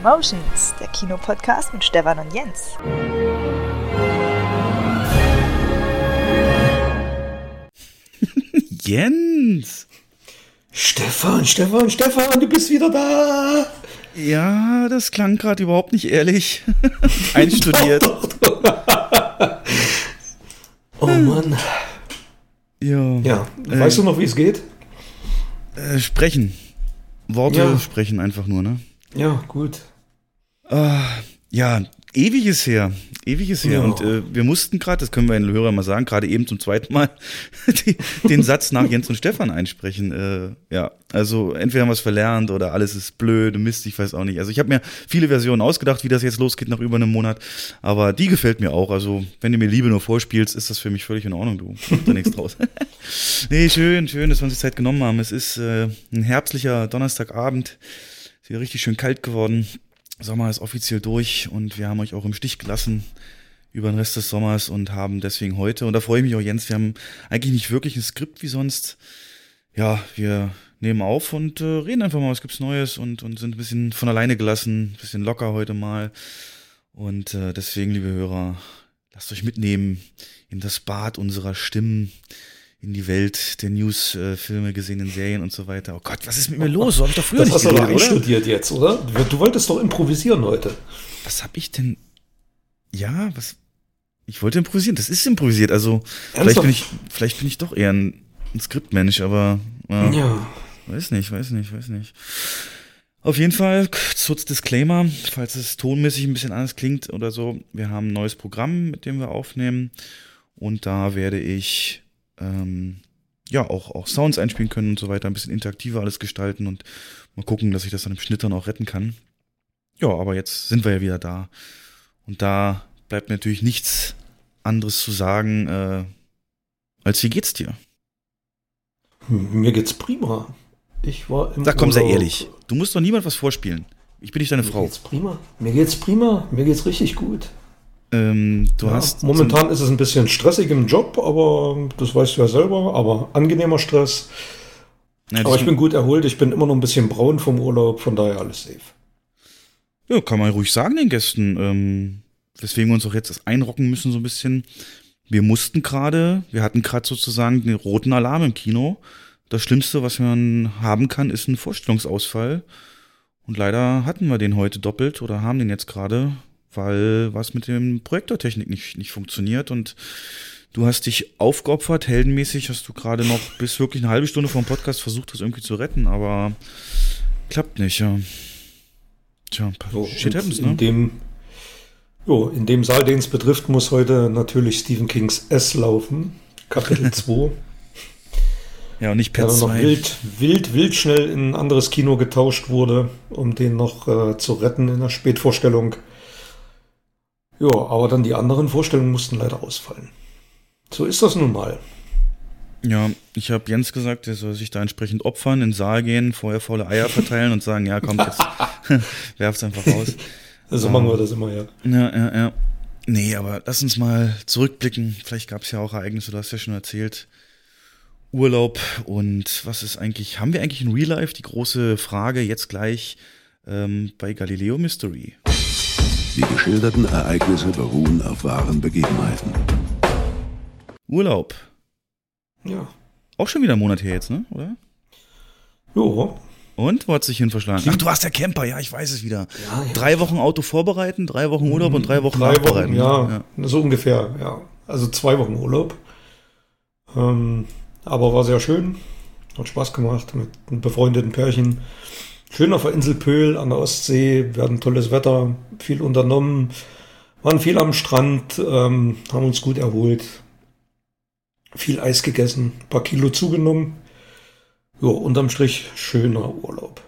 Cinemotions, der Kinopodcast mit Stefan und Jens. Jens! Stefan, Stefan, Stefan, du bist wieder da! Ja, das klang gerade überhaupt nicht ehrlich. Einstudiert. oh Mann. Ja. Ja, weißt du noch, wie es geht? Äh, sprechen. Worte Ja. sprechen einfach nur, ne? Ja, gut. Ah, ja, ewig ist her. Ewig ist her. Ja. Und äh, wir mussten gerade, das können wir den Hörern mal sagen, gerade eben zum zweiten Mal die, den Satz nach Jens und Stefan einsprechen. Äh, ja, also entweder haben wir es verlernt oder alles ist blöd, Mist, ich weiß auch nicht. Also ich habe mir viele Versionen ausgedacht, wie das jetzt losgeht nach über einem Monat. Aber die gefällt mir auch. Also wenn du mir Liebe nur vorspielst, ist das für mich völlig in Ordnung, du. Mach da nichts draus. nee, schön, schön, dass wir uns die Zeit genommen haben. Es ist äh, ein herbstlicher Donnerstagabend. Wieder richtig schön kalt geworden. Sommer ist offiziell durch und wir haben euch auch im Stich gelassen über den Rest des Sommers und haben deswegen heute, und da freue ich mich auch, Jens, wir haben eigentlich nicht wirklich ein Skript wie sonst. Ja, wir nehmen auf und äh, reden einfach mal, was gibt's Neues und, und sind ein bisschen von alleine gelassen, ein bisschen locker heute mal. Und äh, deswegen, liebe Hörer, lasst euch mitnehmen in das Bad unserer Stimmen, in die Welt der News, äh, Filme, gesehenen Serien und so weiter. Oh Gott, was ist mit mir los? So hab ich doch früher Das nicht hast du aber geredet, oder? einstudiert jetzt, oder? Du wolltest doch improvisieren heute. Was hab ich denn? Ja, was? Ich wollte improvisieren. Das ist improvisiert. Also vielleicht Ernsthaft? bin ich, vielleicht bin ich doch eher ein, ein Skriptmensch, aber äh, Ja. weiß nicht, weiß nicht, weiß nicht. Auf jeden Fall, kurz Disclaimer, falls es tonmäßig ein bisschen anders klingt oder so. Wir haben ein neues Programm, mit dem wir aufnehmen. Und da werde ich ähm, ja auch, auch Sounds einspielen können und so weiter, ein bisschen interaktiver alles gestalten und mal gucken, dass ich das dann im Schnitt dann auch retten kann. Ja, aber jetzt sind wir ja wieder da. Und da bleibt mir natürlich nichts anderes zu sagen, äh, als wie geht's dir? Mir geht's prima. Ich war im Sag komm, sei ehrlich. Du musst doch niemand was vorspielen. Ich bin nicht deine Mir Frau. geht's prima. Mir geht's prima. Mir geht's richtig gut. Ähm, du Ja, hast momentan ist es ein bisschen stressig im Job, aber das weißt du ja selber. Aber angenehmer Stress. Ja, Aber ich bin gut erholt. Ich bin immer noch ein bisschen braun vom Urlaub. Von daher alles safe. ja, kann man ruhig sagen den Gästen. Ähm, weswegen wir uns auch jetzt das einrocken müssen so ein bisschen. Wir mussten gerade, wir hatten gerade sozusagen den roten Alarm im Kino. Das Schlimmste, was man haben kann, ist ein Vorstellungsausfall. Und leider hatten wir den heute doppelt oder haben den jetzt gerade, weil was mit dem Projektortechnik nicht, nicht funktioniert und du hast dich aufgeopfert, heldenmäßig hast du gerade noch bis wirklich eine halbe Stunde vor dem Podcast versucht, das irgendwie zu retten, aber klappt nicht, ja. Tja, So, shit happens, in ne? dem, jo, in dem Saal, den es betrifft, muss heute natürlich Stephen Kings S laufen. Kapitel 2. Ja, und nicht der per dann noch wild, wild, wild schnell in ein anderes Kino getauscht wurde, um den noch äh, zu retten in der Spätvorstellung. Ja, aber dann die anderen Vorstellungen mussten leider ausfallen. So ist das nun mal. Ja, ich habe Jens gesagt, er soll sich da entsprechend opfern, in den Saal gehen, vorher faule Eier verteilen und sagen, ja, kommt jetzt, werft's einfach raus. So machen wir das immer, ja. Ja, ja, ja. Nee, aber lass uns mal zurückblicken. Vielleicht gab es ja auch Ereignisse, du hast ja schon erzählt. Urlaub und was ist eigentlich, haben wir eigentlich in Real Life die große Frage jetzt gleich ähm, bei Galileo Mystery? Die geschilderten Ereignisse beruhen auf wahren Begebenheiten. Urlaub. Ja. Auch schon wieder ein Monat her jetzt, ne? Oder? Jo, Und wo hat sich hin verschlagen? Ach, du warst der Camper, ja, ich weiß es wieder. Ja, ja. Drei Wochen Auto vorbereiten, drei Wochen Urlaub und drei Wochen drei nachbereiten. Wochen, ja, so ungefähr, ja. Also zwei Wochen Urlaub. Ähm, aber war sehr schön. Hat Spaß gemacht mit einem befreundeten Pärchen. Schön auf der Insel Pöhl an der Ostsee. Wir hatten tolles Wetter, viel unternommen, waren viel am Strand, ähm, haben uns gut erholt. Viel Eis gegessen, ein paar Kilo zugenommen. Jo, unterm Strich schöner Urlaub.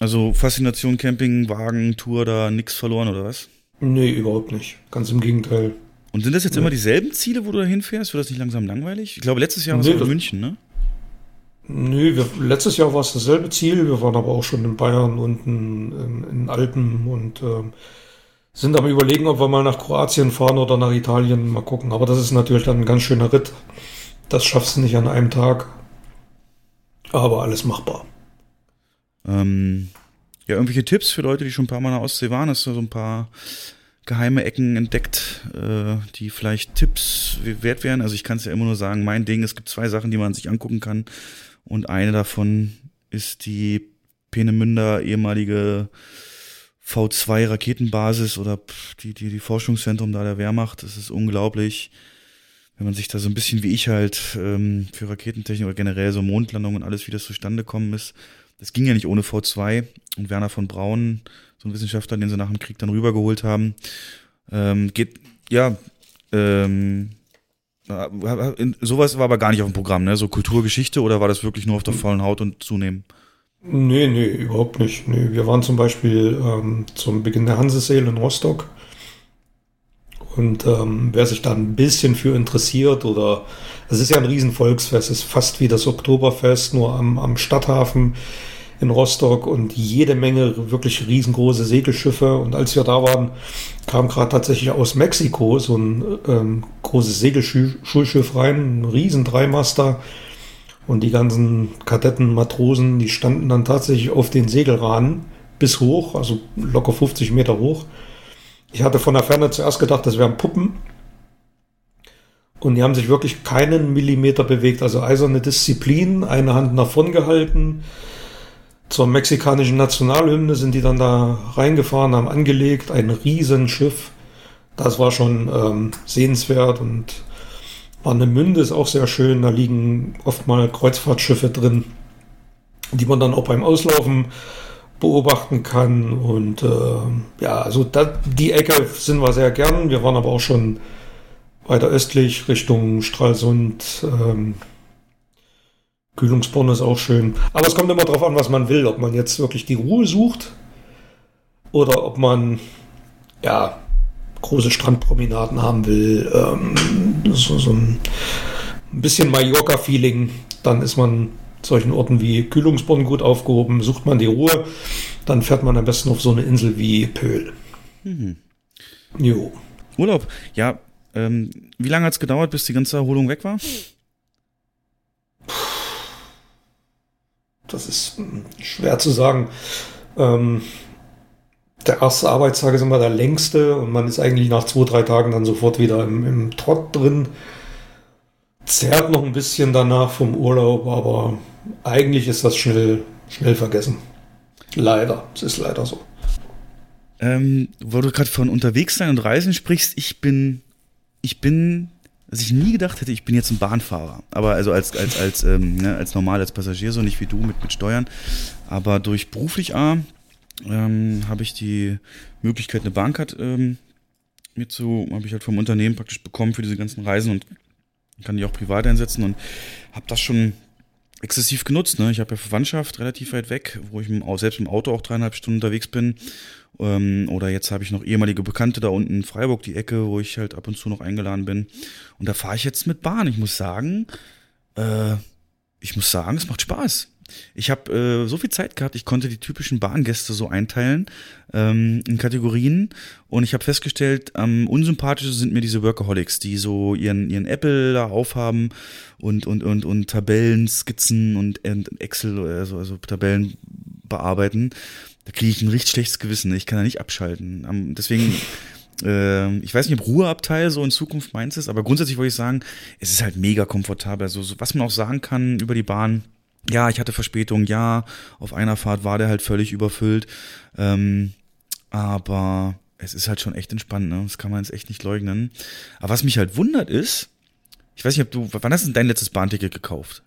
Also Faszination Camping, Wagen, Tour, da nix verloren oder was? Nee, überhaupt nicht. Ganz im Gegenteil. Und sind das jetzt Nee. immer dieselben Ziele, wo du da hinfährst? Wird das nicht langsam langweilig? Ich glaube, letztes Jahr war es Nee, München, ne? Nö, wir, letztes Jahr war es dasselbe Ziel. Wir waren aber auch schon in Bayern und in, in, in Alpen und ähm, sind am überlegen, ob wir mal nach Kroatien fahren oder nach Italien. Mal gucken. Aber das ist natürlich dann ein ganz schöner Ritt. Das schaffst du nicht an einem Tag. Aber alles machbar. Ähm, ja, irgendwelche Tipps für Leute, die schon ein paar Mal in der Ostsee waren? Hast du so ein paar geheime Ecken entdeckt, äh, die vielleicht Tipps wert wären? Also ich kann es ja immer nur sagen, mein Ding, es gibt zwei Sachen, die man sich angucken kann. Und eine davon ist die Peenemünder ehemalige V2 Raketenbasis oder die, die, die Forschungszentrum da der Wehrmacht. Das ist unglaublich, wenn man sich da so ein bisschen wie ich halt ähm, für Raketentechnik oder generell so Mondlandung und alles, wie das zustande gekommen ist. Das ging ja nicht ohne V2 und Werner von Braun, so ein Wissenschaftler, den sie nach dem Krieg dann rübergeholt haben. Ähm, geht, ja, ähm, sowas war aber gar nicht auf dem Programm, ne? So Kulturgeschichte oder war das wirklich nur auf der vollen Haut und zunehmen? Nee, nee, überhaupt nicht. Nee, wir waren zum Beispiel ähm, zum Beginn der Hanseseel in Rostock. Und ähm, wer sich da ein bisschen für interessiert oder es ist ja ein Riesenvolksfest, es ist fast wie das Oktoberfest, nur am, am Stadthafen in Rostock und jede Menge wirklich riesengroße Segelschiffe. Und als wir da waren, kam gerade tatsächlich aus Mexiko so ein ähm, großes Segelschulschiff rein, ein riesen Dreimaster. Und die ganzen Kadetten, Matrosen, die standen dann tatsächlich auf den Segelrahnen bis hoch, also locker 50 Meter hoch. Ich hatte von der Ferne zuerst gedacht, das wären Puppen. Und die haben sich wirklich keinen Millimeter bewegt. Also eiserne Disziplin, eine Hand nach vorn gehalten, zur mexikanischen Nationalhymne sind die dann da reingefahren, haben angelegt, ein Riesenschiff. Das war schon ähm, sehenswert und Warnemünde ist auch sehr schön. Da liegen oft mal Kreuzfahrtschiffe drin, die man dann auch beim Auslaufen beobachten kann. Und äh, ja, also da, die Ecke sind wir sehr gern. Wir waren aber auch schon weiter östlich Richtung Stralsund. Ähm, Kühlungsborn ist auch schön. Aber es kommt immer darauf an, was man will. Ob man jetzt wirklich die Ruhe sucht oder ob man ja große Strandpromenaden haben will. Ähm, so, so ein bisschen Mallorca-Feeling. Dann ist man solchen Orten wie Kühlungsborn gut aufgehoben. Sucht man die Ruhe, dann fährt man am besten auf so eine Insel wie Pöhl. Mhm. Jo. Urlaub. Ja, ähm, wie lange hat es gedauert, bis die ganze Erholung weg war? Das ist hm, schwer zu sagen. Ähm, der erste Arbeitstag ist immer der längste und man ist eigentlich nach zwei, drei Tagen dann sofort wieder im, im Trott drin. Zerrt noch ein bisschen danach vom Urlaub, aber eigentlich ist das schnell, schnell vergessen. Leider, es ist leider so. Ähm, wo du gerade von unterwegs sein und Reisen sprichst, ich bin, ich bin dass ich nie gedacht hätte, ich bin jetzt ein Bahnfahrer. Aber also als, als, als, ähm, ne, als normal, als Passagier, so nicht wie du mit, mit Steuern. Aber durch beruflich A ähm, habe ich die Möglichkeit, eine Bahncard ähm, mir zu, habe ich halt vom Unternehmen praktisch bekommen für diese ganzen Reisen und kann die auch privat einsetzen und habe das schon exzessiv genutzt. Ne? Ich habe ja Verwandtschaft relativ weit weg, wo ich selbst im Auto auch dreieinhalb Stunden unterwegs bin ähm, oder jetzt habe ich noch ehemalige Bekannte da unten in Freiburg, die Ecke, wo ich halt ab und zu noch eingeladen bin. Und da fahre ich jetzt mit Bahn. Ich muss sagen, äh, ich muss sagen, es macht Spaß. Ich habe äh, so viel Zeit gehabt, ich konnte die typischen Bahngäste so einteilen ähm, in Kategorien und ich habe festgestellt, am unsympathischsten sind mir diese Workaholics, die so ihren ihren Apple da aufhaben und und und und Tabellen, Skizzen und, und Excel also, also Tabellen bearbeiten da kriege ich ein richtig schlechtes Gewissen. Ich kann da nicht abschalten. Deswegen, äh, ich weiß nicht, ob Ruheabteil so in Zukunft meins ist, aber grundsätzlich wollte ich sagen, es ist halt mega komfortabel. Also, so, was man auch sagen kann über die Bahn, ja, ich hatte Verspätung, ja, auf einer Fahrt war der halt völlig überfüllt. Ähm, aber es ist halt schon echt entspannt, ne? Das kann man jetzt echt nicht leugnen. Aber was mich halt wundert ist, ich weiß nicht, ob du, wann hast du dein letztes Bahnticket gekauft?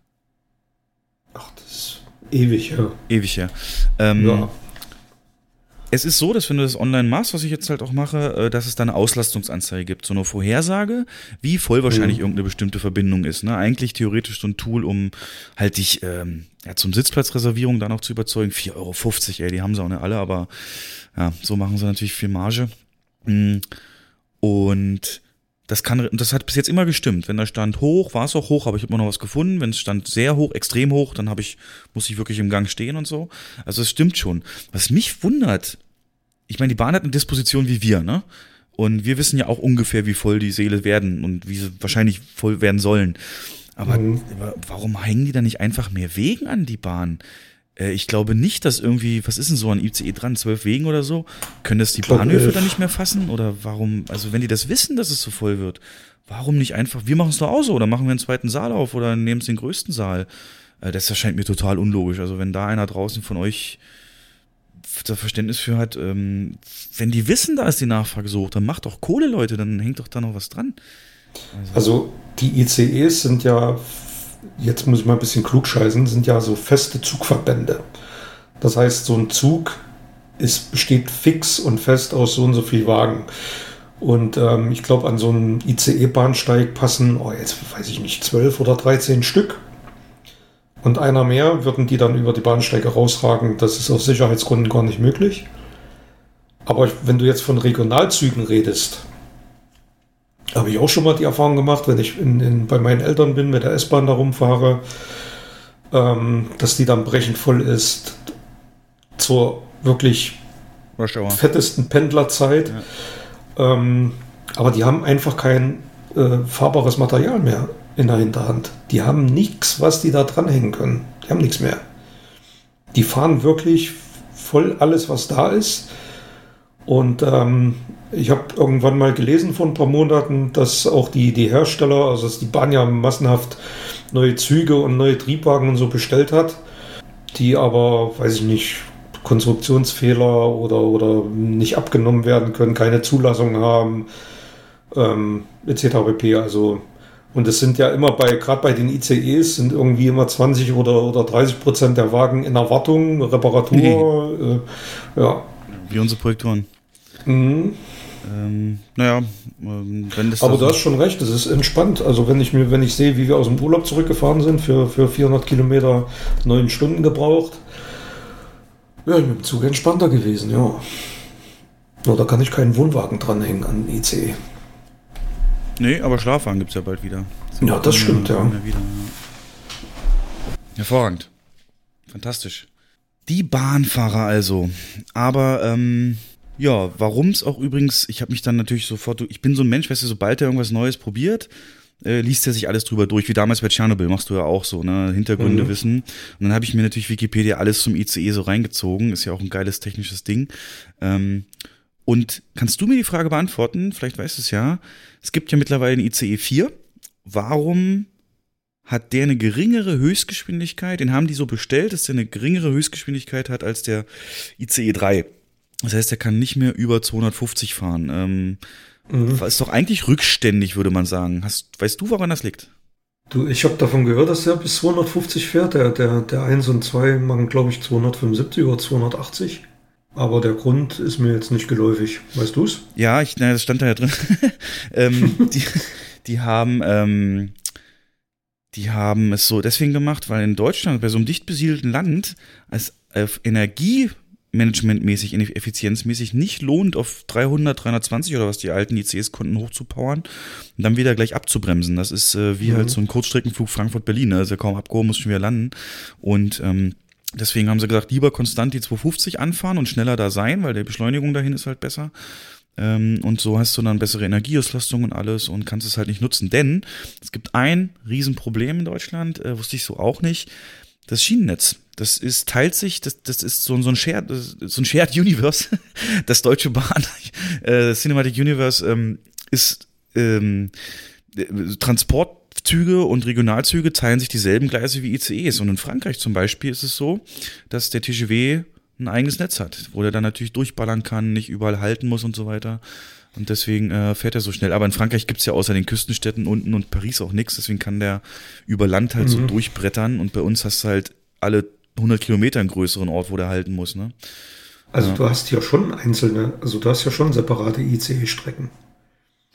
Ach, das ist ewig her. Ewig her. Ähm, ja es ist so, dass wenn du das online machst, was ich jetzt halt auch mache, äh, dass es da eine Auslastungsanzeige gibt, so eine Vorhersage, wie voll wahrscheinlich mhm. irgendeine bestimmte Verbindung ist. Ne? Eigentlich theoretisch so ein Tool, um halt dich ähm, ja, zum Sitzplatzreservierung dann auch zu überzeugen. 4,50 Euro, ey, die haben sie auch nicht alle, aber ja, so machen sie natürlich viel Marge. Mm. Und das kann, das hat bis jetzt immer gestimmt. Wenn da stand hoch, war es auch hoch, aber ich habe immer noch was gefunden. Wenn es stand sehr hoch, extrem hoch, dann habe ich, muss ich wirklich im Gang stehen und so. Also es stimmt schon. Was mich wundert, ich meine, die Bahn hat eine Disposition wie wir, ne? Und wir wissen ja auch ungefähr, wie voll die Seele werden und wie sie wahrscheinlich voll werden sollen. Aber mhm. warum hängen die da nicht einfach mehr Wegen an die Bahn? Äh, ich glaube nicht, dass irgendwie, was ist denn so an ICE dran, zwölf Wegen oder so? Können das die glaub, Bahnhöfe dann nicht mehr fassen? Oder warum, also wenn die das wissen, dass es so voll wird, warum nicht einfach, wir machen es doch auch so, oder machen wir einen zweiten Saal auf oder nehmen es den größten Saal? Äh, Das erscheint mir total unlogisch. Also wenn da einer draußen von euch da Verständnis für hat, ähm, wenn die wissen, da ist die Nachfrage so hoch, dann macht doch Kohle, Leute, dann hängt doch da noch was dran. Also die ICEs sind ja, jetzt muss ich mal ein bisschen klug scheißen, sind ja so feste Zugverbände. Das heißt, so ein Zug ist, besteht fix und fest aus so und so viel Wagen. Und ähm, ich glaube, an so einem ICE-Bahnsteig passen, oh, jetzt weiß ich nicht, 12 oder 13 Stück. Und einer mehr würden die dann über die Bahnsteige rausragen. Das ist aus Sicherheitsgründen gar nicht möglich. Aber wenn du jetzt von Regionalzügen redest, habe ich auch schon mal die Erfahrung gemacht, wenn ich in, in, bei meinen Eltern bin, mit der S-Bahn da rumfahre, ähm, dass die dann brechend voll ist zur wirklich fettesten Pendlerzeit. Ähm, aber die haben einfach kein äh, fahrbares Material mehr in der Hinterhand. Die haben nichts, was die da dranhängen können. Die haben nichts mehr. Die fahren wirklich voll alles, was da ist. Und ähm, ich habe irgendwann mal gelesen vor ein paar Monaten, dass auch die, die Hersteller, also dass die Bahn ja massenhaft neue Züge und neue Triebwagen und so bestellt hat, die aber, weiß ich nicht, Konstruktionsfehler oder, oder nicht abgenommen werden können, keine Zulassung haben, ähm, etc. pp. Also, und es sind ja immer bei, gerade bei den ICEs, sind irgendwie immer 20 oder, oder 30 Prozent der Wagen in Erwartung, Reparatur, äh, ja. Wie unsere Projektoren. Mhm. Ähm, naja, ähm, wenn das Aber da du hast schon recht, es ist entspannt. Also wenn ich mir, wenn ich sehe, wie wir aus dem Urlaub zurückgefahren sind, für, für 400 Kilometer neun Stunden gebraucht, wäre ich mit dem Zug entspannter gewesen, ja. Nur da kann ich keinen Wohnwagen dranhängen an den ICE. Nee, aber Schlafwagen gibt es ja bald wieder. Ja, das stimmt, ja. Kommen wieder, ja. Hervorragend. Fantastisch. Die Bahnfahrer also. Aber, ähm, ja, warum es auch übrigens, ich habe mich dann natürlich sofort, ich bin so ein Mensch, weißt du, sobald er irgendwas Neues probiert, äh, liest er sich alles drüber durch, wie damals bei Tschernobyl, machst du ja auch so, ne, Hintergründe Mhm. wissen. Und dann habe ich mir natürlich Wikipedia alles zum ICE so reingezogen, ist ja auch ein geiles technisches Ding. Ähm, und kannst du mir die Frage beantworten, vielleicht weißt du es ja, es gibt ja mittlerweile einen ICE 4, warum hat der eine geringere Höchstgeschwindigkeit, den haben die so bestellt, dass der eine geringere Höchstgeschwindigkeit hat als der ICE 3. Das heißt, er kann nicht mehr über 250 fahren. Ähm, Mhm. Ist doch eigentlich rückständig, würde man sagen. Hast, weißt du, woran das liegt? Du, ich habe davon gehört, dass er bis 250 fährt. Der, der, der 1 und 2 machen, glaube ich, 275 oder 280. Aber der Grund ist mir jetzt nicht geläufig. Weißt du's? Ja, ich, naja, das stand da ja drin. ähm, die, die haben, ähm, die haben es so deswegen gemacht, weil in Deutschland, bei so einem dicht besiedelten Land, als auf Energiemanagementmäßig, effizienzmäßig nicht lohnt, auf 300, 320 oder was die alten ICs konnten, hochzupowern und dann wieder gleich abzubremsen. Das ist äh, wie Mhm. halt so ein Kurzstreckenflug Frankfurt-Berlin. Ne? Also kaum abgehoben, muss schon wieder landen. Und ähm, deswegen haben sie gesagt, lieber konstant die 250 anfahren und schneller da sein, weil die Beschleunigung dahin ist halt besser. Ähm, und so hast du dann bessere Energieauslastung und alles und kannst es halt nicht nutzen. Denn es gibt ein Riesenproblem in Deutschland, äh, wusste ich so auch nicht. Das Schienennetz, das ist, teilt sich, das, das ist so, so ein Shared, so ein Shared Universe. Das Deutsche Bahn, äh, Cinematic Universe ähm, ist ähm, äh, Transportzüge und Regionalzüge teilen sich dieselben Gleise wie ICEs. Und in Frankreich zum Beispiel ist es so, dass der TGW ein eigenes Netz hat, wo der dann natürlich durchballern kann, nicht überall halten muss und so weiter. Und deswegen äh, fährt er so schnell. Aber in Frankreich gibt's ja außer den Küstenstädten unten und Paris auch nichts. Deswegen kann der über Land halt so Mhm. durchbrettern. Und bei uns hast du halt alle 100 Kilometer einen größeren Ort, wo der halten muss. Ne? Also Ja. du hast ja schon einzelne, also du hast ja schon separate ICE-Strecken.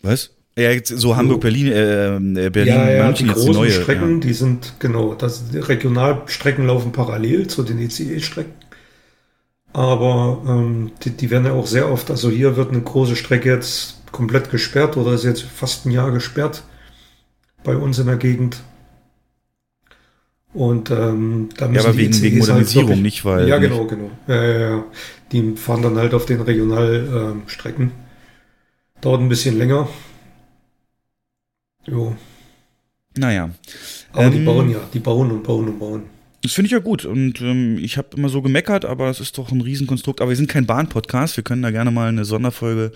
Was? Ja, jetzt so Hamburg, Berlin, äh, äh, Berlin, ja, ja, München die jetzt die großen neue. Strecken, ja. die sind, genau, das, die Regionalstrecken laufen parallel zu den ICE-Strecken. Aber ähm, die, die werden ja auch sehr oft, also hier wird eine große Strecke jetzt komplett gesperrt oder ist jetzt fast ein Jahr gesperrt bei uns in der Gegend. Und ähm, da müssen Ja, aber die wegen, wegen halt Modernisierung, wirklich- nicht weil. ja, genau, genau. Ja, ja, ja. Die fahren dann halt auf den Regionalstrecken. Dauert ein bisschen länger. Jo. Naja. Aber die Ähm, bauen ja, die bauen und bauen und bauen. Das finde ich ja gut. Und ähm, ich habe immer so gemeckert, aber es ist doch ein Riesenkonstrukt. Aber wir sind kein Bahn-Podcast. Wir können da gerne mal eine Sonderfolge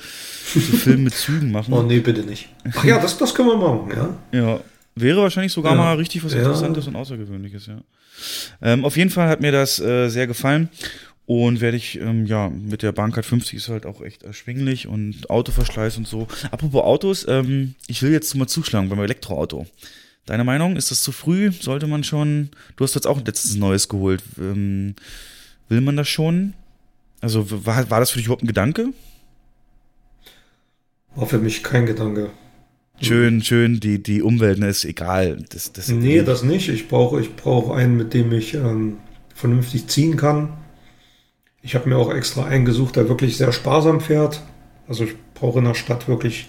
zu Filmen mit Zügen machen. Oh nee, bitte nicht. Ach ja, das, das können wir machen, ja. Ja. Wäre wahrscheinlich sogar Ja. mal richtig was. Interessantes und Außergewöhnliches, ja. Ähm, auf jeden Fall hat mir das äh, sehr gefallen. Und werde ich, ähm, ja, mit der Bahncard 50 ist halt auch echt erschwinglich und Autoverschleiß und so. Apropos Autos, ähm, ich will jetzt mal zuschlagen beim Elektroauto. Deine Meinung, ist das zu früh? Sollte man schon, du hast jetzt auch letztens neues geholt. Ähm, will man das schon? Also war, war das für dich überhaupt ein Gedanke? War für mich kein Gedanke. Schön, schön, die, die Umwelt, ne, ist egal. Das, das, Nee, das nicht. Ich brauche ich brauch einen, mit dem ich ähm, vernünftig ziehen kann. Ich habe mir auch extra einen gesucht, der wirklich sehr sparsam fährt. Also ich brauche in der Stadt wirklich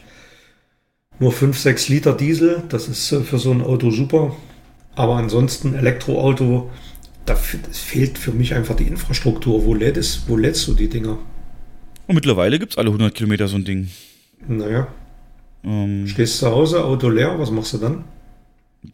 nur 5, 6 Liter Diesel. Das ist äh, für so ein Auto super. Aber ansonsten Elektroauto, da fe- es fehlt für mich einfach die Infrastruktur. Wo, lädt es, wo lädst du die Dinger? Und mittlerweile gibt's alle 100 Kilometer so ein Ding. Naja, Ähm, stehst zu Hause, Auto leer, was machst du dann?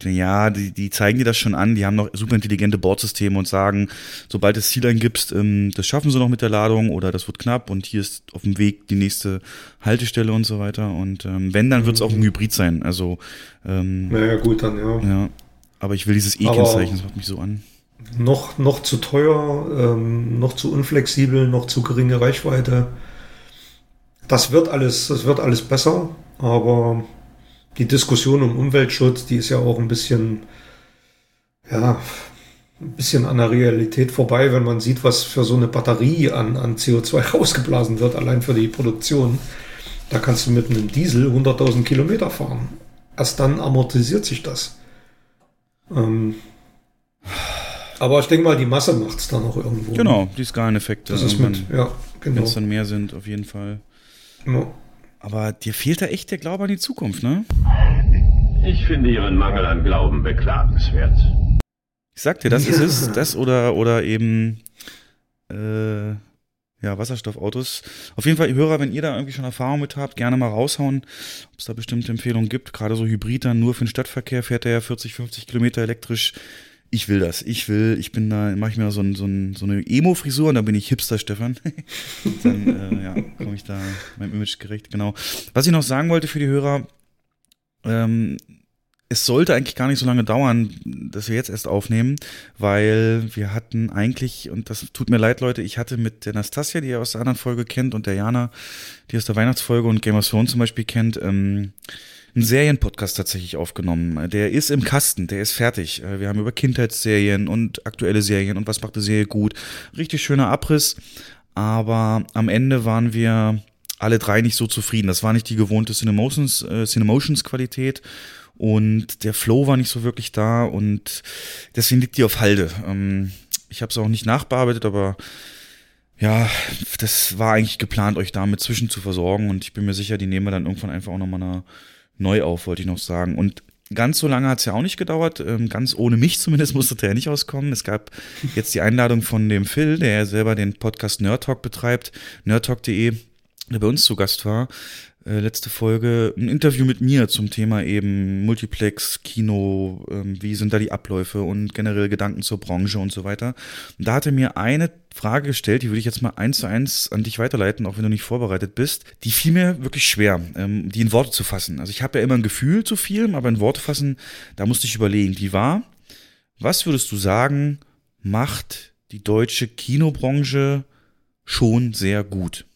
ja, die, die zeigen dir das schon an. Die haben noch super intelligente Bordsysteme und sagen, sobald das Ziel eingibst, ähm, das schaffen sie noch mit der Ladung oder das wird knapp und hier ist auf dem Weg die nächste Haltestelle und so weiter. Und ähm, wenn, dann wird's auch ein Hybrid sein. Also, ähm, Naja, gut, dann ja. ja. Aber ich will dieses E-Kennzeichen, das macht mich so an. noch, noch zu teuer, ähm, noch zu unflexibel, noch zu geringe Reichweite. Das wird alles, das wird alles besser, aber die Diskussion um Umweltschutz, die ist ja auch ein bisschen, ja, ein bisschen an der Realität vorbei, wenn man sieht, was für so eine Batterie an, an CO2 rausgeblasen wird, allein für die Produktion. Da kannst du mit einem Diesel 100.000 Kilometer fahren. Erst dann amortisiert sich das. Ähm, aber ich denke mal, die Masse macht es dann auch irgendwo. Genau, die Skaleneffekte. Das ist mit, ja, Wenn genau. es dann mehr sind, auf jeden Fall. Ja. Aber dir fehlt da echt der Glaube an die Zukunft, ne? Ich finde Ihren Mangel an Glauben beklagenswert. Ich sag dir, das ist es. Das oder, oder eben äh, ja, Wasserstoffautos. Auf jeden Fall, Hörer, wenn ihr da irgendwie schon Erfahrung mit habt, gerne mal raushauen, ob es da bestimmte Empfehlungen gibt. Gerade so Hybrid dann nur für den Stadtverkehr fährt er ja 40, 50 Kilometer elektrisch. Ich will das. Ich will, ich bin da, mache ich mir so, ein, so, ein, so eine Emo-Frisur und dann bin ich Hipster, Stefan. dann äh, ja, komme ich da meinem Image gerecht, genau. Was ich noch sagen wollte für die Hörer, ähm, es sollte eigentlich gar nicht so lange dauern, dass wir jetzt erst aufnehmen, weil wir hatten eigentlich, und das tut mir leid, Leute, ich hatte mit der Nastasia, die ihr aus der anderen Folge kennt, und der Jana, die aus der Weihnachtsfolge und Game of Thrones zum Beispiel kennt, ähm, einen Serienpodcast tatsächlich aufgenommen. Der ist im Kasten, der ist fertig. Äh, Wir haben über Kindheitsserien und aktuelle Serien und was macht eine Serie gut. Richtig schöner Abriss, aber am Ende waren wir alle drei nicht so zufrieden. Das war nicht die gewohnte Cinemotions, äh, Cinemotions Qualität und der Flow war nicht so wirklich da und deswegen liegt die auf Halde. Ähm, ich habe es auch nicht nachbearbeitet, aber ja, das war eigentlich geplant, euch damit zwischen zu versorgen und ich bin mir sicher, die nehmen wir dann irgendwann einfach auch nochmal eine, neu auf, wollte ich noch sagen. Und ganz so lange hat es ja auch nicht gedauert, ähm, ganz ohne mich zumindest musste der ja nicht auskommen. Es gab jetzt die Einladung von dem Phil, der ja selber den Podcast Nerd Talk betreibt, nerdtalk.de, der bei uns zu Gast war, äh, letzte Folge, ein Interview mit mir zum Thema eben Multiplex, Kino, ähm, wie sind da die Abläufe und generell Gedanken zur Branche und so weiter. Und da hat er mir eine Frage gestellt, die würde ich jetzt mal eins zu eins an dich weiterleiten, auch wenn du nicht vorbereitet bist. Die fiel mir wirklich schwer, ähm, die in Worte zu fassen. Also ich habe ja immer ein Gefühl zu Filmen, aber in Worte fassen, da musste ich überlegen. Die war, was würdest du sagen, macht die deutsche Kinobranche schon sehr gut?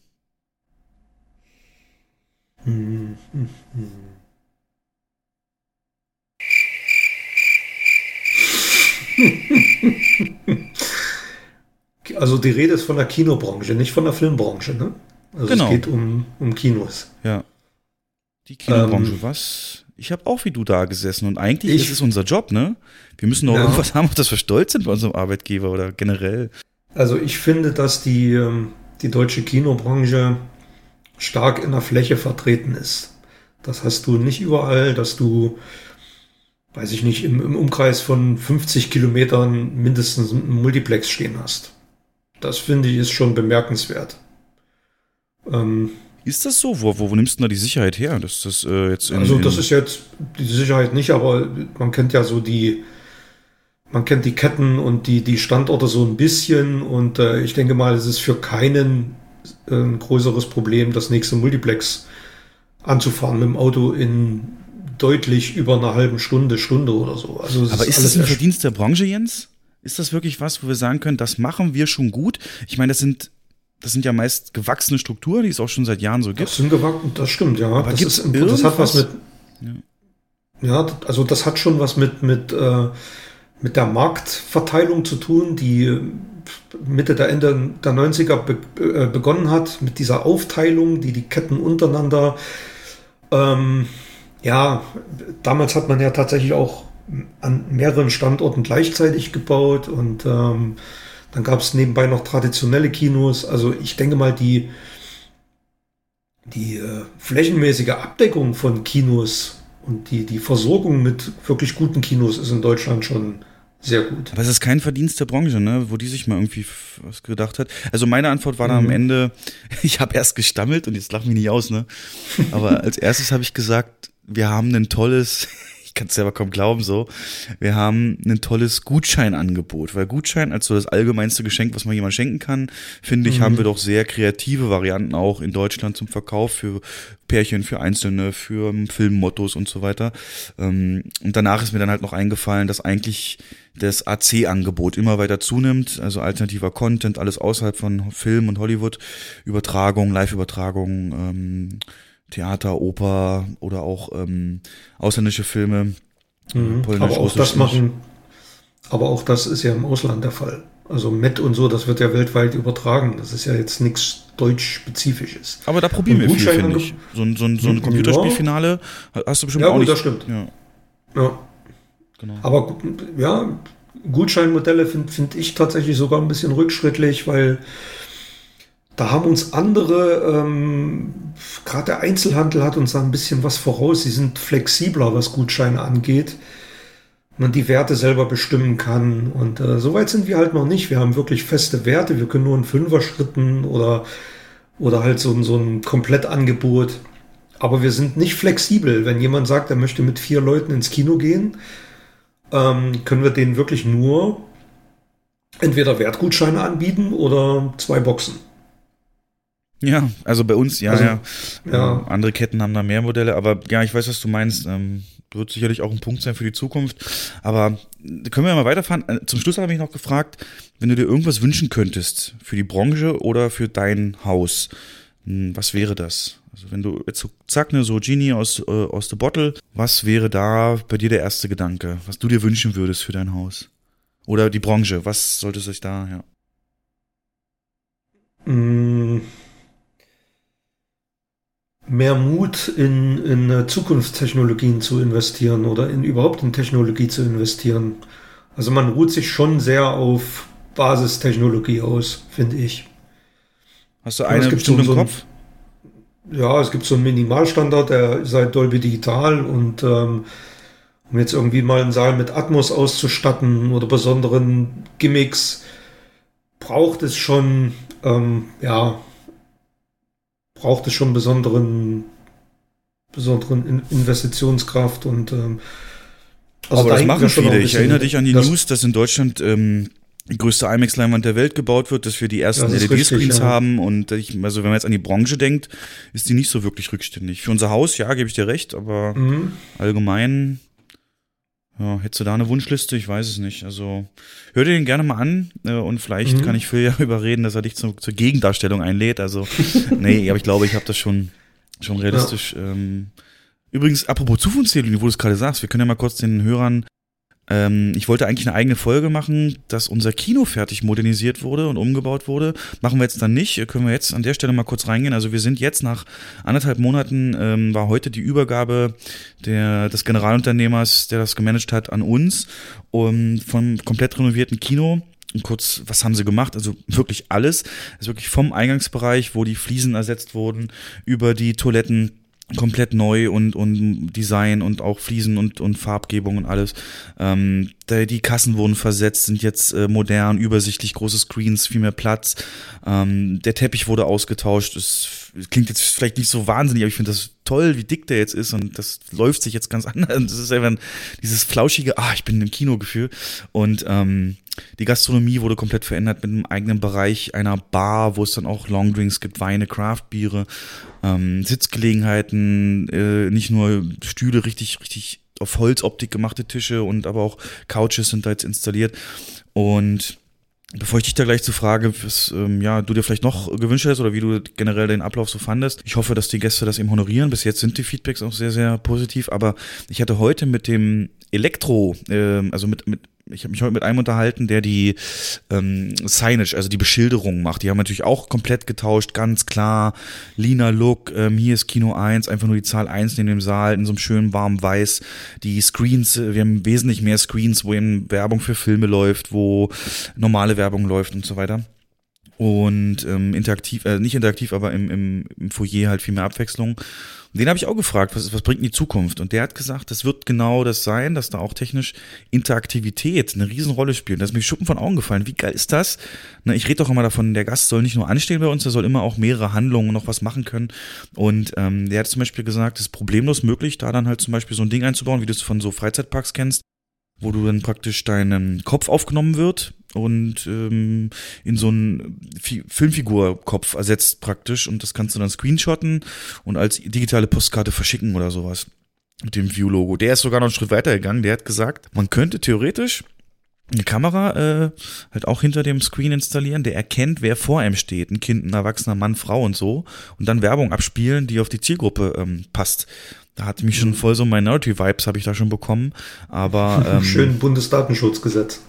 Also die Rede ist von der Kinobranche, nicht von der Filmbranche, ne? Also Genau. es geht um, um Kinos. Ja. Die Kinobranche, Ähm, was? Ich habe auch wie du da gesessen und eigentlich Ich- ist es unser Job, ne? Wir müssen doch Ja. irgendwas haben, auf das wir stolz sind bei unserem Arbeitgeber oder generell. Also ich finde, dass die, ähm, die deutsche Kinobranche stark in der Fläche vertreten ist. Das hast du nicht überall, dass du, weiß ich nicht, im, im Umkreis von 50 Kilometern mindestens ein Multiplex stehen hast. Das finde ich ist schon bemerkenswert. Ähm, Ist das so? Wo, wo, wo nimmst du da die Sicherheit her? Dass das äh, jetzt in, Also das ist jetzt die Sicherheit nicht, aber man kennt ja so die, man kennt die Ketten und die, die Standorte so ein bisschen und äh, ich denke mal, es ist für keinen ein größeres Problem, das nächste Multiplex anzufahren mit dem Auto in deutlich über einer halben Stunde, Stunde oder so. Also Aber ist das ein Verdienst der Branche, Jens? Ist das wirklich was, wo wir sagen können, das machen wir schon gut? Ich meine, das sind das sind ja meist gewachsene Strukturen, die es auch schon seit Jahren so gibt. Das sind gewachsen, das stimmt, ja. Aber das, ist, das hat was mit. Ja. ja. also das hat schon was mit, mit, äh, mit der Marktverteilung zu tun, die Mitte der Ende der 90er be äh, begonnen hat, mit dieser Aufteilung, die die Ketten untereinander. Ähm, ja, damals hat man ja tatsächlich auch an mehreren Standorten gleichzeitig gebaut und ähm, dann gab es nebenbei noch traditionelle Kinos. Also ich denke mal, die, die äh, flächenmäßige Abdeckung von Kinos und die, die Versorgung mit wirklich guten Kinos ist in Deutschland schon sehr gut. Aber es ist kein Verdienst der Branche, ne? wo die sich mal irgendwie was gedacht hat. Also meine Antwort war dann mhm. am Ende, ich habe erst gestammelt und jetzt lach mich nicht aus, ne? Aber als erstes habe ich gesagt, wir haben ein tolles ich kann es selber kaum glauben so. Wir haben ein tolles Gutscheinangebot, weil Gutschein als so das allgemeinste Geschenk, was man jemand schenken kann, finde ich, mhm. haben wir doch sehr kreative Varianten auch in Deutschland zum Verkauf für Pärchen, für Einzelne, für Filmmottos und so weiter. Ähm, und danach ist mir dann halt noch eingefallen, dass eigentlich das AC-Angebot immer weiter zunimmt, also alternativer Content, alles außerhalb von Film und Hollywood, Übertragung, Live-Übertragung, ähm, Theater, Oper oder auch ähm, ausländische Filme. Mhm. aber auch das machen, aber auch das ist ja im Ausland der Fall. Also Met und so, das wird ja weltweit übertragen. Das ist ja jetzt nichts deutsch-spezifisches. Aber da probieren wir viel, finde ich. So, ein so, ein, so ein Computerspielfinale hast du bestimmt ja, auch gut, nicht. das stimmt. Ja. ja. Genau. Aber ja, Gutscheinmodelle finde find ich tatsächlich sogar ein bisschen rückschrittlich, weil da haben uns andere, ähm, gerade der Einzelhandel hat uns da ein bisschen was voraus. Sie sind flexibler, was Gutscheine angeht. Man die Werte selber bestimmen kann. Und äh, so weit sind wir halt noch nicht. Wir haben wirklich feste Werte. Wir können nur in Fünfer-Schritten oder, oder halt so, so ein Komplettangebot. Aber wir sind nicht flexibel. Wenn jemand sagt, er möchte mit vier Leuten ins Kino gehen, ähm, können wir denen wirklich nur entweder Wertgutscheine anbieten oder zwei Boxen. Ja, also bei uns, ja, also, ja. ja. Ähm, andere Ketten haben da mehr Modelle, aber ja, ich weiß, was du meinst. Ähm, wird sicherlich auch ein Punkt sein für die Zukunft. Aber können wir mal weiterfahren? Äh, zum Schluss habe ich noch gefragt, wenn du dir irgendwas wünschen könntest für die Branche oder für dein Haus, hm, was wäre das? Also wenn du jetzt so, zack, ne, so Genie aus, äh, aus the Bottle, was wäre da bei dir der erste Gedanke, was du dir wünschen würdest für dein Haus? Oder die Branche, was sollte sich da, ja? Mmh mehr Mut in, in Zukunftstechnologien zu investieren oder in überhaupt in Technologie zu investieren. Also man ruht sich schon sehr auf Basistechnologie aus, finde ich. Hast du eine bestimmte so, im Kopf? Ja, es gibt so einen Minimalstandard, der sei Dolby Digital und ähm, um jetzt irgendwie mal einen Saal mit Atmos auszustatten oder besonderen Gimmicks, braucht es schon ähm, ja braucht es schon besonderen, besonderen Investitionskraft und ähm, also Aber da das machen viele. Ich erinnere dich an die News, dass in Deutschland ähm, die größte IMAX-Leinwand der Welt gebaut wird, dass wir die ersten LED-Screens ja. haben und ich, also wenn man jetzt an die Branche denkt, ist die nicht so wirklich rückständig. Für unser Haus, ja, gebe ich dir recht, aber mhm. allgemein ja, hättest du da eine Wunschliste? Ich weiß es nicht. Also hör dir den gerne mal an äh, und vielleicht mhm. kann ich Phil ja überreden, dass er dich zu, zur Gegendarstellung einlädt. Also nee, aber ich glaube, ich habe das schon schon realistisch. Ja. Ähm, übrigens, apropos Zukunftstheorie, wo du es gerade sagst, wir können ja mal kurz den Hörern ähm, ich wollte eigentlich eine eigene Folge machen, dass unser Kino fertig modernisiert wurde und umgebaut wurde. Machen wir jetzt dann nicht. Können wir jetzt an der Stelle mal kurz reingehen. Also wir sind jetzt nach anderthalb Monaten, ähm, war heute die Übergabe der, des Generalunternehmers, der das gemanagt hat, an uns um, vom komplett renovierten Kino. Und kurz, was haben sie gemacht? Also wirklich alles. Also wirklich vom Eingangsbereich, wo die Fliesen ersetzt wurden, über die Toiletten, komplett neu und, und Design und auch Fliesen und, und Farbgebung und alles. Ähm, die Kassen wurden versetzt, sind jetzt äh, modern, übersichtlich, große Screens, viel mehr Platz. Ähm, der Teppich wurde ausgetauscht. Es klingt jetzt vielleicht nicht so wahnsinnig, aber ich finde das toll, wie dick der jetzt ist und das läuft sich jetzt ganz anders. Das ist einfach dieses flauschige, ah, ich bin im Kinogefühl. Und ähm, die Gastronomie wurde komplett verändert mit einem eigenen Bereich einer Bar, wo es dann auch Longdrinks gibt, Weine, Craftbiere, ähm, Sitzgelegenheiten, äh, nicht nur Stühle, richtig, richtig auf Holzoptik gemachte Tische und aber auch Couches sind da jetzt installiert. Und Bevor ich dich da gleich zu frage, was ähm, ja, du dir vielleicht noch gewünscht hast oder wie du generell den Ablauf so fandest. Ich hoffe, dass die Gäste das eben honorieren. Bis jetzt sind die Feedbacks auch sehr, sehr positiv. Aber ich hatte heute mit dem Elektro, äh, also mit, mit ich habe mich heute mit einem unterhalten, der die ähm, Signage, also die Beschilderung macht. Die haben natürlich auch komplett getauscht, ganz klar. Lina Look, ähm, hier ist Kino 1, einfach nur die Zahl 1 in dem Saal, in so einem schönen warmen Weiß. Die Screens, äh, wir haben wesentlich mehr Screens, wo eben Werbung für Filme läuft, wo normale Werbung läuft und so weiter und ähm, interaktiv, äh, nicht interaktiv, aber im, im, im Foyer halt viel mehr Abwechslung. Und den habe ich auch gefragt, was, was bringt in die Zukunft? Und der hat gesagt, das wird genau das sein, dass da auch technisch Interaktivität eine Riesenrolle spielt. Das ist mir Schuppen von Augen gefallen. Wie geil ist das? Na, ich rede doch immer davon, der Gast soll nicht nur anstehen bei uns, der soll immer auch mehrere Handlungen noch was machen können. Und ähm, der hat zum Beispiel gesagt, es ist problemlos möglich, da dann halt zum Beispiel so ein Ding einzubauen, wie du es von so Freizeitparks kennst, wo du dann praktisch deinen Kopf aufgenommen wird und ähm, in so einen Filmfigurkopf ersetzt praktisch und das kannst du dann screenshotten und als digitale Postkarte verschicken oder sowas mit dem View-Logo. Der ist sogar noch einen Schritt weiter gegangen. Der hat gesagt, man könnte theoretisch eine Kamera äh, halt auch hinter dem Screen installieren, der erkennt, wer vor einem steht, ein Kind, ein erwachsener Mann, Frau und so, und dann Werbung abspielen, die auf die Zielgruppe ähm, passt. Da hat mich schon voll so Minority-Vibes habe ich da schon bekommen, aber ähm, schön Bundesdatenschutzgesetz.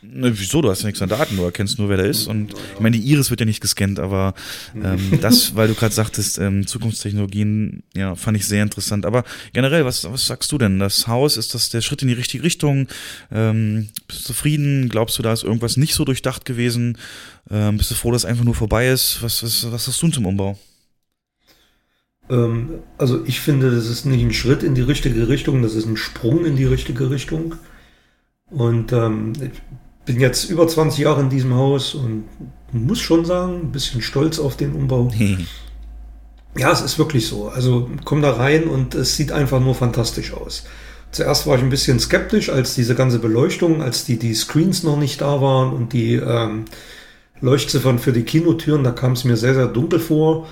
Ne, wieso? Du hast ja nichts an Daten, du erkennst nur, wer da ist. Und ich meine, die Iris wird ja nicht gescannt, aber ähm, das, weil du gerade sagtest, ähm, Zukunftstechnologien, ja, fand ich sehr interessant. Aber generell, was, was sagst du denn? Das Haus, ist das der Schritt in die richtige Richtung? Ähm, bist du zufrieden? Glaubst du, da ist irgendwas nicht so durchdacht gewesen? Ähm, bist du froh, dass es einfach nur vorbei ist? Was, was, was hast du zum Umbau? Ähm, also ich finde, das ist nicht ein Schritt in die richtige Richtung, das ist ein Sprung in die richtige Richtung. Und ähm, bin jetzt über 20 Jahre in diesem Haus und muss schon sagen, ein bisschen stolz auf den Umbau. ja, es ist wirklich so. Also komm da rein und es sieht einfach nur fantastisch aus. Zuerst war ich ein bisschen skeptisch, als diese ganze Beleuchtung, als die, die Screens noch nicht da waren und die ähm, Leuchtziffern für die Kinotüren, da kam es mir sehr, sehr dunkel vor.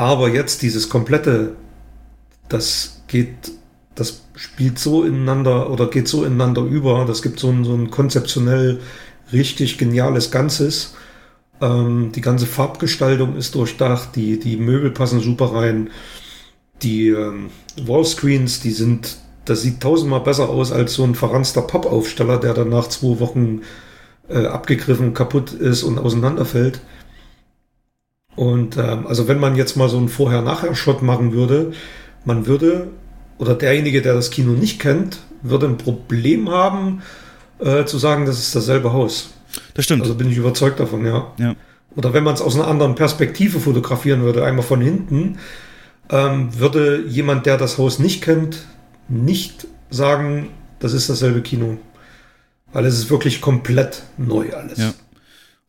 Aber jetzt dieses komplette, das geht das spielt so ineinander oder geht so ineinander über. Das gibt so ein, so ein konzeptionell richtig geniales Ganzes. Ähm, die ganze Farbgestaltung ist durchdacht, die, die Möbel passen super rein. Die ähm, Wallscreens, die sind, das sieht tausendmal besser aus als so ein verranster Pappaufsteller, der dann nach zwei Wochen äh, abgegriffen, kaputt ist und auseinanderfällt. Und ähm, also wenn man jetzt mal so einen Vorher-Nachher-Shot machen würde, man würde oder derjenige, der das Kino nicht kennt, würde ein Problem haben, äh, zu sagen, das ist dasselbe Haus. Das stimmt. Also bin ich überzeugt davon, ja. ja. Oder wenn man es aus einer anderen Perspektive fotografieren würde, einmal von hinten, ähm, würde jemand, der das Haus nicht kennt, nicht sagen, das ist dasselbe Kino. Weil es ist wirklich komplett neu alles. Ja.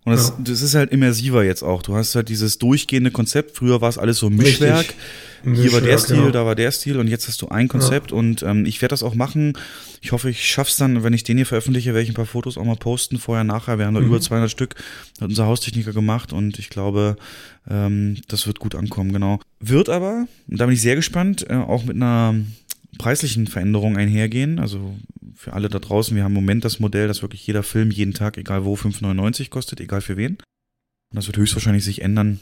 Und das, ja. das ist halt immersiver jetzt auch. Du hast halt dieses durchgehende Konzept. Früher war es alles so Mischwerk. Richtig. Hier war der Stil, genau. da war der Stil und jetzt hast du ein Konzept ja. und ähm, ich werde das auch machen. Ich hoffe, ich schaff's dann, wenn ich den hier veröffentliche, werde ich ein paar Fotos auch mal posten, vorher, nachher. Wir haben da mhm. über 200 Stück, hat unser Haustechniker gemacht und ich glaube, ähm, das wird gut ankommen, genau. Wird aber, da bin ich sehr gespannt, äh, auch mit einer preislichen Veränderung einhergehen. Also für alle da draußen, wir haben im Moment das Modell, dass wirklich jeder Film jeden Tag, egal wo, 5,99 kostet, egal für wen. Und das wird höchstwahrscheinlich sich ändern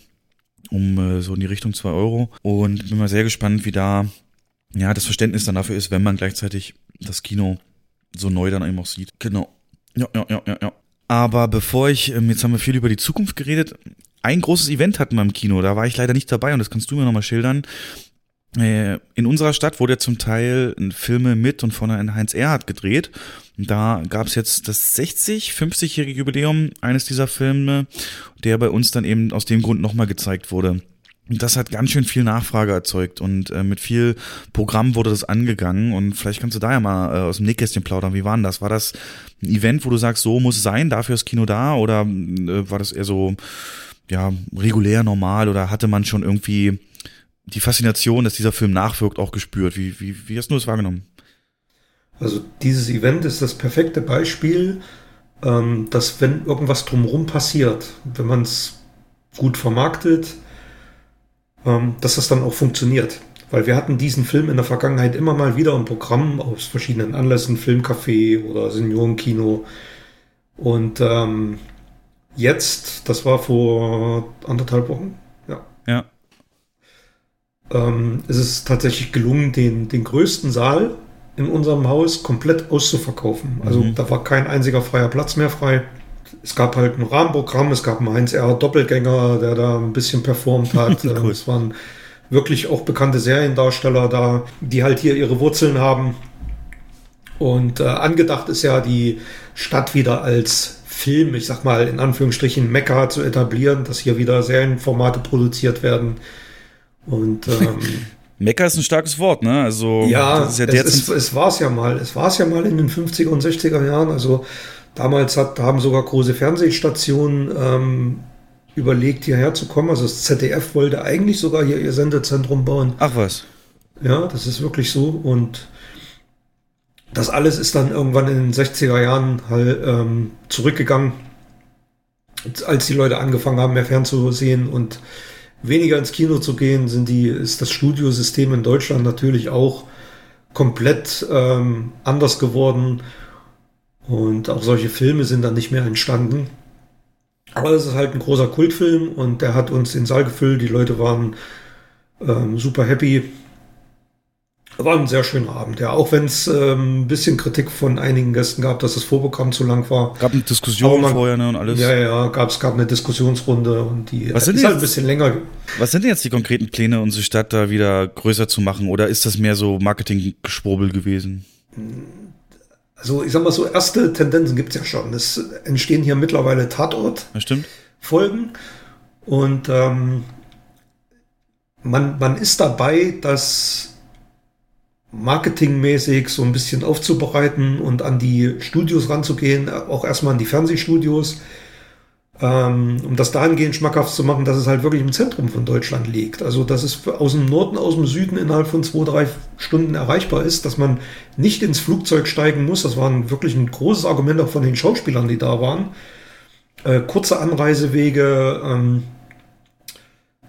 um äh, so in die Richtung zwei Euro. Und bin mal sehr gespannt, wie da ja das Verständnis dann dafür ist, wenn man gleichzeitig das Kino so neu dann eben auch sieht. Genau. Ja, ja, ja, ja, ja. Aber bevor ich, ähm, jetzt haben wir viel über die Zukunft geredet. Ein großes Event hatten wir im Kino, da war ich leider nicht dabei und das kannst du mir nochmal schildern. Äh, in unserer Stadt wurde zum Teil Filme mit und von Heinz Erhardt gedreht. Da gab es jetzt das 60, 50-jährige Jubiläum eines dieser Filme, der bei uns dann eben aus dem Grund nochmal gezeigt wurde. Und das hat ganz schön viel Nachfrage erzeugt und äh, mit viel Programm wurde das angegangen und vielleicht kannst du da ja mal äh, aus dem Nähkästchen plaudern. Wie war denn das? War das ein Event, wo du sagst, so muss es sein, dafür ist Kino da oder äh, war das eher so ja regulär normal oder hatte man schon irgendwie die Faszination, dass dieser Film nachwirkt, auch gespürt. Wie, wie, wie hast du das wahrgenommen? Also dieses Event ist das perfekte Beispiel, ähm, dass wenn irgendwas drumherum passiert, wenn man es gut vermarktet, ähm, dass das dann auch funktioniert. Weil wir hatten diesen Film in der Vergangenheit immer mal wieder im Programm aus verschiedenen Anlässen, Filmcafé oder Seniorenkino. Und ähm, jetzt, das war vor anderthalb Wochen, ja. Ja. Ähm, es ist tatsächlich gelungen, den, den größten Saal in unserem Haus komplett auszuverkaufen. Also Mhm. da war kein einziger freier Platz mehr frei. Es gab halt ein Rahmenprogramm, es gab einen Heinz R. Doppelgänger, der da ein bisschen performt hat. Cool. Ähm, Es waren wirklich auch bekannte Seriendarsteller da, die halt hier ihre Wurzeln haben. Und äh, angedacht ist ja, die Stadt wieder als Film, ich sag mal in Anführungsstrichen Mekka zu etablieren, dass hier wieder Serienformate produziert werden. Und ähm, Mecker ist ein starkes Wort, ne? Also, ja, ja es, es, es war es ja mal. Es war es ja mal in den 50er und 60er Jahren. Also damals hat, haben sogar große Fernsehstationen ähm, überlegt, hierher zu kommen. Also das ZDF wollte eigentlich sogar hier ihr Sendezentrum bauen. Ach was. Ja, das ist wirklich so. Und das alles ist dann irgendwann in den 60er Jahren halt ähm, zurückgegangen, als die Leute angefangen haben, mehr fernzusehen und weniger ins Kino zu gehen, sind die, ist das Studiosystem in Deutschland natürlich auch komplett ähm, anders geworden. Und auch solche Filme sind dann nicht mehr entstanden. Aber es ist halt ein großer Kultfilm und der hat uns den Saal gefüllt. Die Leute waren ähm, super happy. War ein sehr schöner Abend, ja. Auch wenn es ähm, ein bisschen Kritik von einigen Gästen gab, dass das Vorprogramm zu lang war. Gab eine Diskussion man- vorher, ne? Und alles. Ja, ja, gab es gab eine Diskussionsrunde und die Was sind ist die halt ein jetzt? bisschen länger. Was sind denn jetzt die konkreten Pläne, unsere Stadt da wieder größer zu machen? Oder ist das mehr so Marketing-Geschwurbel gewesen? Also ich sag mal so, erste Tendenzen gibt's ja schon. Es entstehen hier mittlerweile Tatort. Das stimmt? Folgen. Und ähm, man, man ist dabei, das marketingmäßig so ein bisschen aufzubereiten und an die Studios ranzugehen, auch erstmal an die Fernsehstudios, ähm, um das dahingehend schmackhaft zu machen, dass es halt wirklich im Zentrum von Deutschland liegt. Also dass es aus dem Norden, aus dem Süden innerhalb von zwei, drei Stunden erreichbar ist, dass man nicht ins Flugzeug steigen muss. Das war ein, wirklich ein großes Argument auch von den Schauspielern, die da waren äh, kurze Anreisewege, ähm,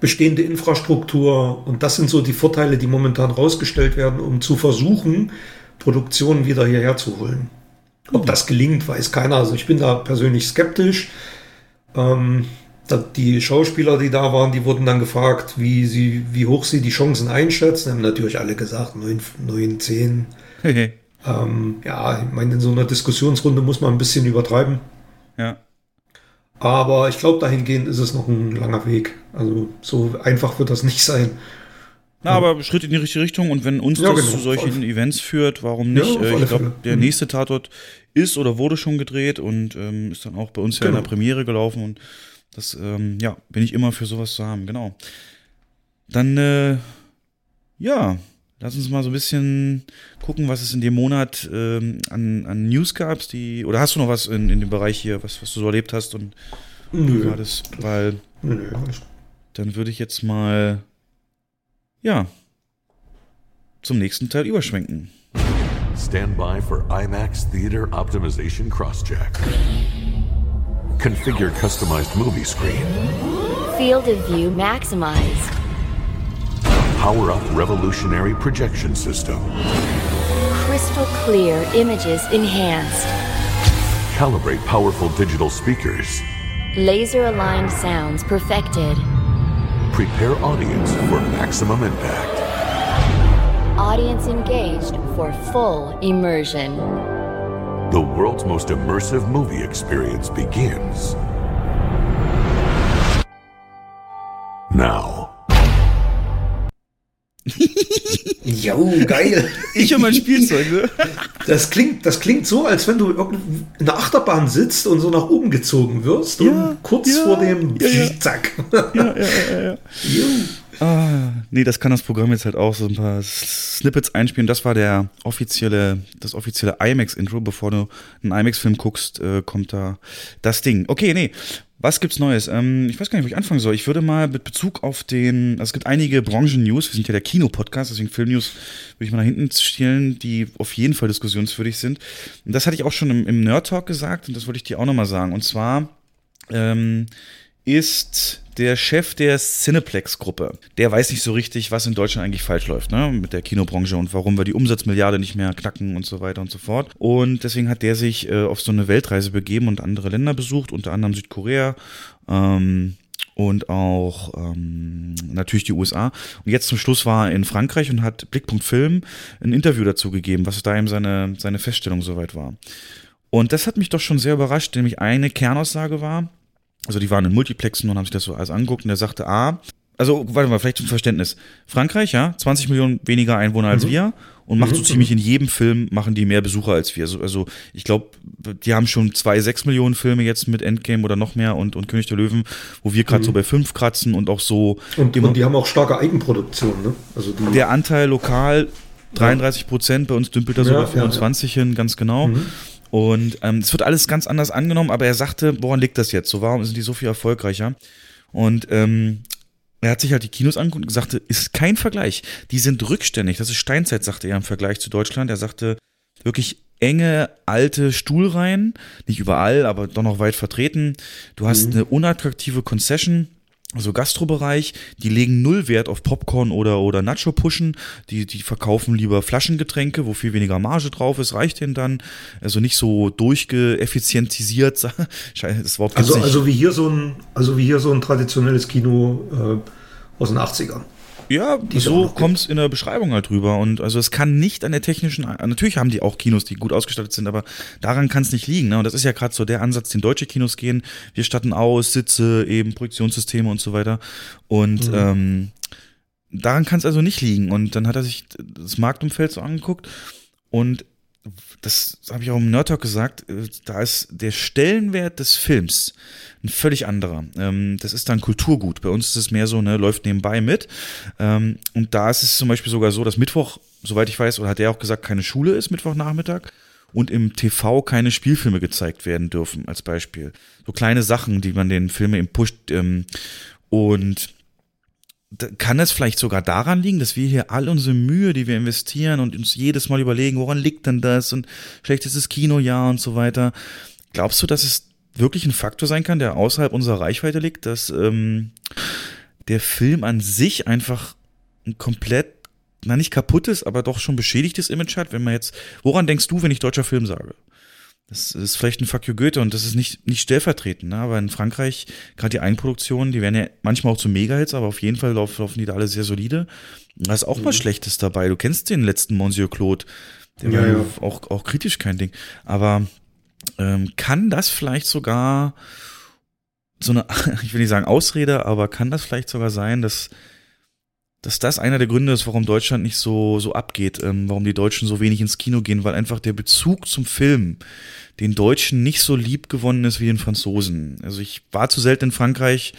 bestehende Infrastruktur und das sind so die Vorteile, die momentan rausgestellt werden, um zu versuchen, Produktionen wieder hierher zu holen. Ob das gelingt, weiß keiner. Also ich bin da persönlich skeptisch. Ähm, die Schauspieler, die da waren, die wurden dann gefragt, wie, sie, wie hoch sie die Chancen einschätzen. Haben natürlich alle gesagt, 9, 9 10. Ähm, ja, ich meine, in so einer Diskussionsrunde muss man ein bisschen übertreiben. ja. Aber ich glaube, dahingehend ist es noch ein langer Weg. Also so einfach wird das nicht sein. Na, aber Schritt in die richtige Richtung und wenn uns Ja, das genau. zu solchen Events führt, warum nicht? Ja, Äh, ich glaube, der Mhm. nächste Tatort ist oder wurde schon gedreht und ähm, ist dann auch bei uns ja in Genau. der Premiere gelaufen und das, ähm, ja, bin ich immer für sowas zu haben, genau. Dann, äh, ja, lass uns mal so ein bisschen gucken, was es in dem Monat ähm, an, an News gab, die, oder hast du noch was in, in dem Bereich hier, was, was du so erlebt hast und Nö. war das? Weil Nö, dann würde ich jetzt mal, ja, zum nächsten Teil überschwenken. Stand by for IMAX Theater Optimization Crosscheck. Configure customized movie screen. Field of view maximized. Power up revolutionary projection system. Crystal clear images enhanced. Calibrate powerful digital speakers. Laser aligned sounds perfected. Prepare audience for maximum impact. Audience engaged for full immersion. The world's most immersive movie experience begins now. Jo, geil. Ich und mein Spielzeug, ne? Das klingt, das klingt so, als wenn du in der Achterbahn sitzt und so nach oben gezogen wirst Ja, und kurz ja, vor dem ja. Zack. Ja, ja, ja, ja. Ah, nee, das kann das Programm jetzt halt auch so ein paar Snippets einspielen. Das war der offizielle, das offizielle IMAX-Intro. Bevor du einen IMAX-Film guckst, äh, kommt da das Ding. Okay, nee. Was gibt's Neues? Ähm, ich weiß gar nicht, wo ich anfangen soll. Ich würde mal mit Bezug auf den, also es gibt einige Branchen-News, wir sind ja der Kino-Podcast, deswegen Film-News würde ich mal nach hinten stellen, die auf jeden Fall diskussionswürdig sind. Und das hatte ich auch schon im, im Nerd-Talk gesagt und das wollte ich dir auch nochmal sagen. Und zwar ähm, ist der Chef der Cineplex-Gruppe. Der weiß nicht so richtig, was in Deutschland eigentlich falsch läuft, ne, mit der Kinobranche und warum wir die Umsatzmilliarde nicht mehr knacken und so weiter und so fort. Und deswegen hat der sich äh, auf so eine Weltreise begeben und andere Länder besucht, unter anderem Südkorea, ähm, und auch ähm, natürlich die USA. Und jetzt zum Schluss war er in Frankreich und hat Blickpunkt Film ein Interview dazu gegeben, was da eben seine, seine Feststellung soweit war. Und das hat mich doch schon sehr überrascht, nämlich eine Kernaussage war, also die waren in Multiplexen und haben sich das so alles angeguckt und er sagte, ah, also warte mal, vielleicht zum Verständnis. Frankreich, ja, 20 Millionen weniger Einwohner als Mhm. wir und macht so ziemlich in jedem Film, machen die mehr Besucher als wir. Also, also ich glaube, die haben schon zwei, sechs Millionen Filme jetzt mit Endgame oder noch mehr und, und König der Löwen, wo wir gerade so bei fünf kratzen und auch so Und, immer- und die haben auch starke Eigenproduktion, ne? Also die, der Anteil lokal 33 Prozent, bei uns dümpelt er so Ja, bei ja, Mhm. 25 hin, ganz genau. Und ähm, es wird alles ganz anders angenommen, aber er sagte, woran liegt das jetzt? So, warum sind die so viel erfolgreicher? Und ähm, er hat sich halt die Kinos angeguckt und sagte, ist kein Vergleich. Die sind rückständig. Das ist Steinzeit, sagte er im Vergleich zu Deutschland. Er sagte, wirklich enge, alte Stuhlreihen, nicht überall, aber doch noch weit vertreten. Du hast eine unattraktive Concession, also Gastrobereich, die legen null Wert auf Popcorn oder, oder Nacho-Pushen, die, die verkaufen lieber Flaschengetränke, wo viel weniger Marge drauf ist, reicht denen dann. Also nicht so durchgeeffizientisiert, das Wort also, nicht. also wie hier so ein, also wie hier so ein traditionelles Kino äh, aus den 80ern. Ja, so kommt es in der Beschreibung halt drüber. Und also es kann nicht an der technischen, natürlich haben die auch Kinos, die gut ausgestattet sind, aber daran kann es nicht liegen. Ne? Und das ist ja gerade so der Ansatz, den deutsche Kinos gehen. Wir statten aus, Sitze, eben Projektionssysteme und so weiter. Und ähm, daran kann es also nicht liegen. Und dann hat er sich das Marktumfeld so angeguckt und das habe ich auch im Nerd Talk gesagt, äh, da ist der Stellenwert des Films ein völlig anderer. Ähm, das ist dann Kulturgut. Bei uns ist es mehr so, ne, läuft nebenbei mit. Ähm, und da ist es zum Beispiel sogar so, dass Mittwoch, soweit ich weiß, oder hat er auch gesagt, keine Schule ist, Mittwochnachmittag. Und im TV keine Spielfilme gezeigt werden dürfen, als Beispiel. So kleine Sachen, die man den Filme eben pusht. Ähm, und kann es vielleicht sogar daran liegen, dass wir hier all unsere Mühe, die wir investieren und uns jedes Mal überlegen, woran liegt denn das und schlechtestes Kinojahr und so weiter. Glaubst du, dass es wirklich ein Faktor sein kann, der außerhalb unserer Reichweite liegt, dass ähm, der Film an sich einfach ein komplett, na nicht kaputtes, aber doch schon beschädigtes Image hat, wenn man jetzt, woran denkst du, wenn ich deutscher Film sage? Das ist vielleicht ein Fuck you Goethe und das ist nicht, nicht stellvertretend, ne? aber in Frankreich, gerade die Eigenproduktionen, die werden ja manchmal auch zu Mega-Hits, aber auf jeden Fall laufen, die da alle sehr solide. Da ist auch Mhm. was Schlechtes dabei. Du kennst den letzten Monsieur Claude, der Ja, war ja. Auch, auch kritisch kein Ding. Aber ähm, kann das vielleicht sogar so eine, ich will nicht sagen Ausrede, aber kann das vielleicht sogar sein, dass dass das einer der Gründe ist, warum Deutschland nicht so, so abgeht, ähm, warum die Deutschen so wenig ins Kino gehen, weil einfach der Bezug zum Film den Deutschen nicht so lieb gewonnen ist wie den Franzosen. Also ich war zu selten in Frankreich,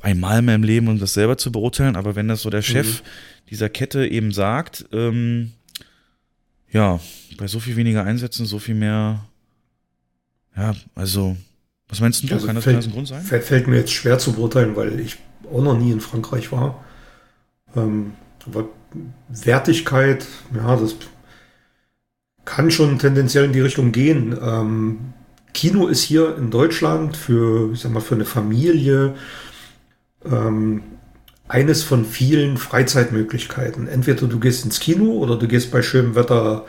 einmal in meinem Leben, um das selber zu beurteilen, aber wenn das so der Chef dieser Kette eben sagt, ähm, ja, bei so viel weniger Einsätzen, so viel mehr, ja, also, was meinst du, Also kann das, fällt, kann das ein Grund sein? fällt- mir jetzt schwer zu beurteilen, weil ich auch noch nie in Frankreich war. Ähm, aber Wertigkeit, ja, das kann schon tendenziell in die Richtung gehen. Ähm, Kino ist hier in Deutschland für, ich sag mal, für eine Familie ähm, eines von vielen Freizeitmöglichkeiten. Entweder du gehst ins Kino oder du gehst bei schönem Wetter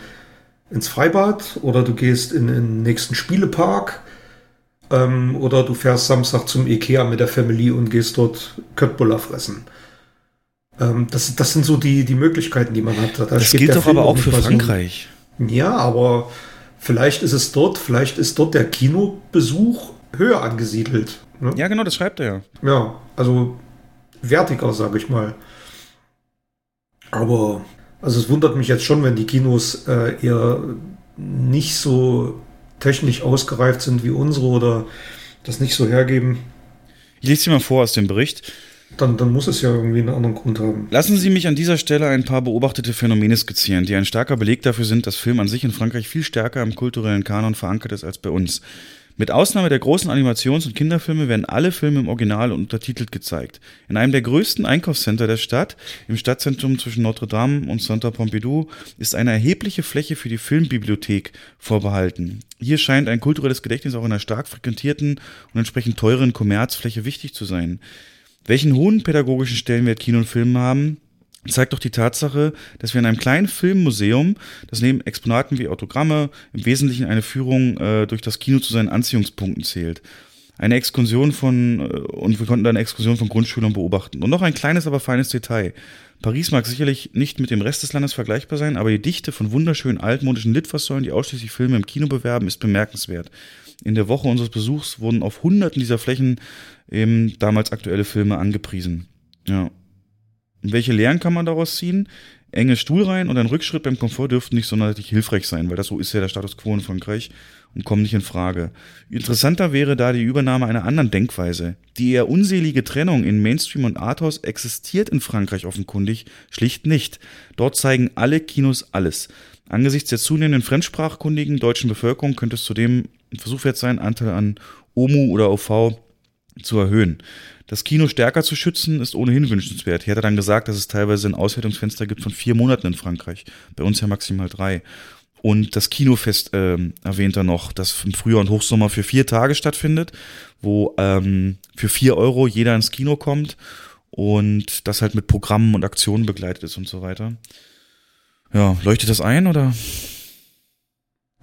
ins Freibad oder du gehst in den nächsten Spielepark ähm, oder du fährst Samstag zum Ikea mit der Family und gehst dort Köttbullar fressen. Ähm, das, das sind so die, die Möglichkeiten, die man hat. Da Das gilt doch Film aber auch für Frankreich. Ja, aber vielleicht ist es dort, vielleicht ist dort der Kinobesuch höher angesiedelt. Ne? Ja, genau, das schreibt er ja. Ja, also wertiger, sage ich mal. Aber also es wundert mich jetzt schon, wenn die Kinos äh, eher nicht so technisch ausgereift sind wie unsere oder das nicht so hergeben. Ich lese dir mal vor aus dem Bericht. Dann, dann muss es ja irgendwie einen anderen Grund haben. Lassen Sie mich an dieser Stelle ein paar beobachtete Phänomene skizzieren, die ein starker Beleg dafür sind, dass Film an sich in Frankreich viel stärker im kulturellen Kanon verankert ist als bei uns. Mit Ausnahme der großen Animations- und Kinderfilme werden alle Filme im Original und untertitelt gezeigt. In einem der größten Einkaufscenter der Stadt, im Stadtzentrum zwischen Notre Dame und Saint Pompidou, ist eine erhebliche Fläche für die Filmbibliothek vorbehalten. Hier scheint ein kulturelles Gedächtnis auch in einer stark frequentierten und entsprechend teuren Kommerzfläche wichtig zu sein. Welchen hohen pädagogischen Stellenwert Kino und Film haben, zeigt doch die Tatsache, dass wir in einem kleinen Filmmuseum, das neben Exponaten wie Autogramme im Wesentlichen eine Führung äh, durch das Kino zu seinen Anziehungspunkten zählt. Eine Exkursion von, äh, und wir konnten da eine Exkursion von Grundschülern beobachten. Und noch ein kleines, aber feines Detail. Paris mag sicherlich nicht mit dem Rest des Landes vergleichbar sein, aber die Dichte von wunderschönen altmodischen Litfaßsäulen, die ausschließlich Filme im Kino bewerben, ist bemerkenswert. In der Woche unseres Besuchs wurden auf hunderten dieser Flächen eben damals aktuelle Filme angepriesen. Ja, welche Lehren kann man daraus ziehen? Enge Stuhlreihen und ein Rückschritt beim Komfort dürften nicht sonderlich hilfreich sein, weil das so ist ja der Status quo in Frankreich und kommen nicht in Frage. Interessanter wäre da die Übernahme einer anderen Denkweise. Die eher unselige Trennung in Mainstream und Arthouse existiert in Frankreich offenkundig schlicht nicht. Dort zeigen alle Kinos alles. Angesichts der zunehmenden fremdsprachkundigen deutschen Bevölkerung könnte es zudem ein Versuch wert sein, Anteil an OMU oder OV zu erhöhen. Das Kino stärker zu schützen, ist ohnehin wünschenswert. Hier hat er dann gesagt, dass es teilweise ein Auswertungsfenster gibt von vier Monaten in Frankreich. Bei uns ja maximal drei. Und das Kinofest äh, erwähnt er noch, das im Frühjahr und Hochsommer für vier Tage stattfindet, wo ähm, für vier Euro jeder ins Kino kommt und das halt mit Programmen und Aktionen begleitet ist und so weiter. Ja, leuchtet das ein oder?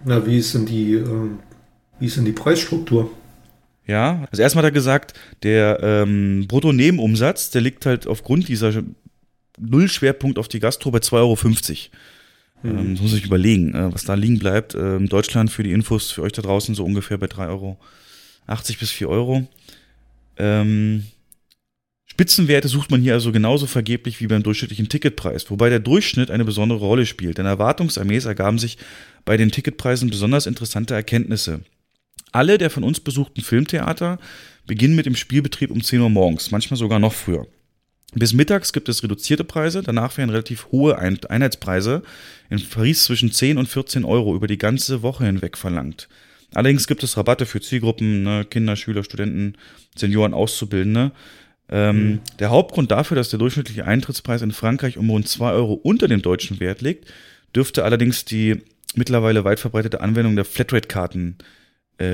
Na, wie ist denn die, äh, wie ist denn die Preisstruktur? Ja, also erstmal hat er gesagt, der ähm, Brutto-Nebenumsatz, der liegt halt aufgrund dieser Nullschwerpunkt auf die Gastro bei 2,50 Euro. Mhm. Ähm, das muss ich überlegen, äh, was da liegen bleibt. Äh, in Deutschland für die Infos für euch da draußen so ungefähr bei 3,80 Euro bis 4 Euro. Ähm, Spitzenwerte sucht man hier also genauso vergeblich wie beim durchschnittlichen Ticketpreis, wobei der Durchschnitt eine besondere Rolle spielt. Denn erwartungsarmees ergaben sich bei den Ticketpreisen besonders interessante Erkenntnisse. Alle der von uns besuchten Filmtheater beginnen mit dem Spielbetrieb um 10 Uhr morgens, manchmal sogar noch früher. Bis mittags gibt es reduzierte Preise, danach werden relativ hohe Einheitspreise in Paris zwischen 10 und 14 Euro über die ganze Woche hinweg verlangt. Allerdings gibt es Rabatte für Zielgruppen, ne, Kinder, Schüler, Studenten, Senioren, Auszubildende. Ähm, mhm. Der Hauptgrund dafür, dass der durchschnittliche Eintrittspreis in Frankreich um rund 2 Euro unter dem deutschen Wert liegt, dürfte allerdings die mittlerweile weit verbreitete Anwendung der Flatrate-Karten äh,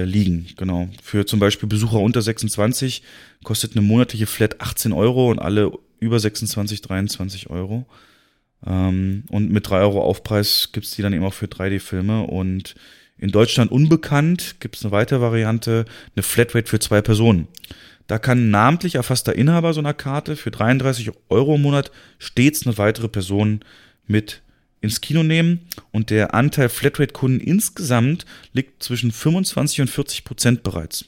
liegen. Genau. Für zum Beispiel Besucher unter 26 kostet eine monatliche Flat 18 Euro und alle über 26 23 Euro. Ähm, und mit 3 Euro Aufpreis gibt's die dann eben auch für 3D-Filme. Und in Deutschland unbekannt gibt's eine weitere Variante, eine Flatrate für zwei Personen. Da kann namentlich erfasster Inhaber so einer Karte für 33 Euro im Monat stets eine weitere Person mit ins Kino nehmen und der Anteil Flatrate-Kunden insgesamt liegt zwischen 25 und 40 Prozent bereits.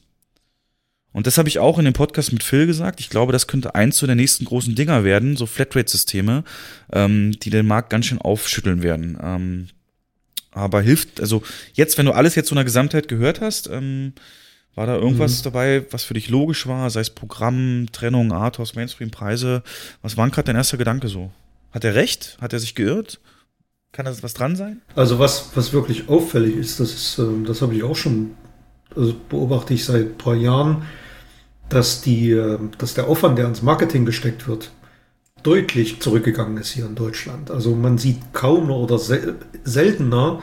Und das habe ich auch in dem Podcast mit Phil gesagt. Ich glaube, das könnte eins zu der nächsten großen Dinger werden, so Flatrate-Systeme, ähm, die den Markt ganz schön aufschütteln werden. Ähm, aber hilft, also jetzt, wenn du alles jetzt so einer Gesamtheit gehört hast, ähm, war da irgendwas mhm. dabei, was für dich logisch war, sei es Programm, Trennung, Arthouse, Mainstream, Preise? Was war gerade dein erster Gedanke so? Hat er recht? Hat er sich geirrt? Kann das was dran sein? Also was, was wirklich auffällig ist, das ist, ähm, das habe ich auch schon, also beobachte ich seit ein paar Jahren, dass die, ähm, dass der Aufwand, der ans Marketing gesteckt wird, deutlich zurückgegangen ist hier in Deutschland. Also man sieht kaum oder sel seltener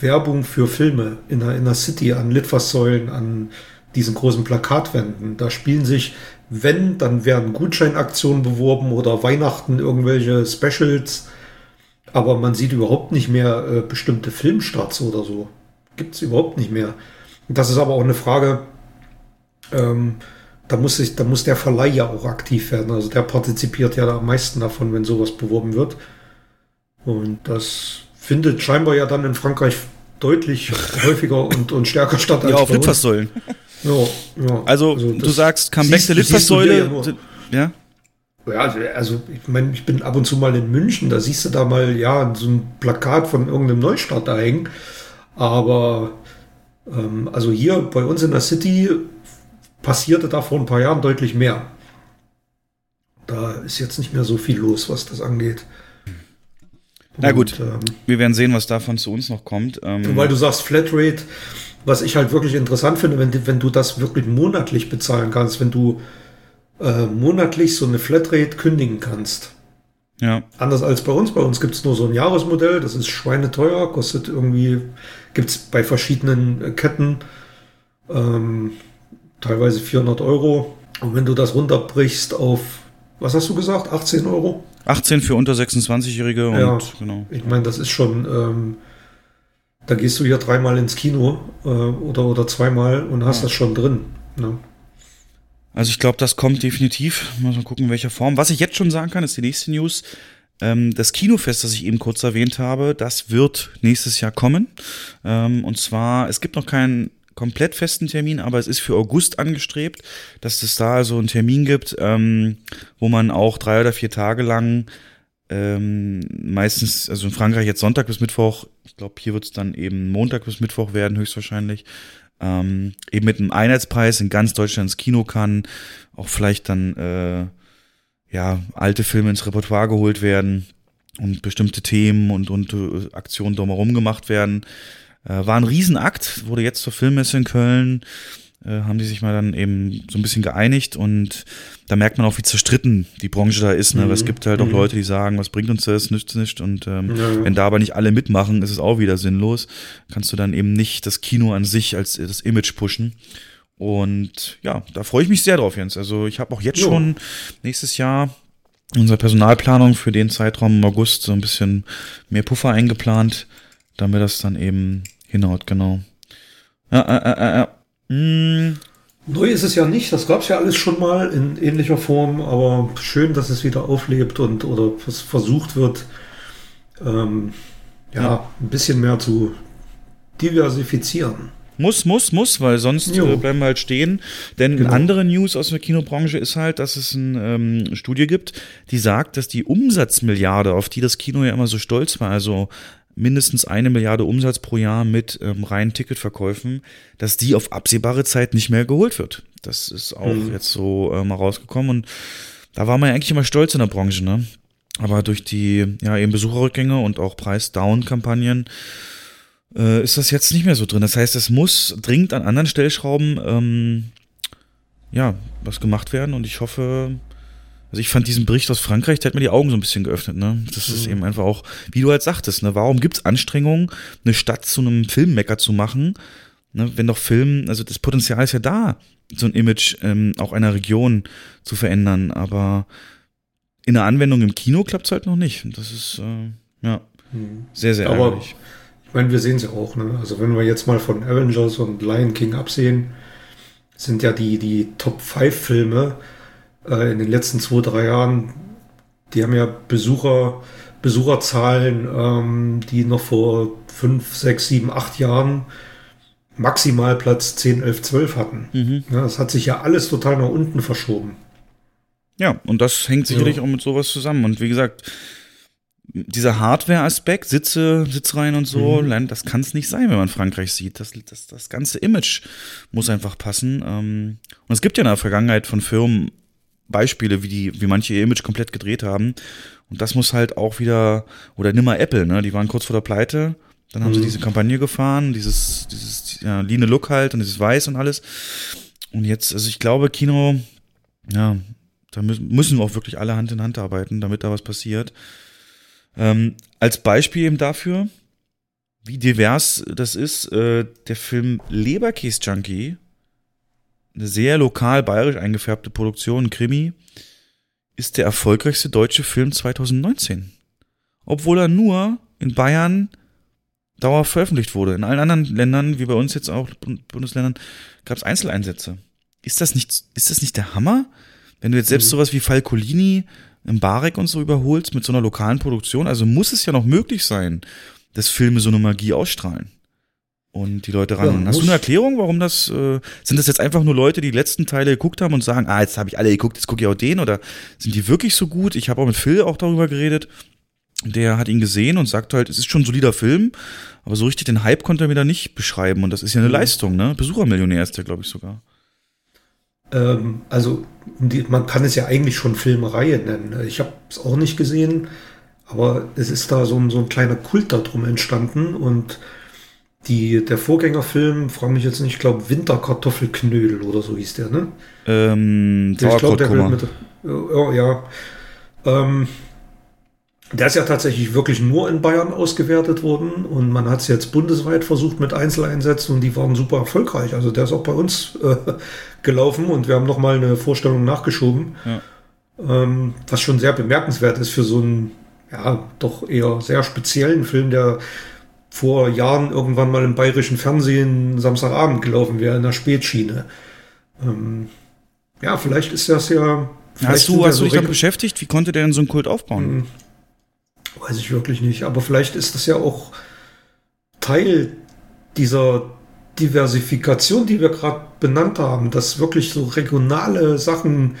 Werbung für Filme in der, in der City an Litfaßsäulen, an diesen großen Plakatwänden. Da spielen sich, wenn, dann werden Gutscheinaktionen beworben oder Weihnachten irgendwelche Specials aber man sieht überhaupt nicht mehr äh, bestimmte Filmstarts oder so. Gibt es überhaupt nicht mehr. Das ist aber auch eine Frage, ähm, da, muss sich, da muss der Verleih ja auch aktiv werden. Also der partizipiert ja am meisten davon, wenn sowas beworben wird. Und das findet scheinbar ja dann in Frankreich deutlich häufiger und, und stärker statt als Ja, auf Litfaßsäulen. Ja, ja. Also, also du sagst, Comeback der Litfaßsäule. Ja, ja? Ja, also, ich meine, ich bin ab und zu mal in München, da siehst du da mal, ja, so ein Plakat von irgendeinem Neustart da hängen. Aber ähm, also hier bei uns in der City passierte da vor ein paar Jahren deutlich mehr. Da ist jetzt nicht mehr so viel los, was das angeht. Na gut, Und, ähm, wir werden sehen, was davon zu uns noch kommt. Ähm, Weil du sagst Flatrate, was ich halt wirklich interessant finde, wenn, wenn du das wirklich monatlich bezahlen kannst, wenn du äh, monatlich so eine Flatrate kündigen kannst. ja, Anders als bei uns. Bei uns gibt es nur so ein Jahresmodell, das ist schweineteuer, kostet irgendwie, gibt es bei verschiedenen Ketten ähm, teilweise 400 Euro. Und wenn du das runterbrichst auf, was hast du gesagt, 18 Euro? 18 für unter 26-Jährige und Ja. genau. Ich meine, das ist schon, ähm, da gehst du hier dreimal ins Kino äh, oder, oder zweimal und hast das schon drin. Ne? Also ich glaube, das kommt definitiv. Mal gucken, in welcher Form. Was ich jetzt schon sagen kann, ist die nächste News. Ähm, das Kinofest, das ich eben kurz erwähnt habe, das wird nächstes Jahr kommen. Ähm, und zwar, es gibt noch keinen komplett festen Termin, aber es ist für August angestrebt, dass es da also einen Termin gibt, ähm, wo man auch drei oder vier Tage lang ähm, meistens, also in Frankreich jetzt Sonntag bis Mittwoch, ich glaube, hier wird es dann eben Montag bis Mittwoch werden, höchstwahrscheinlich, ähm, eben mit einem Einheitspreis in ganz Deutschland ins Kino kann, auch vielleicht dann äh, ja alte Filme ins Repertoire geholt werden und bestimmte Themen und, und äh, Aktionen drumherum gemacht werden. Äh, war ein Riesenakt, wurde jetzt zur Filmmesse in Köln, äh, haben die sich mal dann eben so ein bisschen geeinigt und da merkt man auch, wie zerstritten die Branche da ist. Ne? Weil es gibt halt auch Leute, die sagen, was bringt uns das, nützt nicht. Und ähm, Ja, ja. wenn da aber nicht alle mitmachen, ist es auch wieder sinnlos. Kannst du dann eben nicht das Kino an sich als das Image pushen. Und ja, da freue ich mich sehr drauf, Jens. Also ich habe auch jetzt Jo. schon nächstes Jahr unsere Personalplanung für den Zeitraum im August so ein bisschen mehr Puffer eingeplant, damit das dann eben hinhaut, genau. Ja, äh, äh, äh, mm, Neu ist es ja nicht, das gab es ja alles schon mal in ähnlicher Form, aber schön, dass es wieder auflebt und oder es versucht wird, ähm, ja, ein bisschen mehr zu diversifizieren. Muss, muss, muss, weil sonst Jo. äh, bleiben wir halt stehen. Denn Genau. andere News aus der Kinobranche ist halt, dass es eine ähm, Studie gibt, die sagt, dass die Umsatzmilliarde, auf die das Kino ja immer so stolz war, also mindestens eine Milliarde Umsatz pro Jahr mit ähm, reinen Ticketverkäufen, dass die auf absehbare Zeit nicht mehr geholt wird. Das ist auch jetzt so äh, mal rausgekommen und da war man ja eigentlich immer stolz in der Branche, ne? Aber durch die ja eben Besucherrückgänge und auch Preis-Down-Kampagnen äh, ist das jetzt nicht mehr so drin. Das heißt, es muss dringend an anderen Stellschrauben ähm, ja was gemacht werden und ich hoffe, also ich fand diesen Bericht aus Frankreich, der hat mir die Augen so ein bisschen geöffnet. Ne? Das ist eben einfach auch, wie du halt sagtest, ne? warum gibt es Anstrengungen, eine Stadt zu einem Filmmecker zu machen, ne? wenn doch Film, also das Potenzial ist ja da, so ein Image ähm, auch einer Region zu verändern, aber in der Anwendung im Kino klappt es halt noch nicht. Das ist äh, ja sehr, sehr Aber ärgerlich. ich meine, wir sehen es ja auch. Ne? Also wenn wir jetzt mal von Avengers und Lion King absehen, sind ja die, die Top 5 Filme äh, in den letzten zwei, drei Jahren, die haben ja Besucher, Besucherzahlen, ähm, die noch vor 5, 6, 7, 8 Jahren maximal Platz 10, 11, 12 hatten. Mhm. Ja, das hat sich ja alles total nach unten verschoben. Ja, und das hängt sicherlich Ja. auch mit sowas zusammen. Und wie gesagt, dieser Hardware-Aspekt, Sitze, Sitzreihen und so, Land, das kann es nicht sein, wenn man Frankreich sieht. Das, das, das ganze Image muss einfach passen. Ähm, Und es gibt ja in der Vergangenheit von Firmen Beispiele, wie die, wie manche ihr Image komplett gedreht haben. Und das muss halt auch wieder, oder nimm mal Apple, ne? Die waren kurz vor der Pleite. Dann haben sie diese Kampagne gefahren, dieses, dieses ja, Line Look halt und dieses Weiß und alles. Und jetzt, also ich glaube, Kino, ja, da müssen, müssen wir auch wirklich alle Hand in Hand arbeiten, damit da was passiert. Ähm, als Beispiel eben dafür, wie divers das ist, äh, der Film Leberkäse Junkie, eine sehr lokal bayerisch eingefärbte Produktion, Krimi, ist der erfolgreichste deutsche Film 2019. Obwohl er nur in Bayern dauerhaft veröffentlicht wurde. In allen anderen Ländern, wie bei uns jetzt auch Bund- Bundesländern, gab es Einzeleinsätze. Ist das nicht, ist das nicht der Hammer? Wenn du jetzt selbst sowas wie Falcolini im Barek und so überholst mit so einer lokalen Produktion, also muss es ja noch möglich sein, dass Filme so eine Magie ausstrahlen. Und die Leute ran. Ja, Hast du eine Erklärung, warum das, äh, sind das jetzt einfach nur Leute, die die letzten Teile geguckt haben und sagen, ah, jetzt habe ich alle geguckt, jetzt gucke ich auch den, oder sind die wirklich so gut? Ich habe auch mit Phil auch darüber geredet. Der hat ihn gesehen und sagt halt, es ist schon ein solider Film, aber so richtig den Hype konnte er mir da nicht beschreiben. Und das ist ja eine Leistung, ne? Besuchermillionär ist der, glaube ich, sogar. Ähm, also die, man kann es ja eigentlich schon Filmreihe nennen. Ich habe es auch nicht gesehen, Aber es ist da so ein, so ein kleiner Kult darum entstanden und die, der Vorgängerfilm, frage mich jetzt nicht, ich glaube Winterkartoffelknödel oder so hieß der, ne? Ähm, Der- ich glaub, der wird mit, ja, ja. Ähm, der ist ja tatsächlich wirklich nur in Bayern ausgewertet worden und man hat es jetzt bundesweit versucht mit Einzeleinsätzen und die waren super erfolgreich. Also der ist auch bei uns äh, gelaufen und wir haben nochmal eine Vorstellung nachgeschoben, Ja. ähm, was schon sehr bemerkenswert ist für so einen, ja, doch eher sehr speziellen Film, der vor Jahren irgendwann mal im bayerischen Fernsehen Samstagabend gelaufen wäre, in der Spätschiene. Ähm, ja, vielleicht ist das ja. Hast du, hast so du dich damit beschäftigt? Wie konnte der denn so einen Kult aufbauen? Weiß ich wirklich nicht. Aber vielleicht ist das ja auch Teil dieser Diversifikation, die wir gerade benannt haben, dass wirklich so regionale Sachen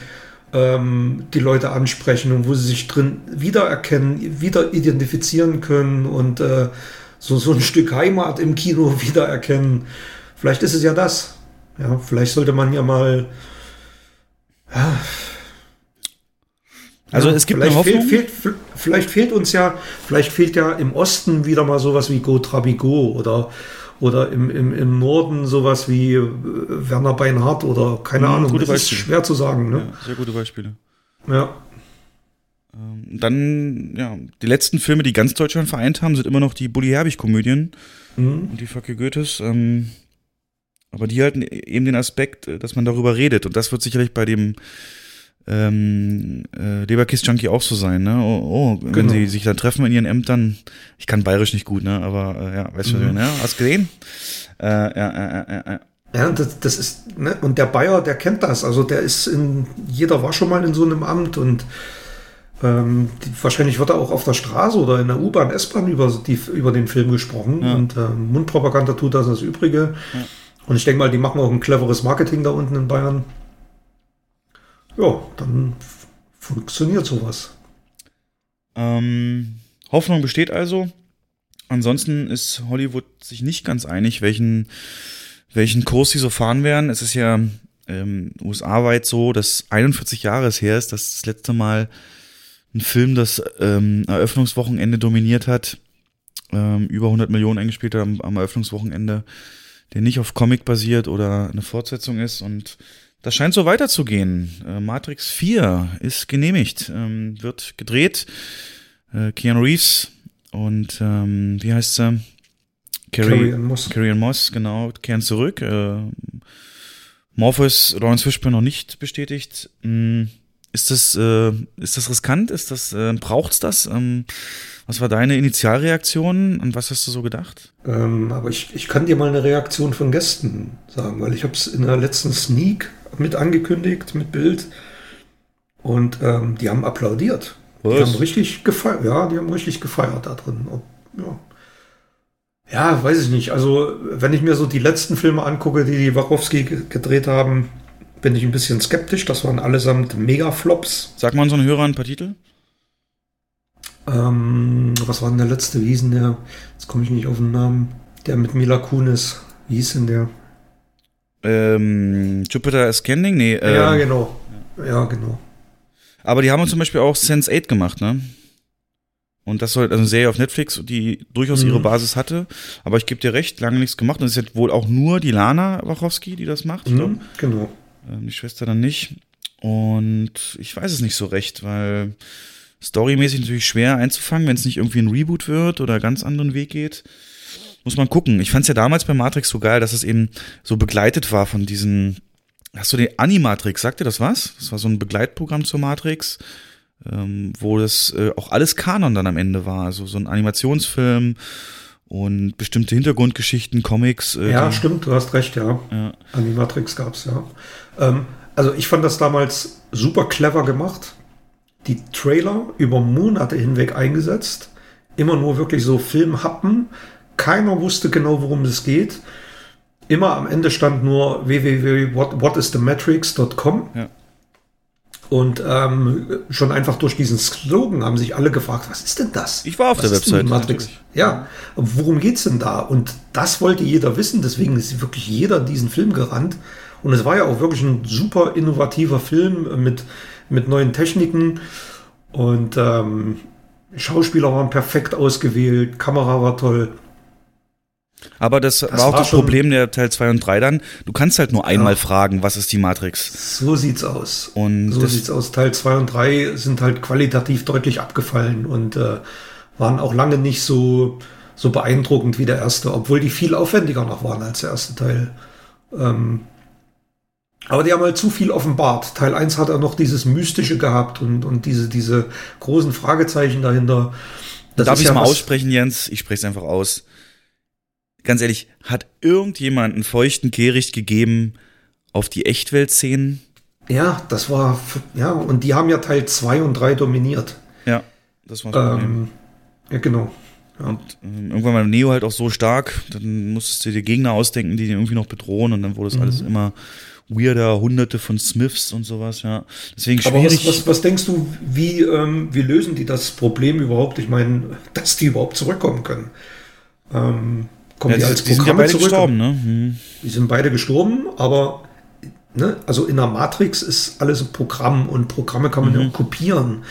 ähm, die Leute ansprechen und wo sie sich drin wiedererkennen, wieder identifizieren können und äh, so, so ein Stück Heimat im Kino wiedererkennen. Vielleicht ist es ja das. Ja, vielleicht sollte man ja mal Also Ja, es gibt vielleicht Hoffnung. Fehlt, fehlt, vielleicht fehlt uns ja, vielleicht fehlt ja im Osten wieder mal sowas wie Go Trabigo oder, oder im, im, im Norden sowas wie äh, Werner Beinhardt oder keine Mhm, Ahnung. das ist schwer zu sagen. Ne? ja, sehr gute Beispiele. Ja. Ähm, Dann, ja, die letzten Filme, die ganz Deutschland vereint haben, sind immer noch die Bully Herbig-Komödien Mhm. und die Facke Goethes. Ähm, aber die halten eben den Aspekt, äh, dass man darüber redet. Und das wird sicherlich bei dem ähm, äh, Leberkiss-Junkie auch so sein, ne? Oh, oh wenn Genau. sie sich dann treffen in ihren Ämtern, ich kann bayerisch nicht gut, ne? Aber äh, ja, weißt du, Mhm. ne? Hast gesehen? Äh, ja, ja, ja, ja. Ja, das, das ist, ne? und der Bayer, der kennt das. Also der ist in, jeder war schon mal in so einem Amt und ähm, die, wahrscheinlich wird er auch auf der Straße oder in der U-Bahn, S-Bahn über, die, über den Film gesprochen Ja. und ähm, Mundpropaganda tut das das Übrige. Und ich denke mal, die machen auch ein cleveres Marketing da unten in Bayern. Ja, dann funktioniert sowas. Ähm, Hoffnung besteht also. Ansonsten ist Hollywood sich nicht ganz einig, welchen, welchen Kurs sie so fahren werden. Es ist ja ähm, USA-weit so, dass 41 Jahre es her ist, dass das letzte Mal ein Film das ähm, Eröffnungswochenende dominiert hat, ähm, über 100 Millionen eingespielt hat am, am Eröffnungswochenende, der nicht auf Comic basiert oder eine Fortsetzung ist und das scheint so weiterzugehen. Äh, Matrix 4 ist genehmigt, ähm, wird gedreht. Äh, Keanu Reeves und ähm, wie heißt sie? Carrie Ann Moss. Carrie Ann Moss, genau, kehren zurück. Äh, Morpheus, Lawrence Fishburne noch nicht bestätigt. Mm, Ist das, äh, ist das riskant? Ist das, äh, braucht's das? Ähm, was war deine Initialreaktion? An was hast du so gedacht? Ähm, aber ich, ich kann dir mal eine Reaktion von Gästen sagen, weil ich habe es in der letzten Sneak mit angekündigt, mit Bild. Und ähm, die haben applaudiert. Die Was? haben richtig gefeiert. Ja, die haben richtig gefeiert da drin. Ob, ja. ja, weiß ich nicht. Also, wenn ich mir so die letzten Filme angucke, die die Wachowski ge- gedreht haben, bin ich ein bisschen skeptisch. Das waren allesamt Mega-Flops. Sag mal unseren Hörern ein paar Titel. Ähm, was war denn der letzte? Wie hieß denn der? Jetzt komme ich nicht auf den Namen. Der mit Mila Kunis. Wie hieß denn der? Ähm, Jupiter Ascending? Nee, ähm, ja, genau. Ja, genau. Aber die haben zum Beispiel auch Sense 8 gemacht, ne? Und das soll also eine Serie auf Netflix, die durchaus Mhm. ihre Basis hatte. Aber ich gebe dir recht, lange nichts gemacht. Und es ist jetzt wohl auch nur die Lana Wachowski, die das macht. Mhm, genau. Ähm, die Schwester dann nicht. Und ich weiß es nicht so recht, weil storymäßig natürlich schwer einzufangen, wenn es nicht irgendwie ein Reboot wird oder ganz anderen Weg geht. Muss man gucken. Ich fand es ja damals bei Matrix so geil, dass es eben so begleitet war von diesen. Hast du den Animatrix, sagt dir das was? Das war so ein Begleitprogramm zur Matrix, ähm, wo das äh, auch alles Kanon dann am Ende war. Also so ein Animationsfilm und bestimmte Hintergrundgeschichten, Comics. Äh, Ja, stimmt, du hast recht, ja. Ja. Animatrix gab es, ja. Ähm, also ich fand das damals super clever gemacht. Die Trailer über Monate hinweg eingesetzt. Immer nur wirklich so Filmhappen. Keiner wusste genau, worum es geht. Immer am Ende stand nur www.whatisthematrix.com. Ja. Und ähm, schon einfach durch diesen Slogan haben sich alle gefragt, was ist denn das? Ich war auf was der Website, Matrix? natürlich. Ja, worum geht's denn da? Und das wollte jeder wissen, deswegen ist wirklich jeder diesen Film gerannt. Und es war ja auch wirklich ein super innovativer Film mit, mit neuen Techniken. Und ähm, Schauspieler waren perfekt ausgewählt, Kamera war toll. Aber das, Das war auch war das Problem der Teil 2 und 3 dann. Du kannst halt nur einmal fragen, was ist die Matrix? So sieht's aus. Und so sieht's aus. Teil 2 und 3 sind halt qualitativ deutlich abgefallen und äh, waren auch lange nicht so, so beeindruckend wie der erste, obwohl die viel aufwendiger noch waren als der erste Teil. Ähm, aber die haben halt zu viel offenbart. Teil 1 hat er noch dieses Mystische gehabt und, und diese, diese großen Fragezeichen dahinter. Das Darf ich ja mal aussprechen, Jens? Ich spreche es einfach aus. Ganz ehrlich, hat irgendjemand einen feuchten Kehricht gegeben auf die Echtwelt-Szenen? Ja, das war, ja, und die haben ja Teil 2 und 3 dominiert. Ja, das war das Problem. Ähm, ja, genau. Ja. Und ähm, irgendwann war Neo halt auch so stark, dann musstest du dir Gegner ausdenken, die den irgendwie noch bedrohen und dann wurde es alles Mhm. immer weirder, hunderte von Smiths und sowas, ja. Deswegen Aber schwierig. was, was, was denkst du, wie, ähm, wie lösen die das Problem überhaupt? Ich meine, dass die überhaupt zurückkommen können. Ähm, kommen ja, die als die sind ja Programme beide zurück? gestorben, ne? Hm. Die sind beide gestorben, aber ne, also in der Matrix ist alles ein Programm und Programme kann man Mhm. ja kopieren.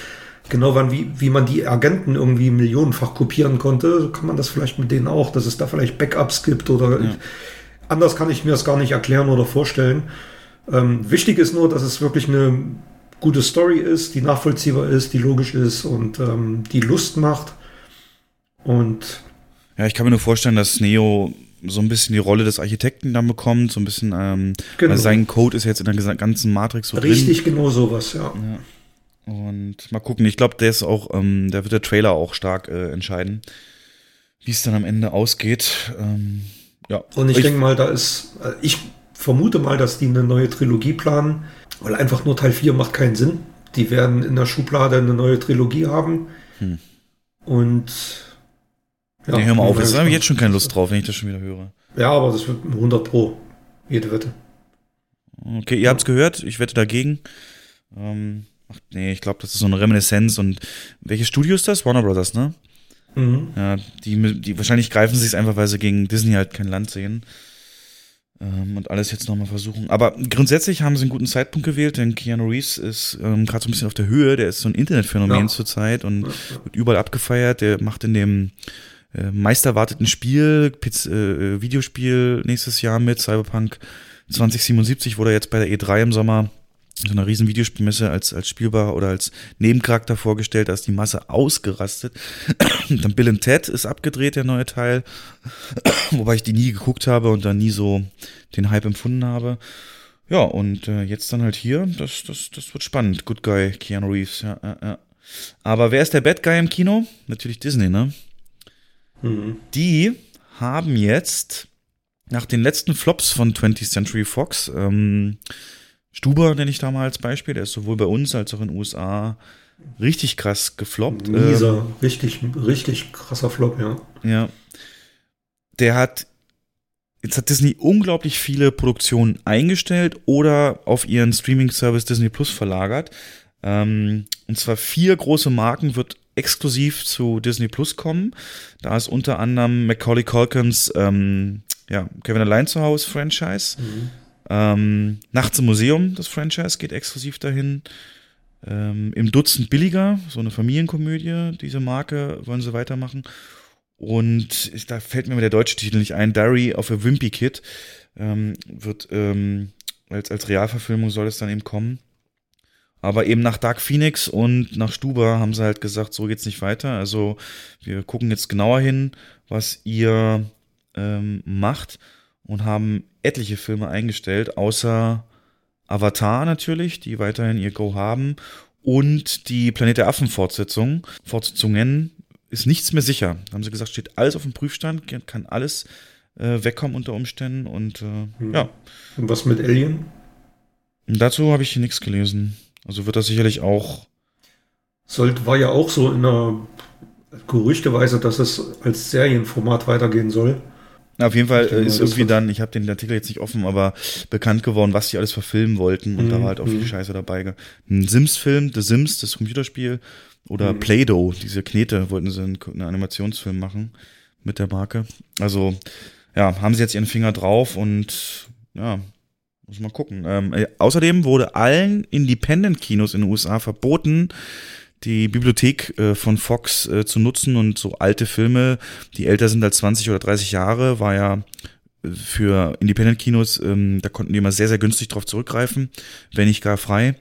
Genau wann, wie, wie man die Agenten irgendwie millionenfach kopieren konnte, so kann man das vielleicht mit denen auch, dass es da vielleicht Backups gibt oder anders kann ich mir das gar nicht erklären oder vorstellen. Ähm, wichtig ist nur, dass es wirklich eine gute Story ist, die nachvollziehbar ist, die logisch ist und ähm, die Lust macht. Und Ja, ich kann mir nur vorstellen, dass Neo so ein bisschen die Rolle des Architekten dann bekommt, so ein bisschen, ähm, Genau. weil sein Code ist jetzt in der ganzen Matrix so drin. richtig genau sowas, ja. Und mal gucken, ich glaube, der ist auch, ähm, da wird der Trailer auch stark äh, entscheiden, wie es dann am Ende ausgeht. Ähm, ja. Und ich, denke mal, da ist, äh, ich vermute mal, dass die eine neue Trilogie planen, weil einfach nur Teil 4 macht keinen Sinn. Die werden in der Schublade eine neue Trilogie haben. Hm. Und ja, nee, hör mal auf, jetzt habe ich jetzt schon keine Lust drauf, wenn ich das schon wieder höre. Ja, aber das wird 100 Pro. Jede Wette. Okay, ihr habt's gehört, ich wette dagegen. Ähm, ach nee, ich glaube, das ist so eine Reminiszenz und welches Studio ist das? Warner Brothers, ne? Mhm. Ja, die, die wahrscheinlich greifen sie es einfach, weil sie gegen Disney halt kein Land sehen. Ähm, und alles jetzt nochmal versuchen. Aber grundsätzlich haben sie einen guten Zeitpunkt gewählt, denn Keanu Reeves ist ähm, gerade so ein bisschen auf der Höhe. Der ist so ein Internetphänomen Ja. zurzeit und wird überall abgefeiert. Der macht in dem äh, meisterwarteten Spiel, Piz, äh, Videospiel nächstes Jahr mit Cyberpunk 2077 wurde er jetzt bei der E3 im Sommer so einer riesen Videospielmesse als, als spielbar oder als Nebencharakter vorgestellt, da ist die Masse ausgerastet. Dann Bill and Ted ist abgedreht, der neue Teil, wobei ich die nie geguckt habe und da nie so den Hype empfunden habe. Ja, und äh, jetzt dann halt hier, das, das, das wird spannend. Good Guy, Keanu Reeves, ja, ja, ja. Aber wer ist der Bad Guy im Kino? Natürlich Disney, ne? Mhm. Die haben jetzt nach den letzten Flops von 20th Century Fox, ähm, Stuber nenne ich da mal als Beispiel, der ist sowohl bei uns als auch in den USA richtig krass gefloppt. Ähm, Mieser, richtig, richtig krasser Flop, ja. ja. Der hat, jetzt hat Disney unglaublich viele Produktionen eingestellt oder auf ihren Streaming-Service Disney Plus verlagert. Ähm, und zwar vier große Marken wird exklusiv zu Disney Plus kommen. Da ist unter anderem Macaulay Culkins, ähm, ja, Kevin Allein zu Hause Franchise. Ähm, Nachts im Museum, das Franchise, geht exklusiv dahin. Ähm, Im Dutzend billiger, so eine Familienkomödie, diese Marke wollen sie weitermachen. Und ich, da fällt mir der deutsche Titel nicht ein, Diary of a Wimpy Kid, ähm, wird ähm, als, als Realverfilmung soll es dann eben kommen. Aber eben nach Dark Phoenix und nach Stuber haben sie halt gesagt, so geht's nicht weiter. Also wir gucken jetzt genauer hin, was ihr ähm, macht und haben etliche Filme eingestellt, außer Avatar natürlich, die weiterhin ihr Go haben und die Planet der Affen Fortsetzung, Fortsetzungen ist nichts mehr sicher. Da haben sie gesagt, steht alles auf dem Prüfstand, kann alles äh, wegkommen unter Umständen und äh, ja. Und was mit Alien? Und dazu habe ich nichts gelesen. Also wird das sicherlich auch. Sollte, war ja auch so in der Gerüchteweise, dass es als Serienformat weitergehen soll. Na, auf jeden Fall äh, ist irgendwie dann, ich habe den Artikel jetzt nicht offen, aber bekannt geworden, was sie alles verfilmen wollten. Und da Mhm, war halt auch viel mhm. Scheiße dabei. Ein Sims-Film, The Sims, das Computerspiel. Oder Mhm. Play-Doh, diese Knete, wollten sie einen, einen Animationsfilm machen mit der Marke. Also, ja, haben sie jetzt ihren Finger drauf und ja, muss mal gucken. Ähm, äh, außerdem wurde allen Independent-Kinos in den USA verboten, die Bibliothek äh, von Fox äh, zu nutzen und so alte Filme, die älter sind als 20 oder 30 Jahre, war ja äh, für Independent-Kinos, ähm, da konnten die immer sehr, sehr günstig drauf zurückgreifen, wenn nicht gar frei.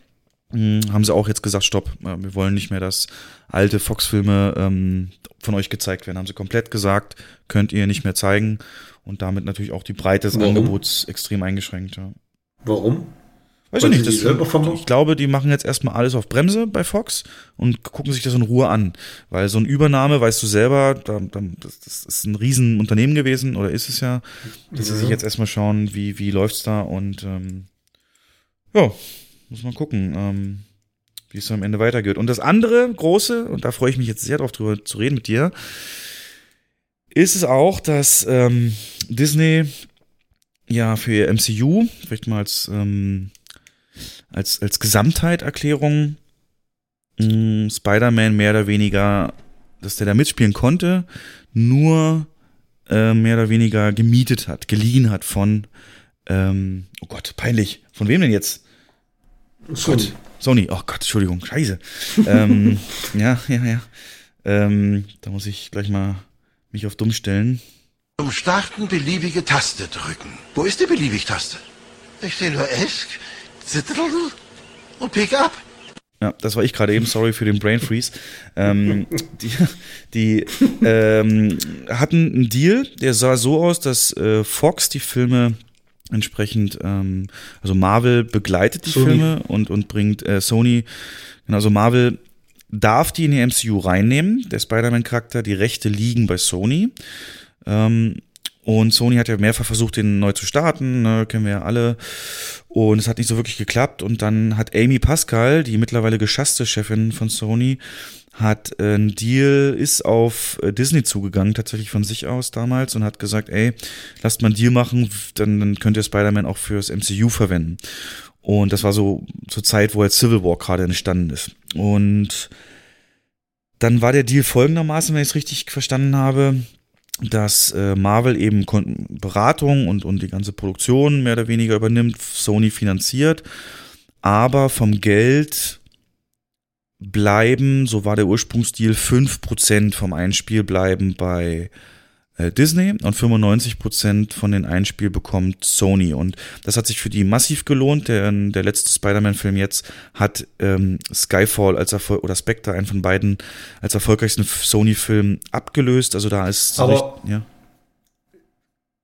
Hm, haben sie auch jetzt gesagt, stopp, äh, wir wollen nicht mehr, dass alte Fox-Filme ähm, von euch gezeigt werden. Haben sie komplett gesagt, könnt ihr nicht mehr zeigen und damit natürlich auch die Breite des Warum? Angebots extrem eingeschränkt. Ja. Warum? Weiß ich nicht, das, ich glaube, die machen jetzt erstmal alles auf Bremse bei Fox und gucken sich das in Ruhe an. Weil so eine Übernahme, weißt du selber, da, da, das, das ist ein Riesenunternehmen gewesen, oder ist es ja, dass sie sich jetzt erstmal schauen, wie, wie läuft's da und ähm, ja, muss man gucken, ähm, wie es am Ende weitergeht. Und das andere große, und da freue ich mich jetzt sehr drauf drüber zu reden mit dir, ist es auch, dass ähm, Disney ja für ihr MCU, vielleicht mal als, ähm, als, als Gesamtheiterklärung, mh, Spider-Man mehr oder weniger, dass der da mitspielen konnte, nur äh, mehr oder weniger gemietet hat, geliehen hat von, ähm, oh Gott, peinlich, von wem denn jetzt? Sony. Gott, Sony, oh Gott, Entschuldigung, scheiße. ähm, ja, ja, ja. Ähm, da muss ich gleich mal mich auf dumm stellen. Zum Starten beliebige Taste drücken. Wo ist die Beliebig-Taste? Ich sehe nur Esk, und Pick up. Ja, das war ich gerade eben, sorry für den Brain Freeze. Ähm, die die ähm, hatten einen Deal, der sah so aus, dass äh, Fox die Filme entsprechend, ähm, also Marvel begleitet die Sony. Filme und, und bringt äh, Sony, genau, also Marvel darf die in die MCU reinnehmen, der Spider-Man-Charakter, die Rechte liegen bei Sony. Ähm, und Sony hat ja mehrfach versucht, den neu zu starten, ne, kennen wir ja alle. Und es hat nicht so wirklich geklappt. Und dann hat Amy Pascal, die mittlerweile geschasste Chefin von Sony, hat äh, einen Deal, ist auf äh, Disney zugegangen, tatsächlich von sich aus damals, und hat gesagt, ey, lasst mal einen Deal machen, dann, dann könnt ihr Spider-Man auch fürs MCU verwenden. Und das war so zur Zeit, wo jetzt Civil War gerade entstanden ist. Und dann war der Deal folgendermaßen, wenn ich es richtig verstanden habe, dass äh, Marvel eben Kon Beratung und, und die ganze Produktion mehr oder weniger übernimmt, Sony finanziert, aber vom Geld bleiben, so war der Ursprungsdeal, 5% vom Einspiel bleiben bei Disney und 95% von den Einspiel bekommt Sony. Und das hat sich für die massiv gelohnt. Der, der letzte Spider-Man-Film jetzt hat ähm, Skyfall als Erfolg oder Spectre, einen von beiden, als erfolgreichsten Sony-Film abgelöst. Also da ist Aber- richt- ja.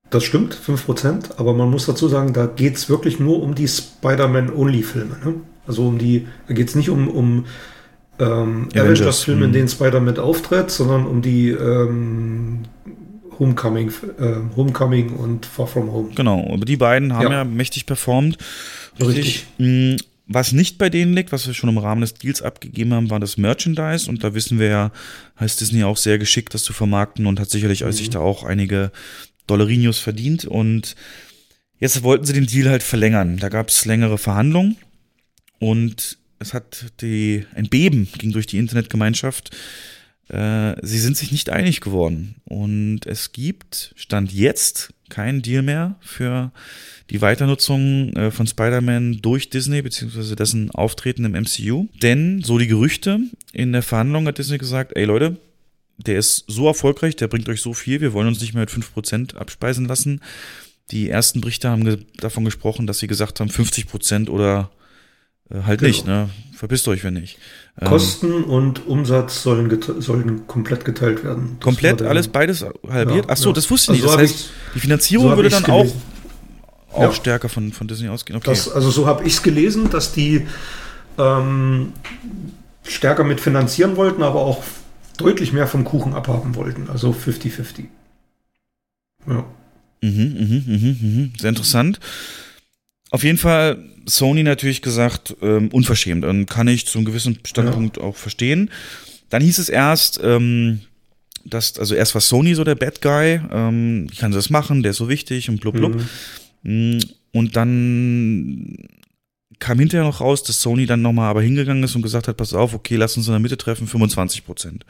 Das stimmt, 5%, aber man muss dazu sagen, da geht es wirklich nur um die Spider-Man-Only-Filme. Ne? Also um die, da geht es nicht um, um ähm, Avengers, Avengers-Filme, in mhm. denen Spider-Man auftritt, sondern um die ähm, Homecoming, äh, Homecoming und Far From Home. Genau, aber die beiden haben ja, Ja. mächtig performt. Richtig. Mm, Was nicht bei denen liegt, was wir schon im Rahmen des Deals abgegeben haben, war das Merchandise. Und da wissen wir ja, heißt Disney auch sehr geschickt, das zu vermarkten und hat sicherlich Mhm. sich da auch einige Dollarinos verdient. Und jetzt wollten sie den Deal halt verlängern. Da gab es längere Verhandlungen und es hat die, ein Beben ging durch die Internetgemeinschaft. Äh, sie sind sich nicht einig geworden. Und es gibt, Stand jetzt, keinen Deal mehr für die Weiternutzung äh, von Spider-Man durch Disney, beziehungsweise dessen Auftreten im MCU. Denn, so die Gerüchte, in der Verhandlung hat Disney gesagt, ey Leute, der ist so erfolgreich, der bringt euch so viel, wir wollen uns nicht mehr mit 5% abspeisen lassen. Die ersten Berichte haben ge davon gesprochen, dass sie gesagt haben, 50% oder äh, halt Genau. nicht, ne? Verpisst euch, wenn nicht. Ähm, Kosten und Umsatz sollen, gete- sollen komplett geteilt werden. Das komplett alles beides halbiert? Ja, Ach so, ja. das wusste ich Also nicht. so Das hab heißt, die Finanzierung so würde dann auch, gelesen. auch Ja. stärker von, von Disney ausgehen. Okay. Das, also so habe ich es gelesen, dass die ähm, stärker mit finanzieren wollten, aber auch deutlich mehr vom Kuchen abhaben wollten. Also 50-50. Ja. Mhm, mhm, mhm, mhm. Sehr interessant. Auf jeden Fall Sony natürlich gesagt, ähm, unverschämt. Und kann ich zu einem gewissen Standpunkt auch verstehen. Dann hieß es erst, ähm, dass, also erst war Sony so der Bad Guy, ähm, wie kann sie das machen, der ist so wichtig und blub blub. Mhm. Mm, Und dann kam hinterher noch raus, dass Sony dann nochmal aber hingegangen ist und gesagt hat, pass auf, okay, lass uns in der Mitte treffen, 25 Prozent.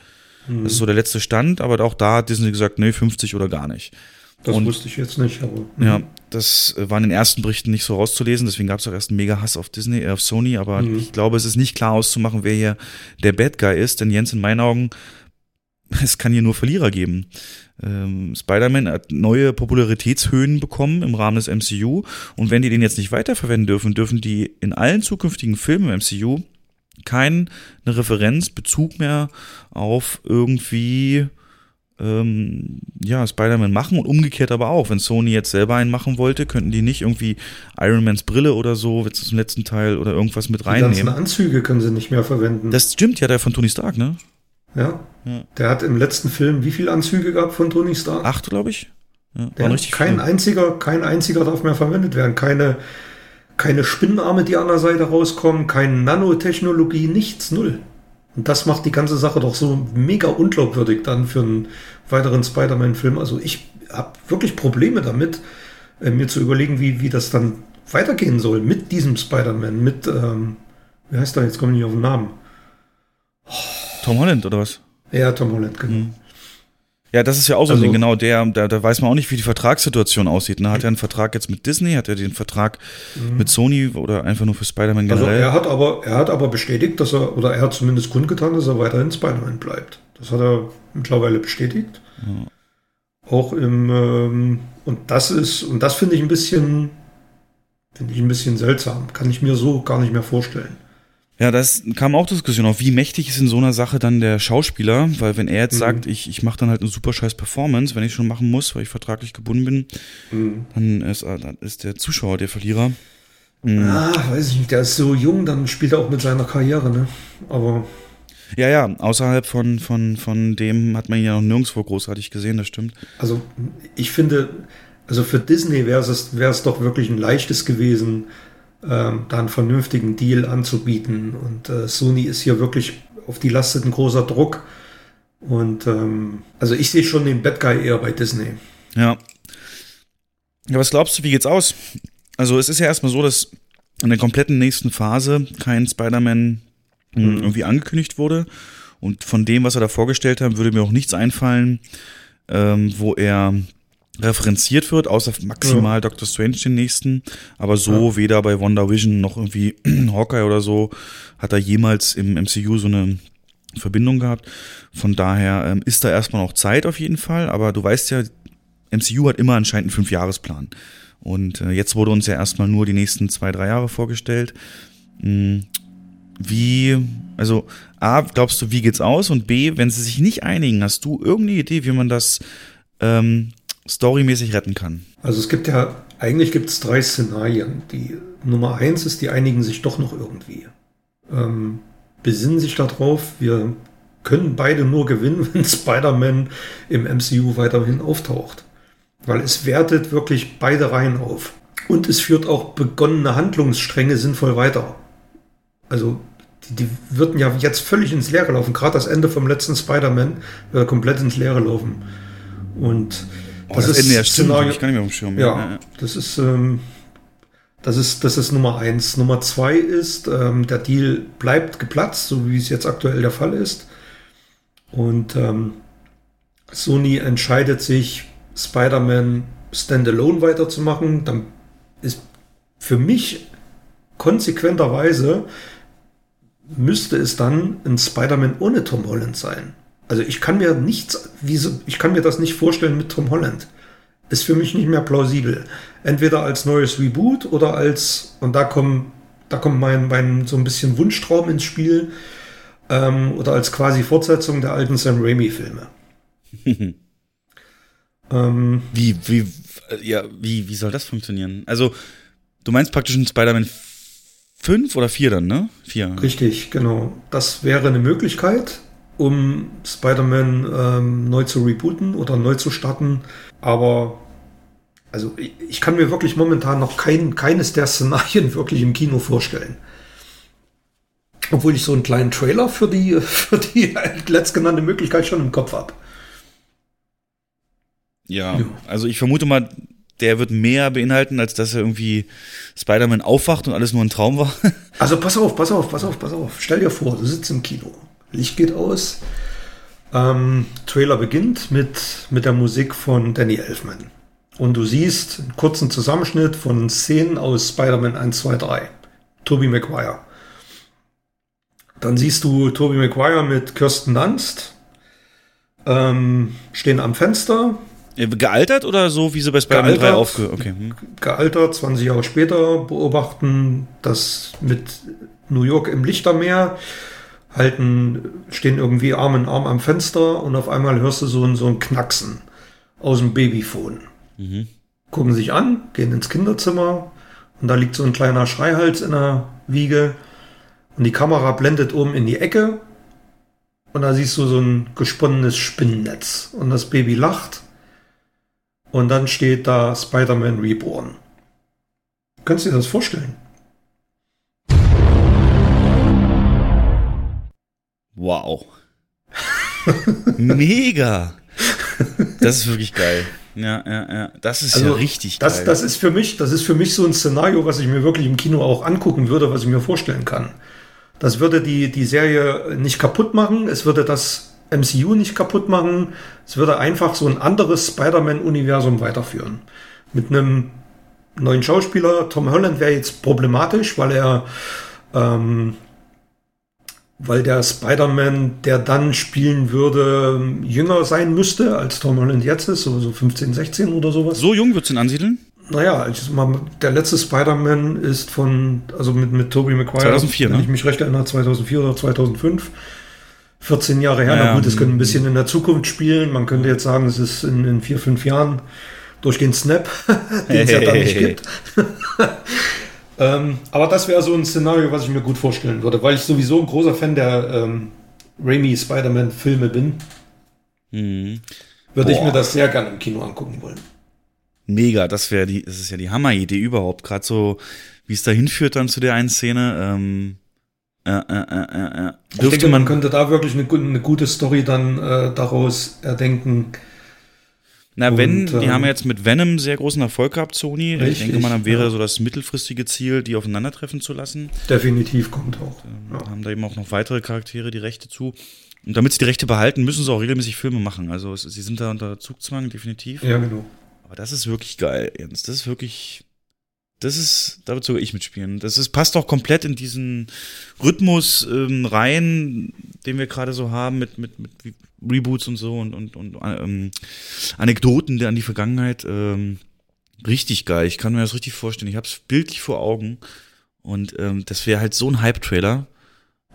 Mhm. Das ist so der letzte Stand, aber auch da hat Disney gesagt, nee, 50 oder gar nicht. Das und- wusste ich jetzt nicht, aber. Ja, das äh, war in den ersten Berichten nicht so rauszulesen, deswegen gab es auch erst einen mega Hass auf Disney, äh, auf Sony, aber mhm. ich glaube, es ist nicht klar auszumachen, wer hier der Bad Guy ist, denn Jens in meinen Augen, es kann hier nur Verlierer geben. Ähm, Spider-Man hat neue Popularitätshöhen bekommen im Rahmen des MCU und wenn die den jetzt nicht weiterverwenden dürfen, dürfen die in allen zukünftigen Filmen im MCU keine Referenz, Bezug mehr auf irgendwie ähm, ja, Spider-Man machen und umgekehrt aber auch. Wenn Sony jetzt selber einen machen wollte, könnten die nicht irgendwie Iron Mans Brille oder so, jetzt zum letzten Teil oder irgendwas mit reinnehmen. Die ganzen Anzüge können sie nicht mehr verwenden. Das stimmt ja, der von Tony Stark, ne? Ja. ja. Der hat im letzten Film wie viele Anzüge gehabt von Tony Stark? Acht, glaube ich. Ja, der richtig kein viel. einziger, kein einziger darf mehr verwendet werden. Keine, keine Spinnenarme, die an der Seite rauskommen, keine Nanotechnologie, nichts, null. Und das macht die ganze Sache doch so mega unglaubwürdig dann für einen weiteren Spider-Man-Film. Also ich habe wirklich Probleme damit, äh, mir zu überlegen, wie, wie das dann weitergehen soll mit diesem Spider-Man, mit, ähm, wie heißt er, jetzt komme ich nicht auf den Namen. Tom Holland oder was? Ja, Tom Holland, genau. Mhm. Ja, das ist ja auch so also, ein Ding, genau, der, da, da weiß man auch nicht, wie die Vertragssituation aussieht. Ne? Hat er einen Vertrag jetzt mit Disney, hat er den Vertrag mhm. mit Sony oder einfach nur für Spider-Man also generell? Also er hat aber, er hat aber bestätigt, dass er, oder er hat zumindest kundgetan, dass er weiterhin Spider-Man bleibt. Das hat er mittlerweile bestätigt. Ja. Auch im, ähm, und das ist, und das finde ich ein bisschen, finde ich ein bisschen seltsam. Kann ich mir so gar nicht mehr vorstellen. Ja, das kam auch Diskussion auf, wie mächtig ist in so einer Sache dann der Schauspieler, weil wenn er jetzt mhm. sagt, ich, ich mache dann halt eine super scheiß Performance, wenn ich schon machen muss, weil ich vertraglich gebunden bin, mhm. dann, ist, äh, dann ist der Zuschauer der Verlierer. Mhm. Ah, weiß ich nicht, der ist so jung, dann spielt er auch mit seiner Karriere, ne? Aber. Ja, ja, außerhalb von, von, von dem hat man ihn ja noch nirgendwo großartig gesehen, das stimmt. Also, ich finde, also für Disney wäre es, wäre es doch wirklich ein leichtes gewesen, ähm, da einen vernünftigen Deal anzubieten. Und äh, Sony ist hier wirklich auf die lastet ein großer Druck. Und ähm, also ich sehe schon den Bad Guy eher bei Disney. Ja. Ja, was glaubst du, wie geht's aus? Also es ist ja erstmal so, dass in der kompletten nächsten Phase kein Spider-Man hm, mhm. irgendwie angekündigt wurde. Und von dem, was er da vorgestellt hat, würde mir auch nichts einfallen, ähm, wo er referenziert wird, außer maximal ja. Doctor Strange den nächsten. Aber so ja. weder bei Wonder Vision noch irgendwie Hawkeye oder so hat er jemals im MCU so eine Verbindung gehabt. Von daher ähm, ist da erstmal noch Zeit auf jeden Fall. Aber du weißt ja, MCU hat immer anscheinend einen Fünfjahresplan. Und äh, jetzt wurde uns ja erstmal nur die nächsten zwei, drei Jahre vorgestellt. Hm, wie, also A, glaubst du, wie geht's aus? Und B, wenn sie sich nicht einigen, hast du irgendeine Idee, wie man das ähm, storymäßig retten kann? Also es gibt ja, eigentlich gibt es drei Szenarien. Die Nummer eins ist, die einigen sich doch noch irgendwie. Ähm, besinnen sich darauf, wir können beide nur gewinnen, wenn Spider-Man im MCU weiterhin auftaucht. Weil es wertet wirklich beide Reihen auf. Und es führt auch begonnene Handlungsstränge sinnvoll weiter. Also die, die würden ja jetzt völlig ins Leere laufen. Gerade das Ende vom letzten Spider-Man wird komplett ins Leere laufen. Und Oh, das, das ist Ende ja stimmt, Szenario, ich gar nicht mehr umschirmen. Ja, ja, ja, das ist, ähm, das ist, das ist Nummer eins. Nummer zwei ist, ähm, der Deal bleibt geplatzt, so wie es jetzt aktuell der Fall ist. Und ähm, Sony entscheidet sich, Spider-Man Standalone weiterzumachen. Dann ist für mich konsequenterweise müsste es dann ein Spider-Man ohne Tom Holland sein. Also ich kann mir nichts, ich kann mir das nicht vorstellen mit Tom Holland. Ist für mich nicht mehr plausibel. Entweder als neues Reboot oder als, und da kommen, da kommt mein, mein so ein bisschen Wunschtraum ins Spiel, ähm, oder als quasi Fortsetzung der alten Sam Raimi-Filme. ähm, wie, wie, ja, wie, wie soll das funktionieren? Also, du meinst praktisch ein Spider-Man 5 oder 4 dann, ne? 4. Richtig, genau. Das wäre eine Möglichkeit um Spider-Man ähm, neu zu rebooten oder neu zu starten. Aber also ich, ich kann mir wirklich momentan noch kein, keines der Szenarien wirklich im Kino vorstellen. Obwohl ich so einen kleinen Trailer für die, für die letztgenannte Möglichkeit schon im Kopf habe. Ja, ja, also ich vermute mal, der wird mehr beinhalten, als dass er irgendwie Spider-Man aufwacht und alles nur ein Traum war. Also pass auf, pass auf, pass auf, pass auf. Stell dir vor, du sitzt im Kino. Licht geht aus. Ähm, Trailer beginnt mit, mit der Musik von Danny Elfman. und du siehst einen kurzen Zusammenschnitt von Szenen aus Spider-Man 1, 2, 3. Tobey Maguire. Dann siehst du Tobey Maguire mit Kirsten Dunst ähm, stehen am Fenster. Äh, Gealtert oder so, wie sie bei Spider-Man 3 Gealtert. aufge... Okay. Hm. gealtert, 20 Jahre später, beobachten das mit New York im Lichtermeer, halten, stehen irgendwie Arm in Arm am Fenster und auf einmal hörst du so ein, so ein Knacksen aus dem Babyphone. Gucken sich an, gehen ins Kinderzimmer und da liegt so ein kleiner Schreihals in der Wiege und die Kamera blendet oben in die Ecke und da siehst du so ein gesponnenes Spinnennetz und das Baby lacht und dann steht da Spider-Man Reborn. Kannst du dir das vorstellen? Wow. Mega. Das ist wirklich geil. Ja, ja, ja. Das ist ja richtig Also das, geil. Das ist für mich, das ist für mich so ein Szenario, was ich mir wirklich im Kino auch angucken würde, was ich mir vorstellen kann. Das würde die, die Serie nicht kaputt machen, es würde das MCU nicht kaputt machen, es würde einfach so ein anderes Spider-Man-Universum weiterführen. Mit einem neuen Schauspieler, Tom Holland wäre jetzt problematisch, weil er ähm, weil der Spider-Man, der dann spielen würde, jünger sein müsste, als Tom Holland jetzt ist, so, so 15, 16 oder sowas. so jung wird's ihn ansiedeln? Naja, ich der letzte Spider-Man ist von, also mit, mit Tobey Maguire, 2004, wenn ne? ich mich recht erinnere, 2004 oder 2005. 14 Jahre her, Ja, na gut, es könnte ein bisschen in der Zukunft spielen. Man könnte jetzt sagen, es ist in, in vier, fünf Jahren durchgehend Snap, den es ja dann nicht gibt. Ähm, aber das wäre so ein Szenario, was ich mir gut vorstellen würde, weil ich sowieso ein großer Fan der ähm, Raimi Spider-Man-Filme bin, Mhm. würde ich mir das sehr gerne im Kino angucken wollen. Mega, das wäre die, das ist ja die Hammeridee überhaupt. Gerade so, wie es da hinführt dann zu der einen Szene. Ähm, äh, äh, äh, äh, äh. Ich Dürfte denke, man, man könnte da wirklich eine, eine gute Story dann äh, daraus erdenken. Na, wenn, und, die ähm, haben ja jetzt mit Venom sehr großen Erfolg gehabt, Sony. ich Richtig, denke mal, dann wäre ja. so das mittelfristige Ziel, die aufeinandertreffen zu lassen. Definitiv kommt auch. Ja. Haben da eben auch noch weitere Charaktere die Rechte zu. Und damit sie die Rechte behalten, müssen sie auch regelmäßig Filme machen. Also es, sie sind da unter Zugzwang, definitiv. Ja, genau. Aber das ist wirklich geil, Ernst. Das ist wirklich. Das ist, da wird sogar ich mitspielen. Das ist, passt auch komplett in diesen Rhythmus ähm, rein, den wir gerade so haben mit, mit, mit Reboots und so und, und, und ähm, Anekdoten an die Vergangenheit. Ähm, richtig geil. Ich kann mir das richtig vorstellen. Ich habe es bildlich vor Augen. Und ähm, das wäre halt so ein Hype-Trailer.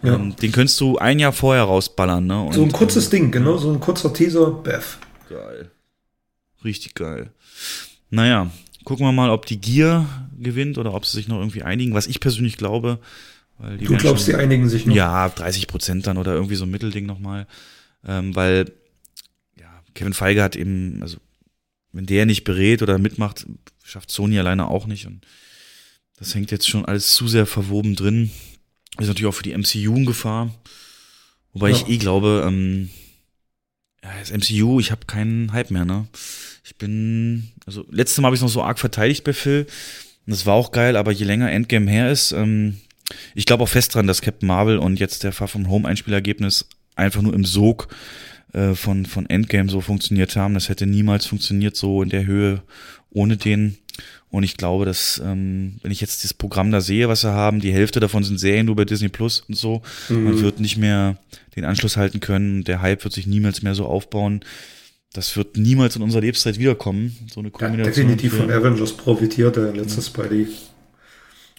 Ja. Ähm, den könntest du ein Jahr vorher rausballern, ne? Und, so ein kurzes ähm, Ding, genau, so ein kurzer Teaser, Beth. Geil. Richtig geil. Naja, gucken wir mal, ob die Gier gewinnt oder ob sie sich noch irgendwie einigen, was ich persönlich glaube. Weil die Du glaubst, schon- die einigen sich noch? Ja, 30 Prozent dann oder irgendwie so ein Mittelding nochmal. Ähm, weil, ja, Kevin Feige hat eben, also, wenn der nicht berät oder mitmacht, schafft Sony alleine auch nicht. Und das hängt jetzt schon alles zu sehr verwoben drin. Ist natürlich auch für die MCU in Gefahr. Wobei ich Ja. eh glaube, ähm, ja, das MCU, ich habe keinen Hype mehr, ne? Ich bin, also letztes Mal habe ich noch so arg verteidigt bei Phil. Und das war auch geil, aber je länger Endgame her ist, ähm, ich glaube auch fest dran, dass Captain Marvel und jetzt der Far From Home Einspielergebnis einfach nur im Sog äh, von, von Endgame so funktioniert haben. Das hätte niemals funktioniert so in der Höhe ohne den. Und ich glaube, dass, ähm, wenn ich jetzt das Programm da sehe, was sie haben, die Hälfte davon sind Serien nur bei Disney Plus und so. Man wird nicht mehr den Anschluss halten können. Der Hype wird sich niemals mehr so aufbauen. Das wird niemals in unserer Lebenszeit wiederkommen. So eine Ja, Kombination. definitiv von Avengers profitiert der letzte Spidey.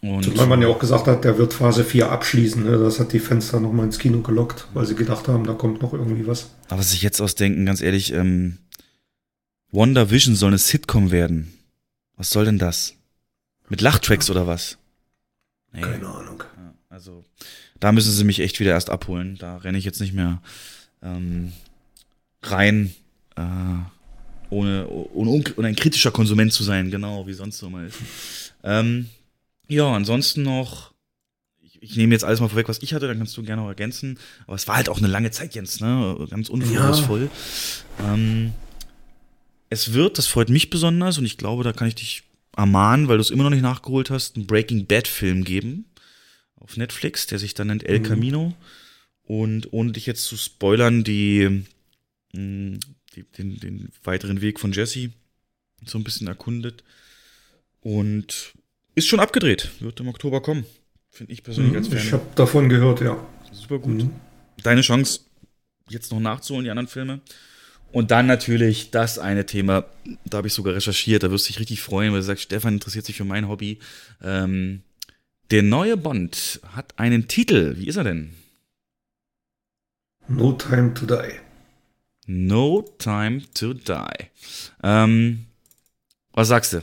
Und, Zumal man ja auch gesagt hat, der wird Phase 4 abschließen. Ne? Das hat die dann nochmal ins Kino gelockt, weil sie gedacht haben, da kommt noch irgendwie was. Aber sich jetzt ausdenken, ganz ehrlich, ähm, Wonder Vision soll eine Sitcom werden. Was soll denn das? Mit Lachtracks oder was? Nee. Keine Ahnung. Also, da müssen sie mich echt wieder erst abholen. Da renne ich jetzt nicht mehr ähm, rein, äh, ohne, ohne, ohne ein kritischer Konsument zu sein, genau, wie sonst so mal ist. Ähm, ja, ansonsten noch, ich, ich nehme jetzt alles mal vorweg, was ich hatte, dann kannst du gerne noch ergänzen. Aber es war halt auch eine lange Zeit, Jens, ne? Ganz unvorwurfsvoll. Ähm, es wird, das freut mich besonders und ich glaube, da kann ich dich ermahnen, weil du es immer noch nicht nachgeholt hast, einen Breaking Bad Film geben auf Netflix, der sich dann nennt El Camino. Und ohne dich jetzt zu spoilern, die, mh, die den, den weiteren Weg von Jesse, so ein bisschen erkundet. Und ist schon abgedreht. Wird im Oktober kommen. Finde ich persönlich als Fan. Mhm. Ich habe davon gehört, ja. Super gut. Deine Chance, jetzt noch nachzuholen, die anderen Filme. Und dann natürlich das eine Thema, da habe ich sogar recherchiert, da wirst du dich richtig freuen, weil du sagst, Stefan interessiert sich für mein Hobby. Ähm, der neue Bond hat einen Titel. Wie ist er denn? No Time to Die. No Time to Die. Ähm, was sagst du?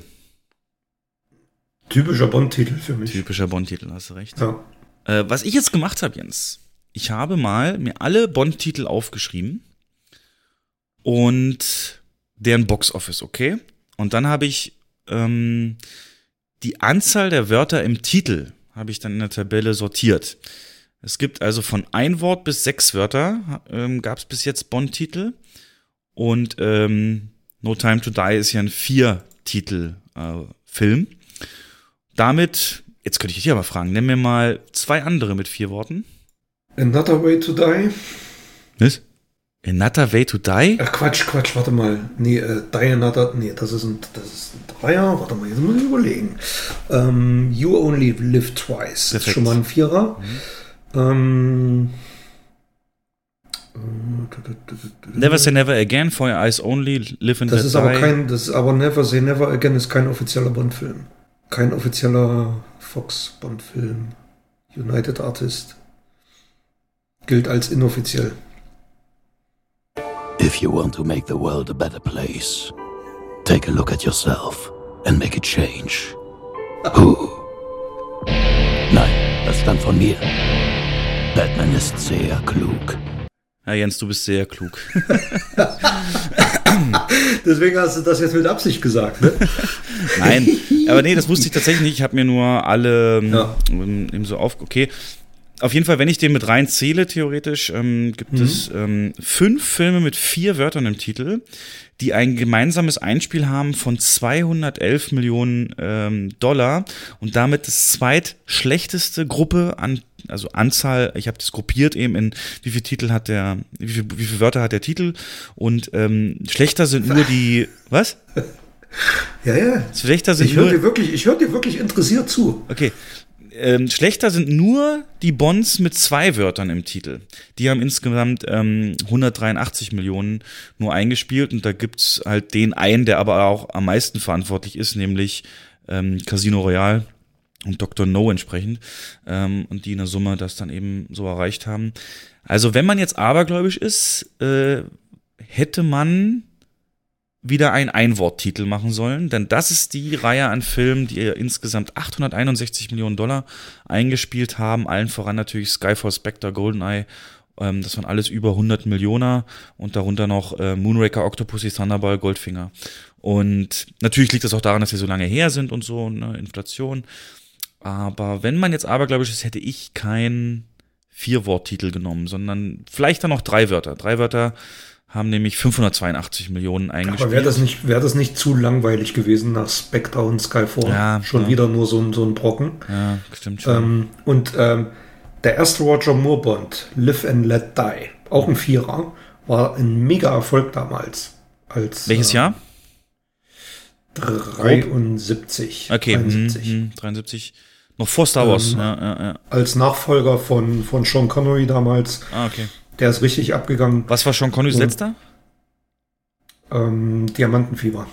Typischer Bond-Titel für mich. Typischer Bond-Titel, hast du recht. Ja. Äh, was ich jetzt gemacht habe, Jens, ich habe mal mir alle Bond-Titel aufgeschrieben und deren Box-Office, okay? Und dann habe ich ähm, die Anzahl der Wörter im Titel habe ich dann in der Tabelle sortiert. Es gibt also von ein Wort bis sechs Wörter ähm, gab es bis jetzt Bond-Titel und ähm, No Time to Die ist ja ein Vier-Titel-Film. Damit, jetzt könnte ich dich aber fragen, nenn mir mal zwei andere mit vier Worten. Another Way to Die. Was? Another Way to Die? Ach Quatsch, Quatsch, warte mal. Nee, äh, Die Another, nee, das ist ein, das ist ein Dreier. Warte mal, jetzt muss ich überlegen. Ähm, you Only Live Twice. Perfekt. Ist schon mal ein Vierer. Ähm, Never Say Never Again, For Your Eyes Only, Live and das ist Die. aber kein, das ist aber Never Say Never Again ist kein offizieller Bond-Film. Kein offizieller Fox Bond-Film. United Artist. Gilt als inoffiziell. If you want to make the world a better place, take a look at yourself and make a change. Who? Nein, das stammt von mir. Batman ist sehr klug. ja, Jens, du bist sehr klug. Deswegen hast du das jetzt mit Absicht gesagt, ne? Nein, aber nee, das wusste ich tatsächlich nicht. Ich habe mir nur alle ähm, Ja. eben so auf. Okay. Auf jeden Fall, wenn ich den mit rein zähle, theoretisch, ähm, gibt es ähm, fünf Filme mit vier Wörtern im Titel, die ein gemeinsames Einspiel haben von 211 Millionen ähm, Dollar und damit das zweitschlechteste Gruppe an, also Anzahl, ich habe das gruppiert eben in wie viel Titel hat der, wie viel, wie viele Wörter hat der Titel und ähm, schlechter sind nur die, was? Ja, ja. Schlechter sind Ich höre dir wirklich, ich höre dir wirklich interessiert zu. Okay. Ähm, schlechter sind nur die Bonds mit zwei Wörtern im Titel. Die haben insgesamt ähm, 183 Millionen nur eingespielt und da gibt's halt den einen, der aber auch am meisten verantwortlich ist, nämlich ähm, Casino Royale und Dr. No entsprechend ähm, und die in der Summe das dann eben so erreicht haben. Also wenn man jetzt abergläubisch ist, äh, hätte man wieder einen Einworttitel machen sollen, denn das ist die Reihe an Filmen, die insgesamt 861 Millionen Dollar eingespielt haben, allen voran natürlich Skyfall, Spectre, Goldeneye, ähm, das waren alles über 100 Millionen und darunter noch äh, Moonraker, Octopussy, Thunderball, Goldfinger. Und natürlich liegt das auch daran, dass sie so lange her sind und so, ne, Inflation. Aber wenn man jetzt abergläubisch ist, hätte ich keinen Vier-Wort-Titel genommen, sondern vielleicht dann noch drei Wörter. Drei Wörter haben nämlich 582 Millionen eingespielt. Aber wäre das, nicht, wär das nicht zu langweilig gewesen nach Spectre und Skyfall? Ja, Schon ja. wieder nur so, ein- so ein Brocken. Ja, stimmt schon. Ähm, und ähm, der erste Roger Moore Bond, Live and Let Die, auch ein Vierer, war ein mega Erfolg damals. Als, Welches äh, Jahr? 73. Okay, 73. hm, hm, 73. Noch vor Star Wars. Ähm, ja, ja, ja. Als Nachfolger von, von Sean Connery damals. Ah, okay. Der ist richtig abgegangen. Was war Sean Connerys Und- letzter? Ähm, Diamantenfieber.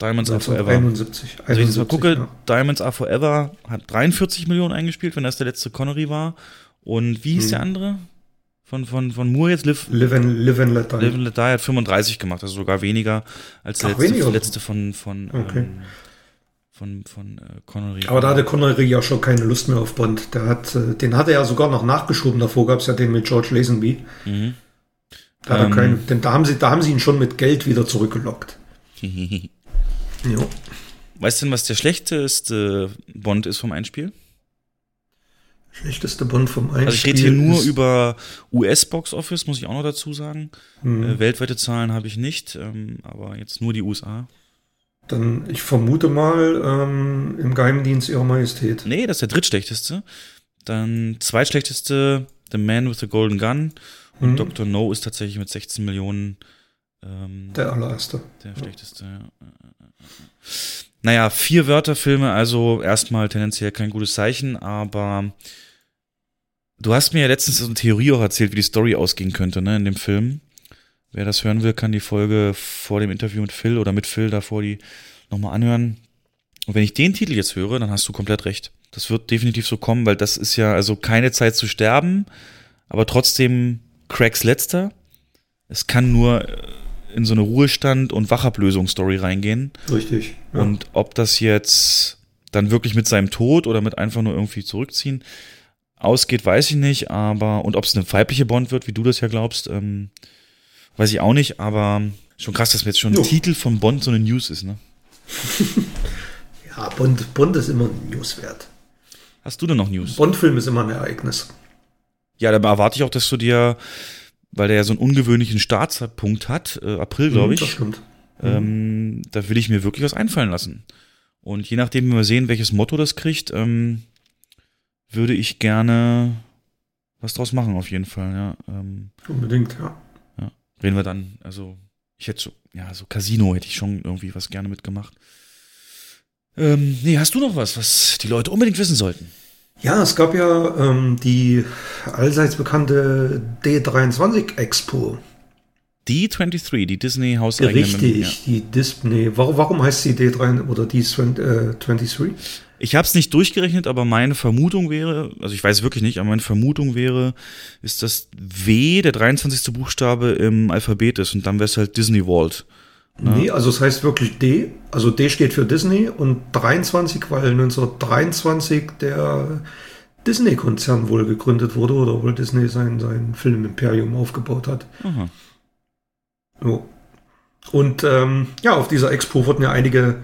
Diamonds Are Forever. 1971. Also wenn ich jetzt mal 71, gucke, ja. Diamonds Are Forever hat 43 Millionen eingespielt, wenn das der letzte Connery war. Und wie hieß Hm. der andere? Von, von, von Moore jetzt? Live, Live and, live and Let Die. Live and Let Die hat 35 gemacht, also sogar weniger als der Ach, letzte, weniger? letzte von, von, Okay. ähm, von, von äh, Connery. Aber da hatte Connery ja schon keine Lust mehr auf Bond. Der hat, äh, den hat er ja sogar noch nachgeschoben. Davor gab es ja den mit George Lazenby. Mhm. Da, Ähm. keinen, denn da, haben sie, da haben sie ihn schon mit Geld wieder zurückgelockt. Jo. Weißt du denn, was der schlechteste Bond ist vom Einspiel? Schlechteste Bond vom Einspiel. Also ich rede hier nur über US-Box-Office, muss ich auch noch dazu sagen. Hm. Äh, weltweite Zahlen habe ich nicht, ähm, aber jetzt nur die USA. Dann, ich vermute mal, ähm, im Geheimdienst Ihrer Majestät. Nee, das ist der drittschlechteste. Dann zweitschlechteste The Man with the Golden Gun. Und Mhm. Dr. No ist tatsächlich mit 16 Millionen Ähm, Der allererste. der schlechteste, ja. Naja, vier Wörterfilme, also erstmal tendenziell kein gutes Zeichen, aber du hast mir ja letztens so eine Theorie auch erzählt, wie die Story ausgehen könnte, ne, in dem Film. Wer das hören will, kann die Folge vor dem Interview mit Phil oder mit Phil davor die nochmal anhören. Und wenn ich den Titel jetzt höre, dann hast du komplett recht. Das wird definitiv so kommen, weil das ist ja also keine Zeit zu sterben, aber trotzdem Craigs letzter. Es kann nur äh, in so eine Ruhestand- und Wachablösungsstory reingehen. Richtig. Ja. Und ob das jetzt dann wirklich mit seinem Tod oder mit einfach nur irgendwie zurückziehen ausgeht, weiß ich nicht. Aber und ob es eine weibliche Bond wird, wie du das ja glaubst, ähm, weiß ich auch nicht. Aber schon krass, dass mir jetzt schon Jo. ein Titel von Bond so eine News ist. Ne? ja, Bond, Bond ist immer ein Newswert. Hast du denn noch News? Bond-Film ist immer ein Ereignis. Ja, da erwarte ich auch, dass du dir, weil der ja so einen ungewöhnlichen Startpunkt hat, äh, April, glaube Mhm, ich, Das stimmt. ähm, da will ich mir wirklich was einfallen lassen. Und je nachdem, wie wir sehen, welches Motto das kriegt, ähm, würde ich gerne was draus machen, auf jeden Fall, ja. Ähm, Unbedingt, ja. Reden wir dann, also ich hätte so, ja, so Casino hätte ich schon irgendwie was gerne mitgemacht. Ähm, nee, hast du noch was, was die Leute unbedingt wissen sollten? Ja, es gab ja ähm, die allseits bekannte D23 Expo. D23, die Disney hauseigene Richtig, die Disney. Warum, warum heißt sie D3 oder D23? Ich habe es nicht durchgerechnet, aber meine Vermutung wäre, also ich weiß wirklich nicht, aber meine Vermutung wäre, ist, dass W der 23. Buchstabe im Alphabet ist und dann wäre es halt Disney World. Nee, also es heißt wirklich D. Also D steht für Disney und 23, weil 1923 der Disney-Konzern wohl gegründet wurde oder wohl Disney sein, sein Filmimperium aufgebaut hat. Aha. Jo. Und ähm, ja, auf dieser Expo wurden ja einige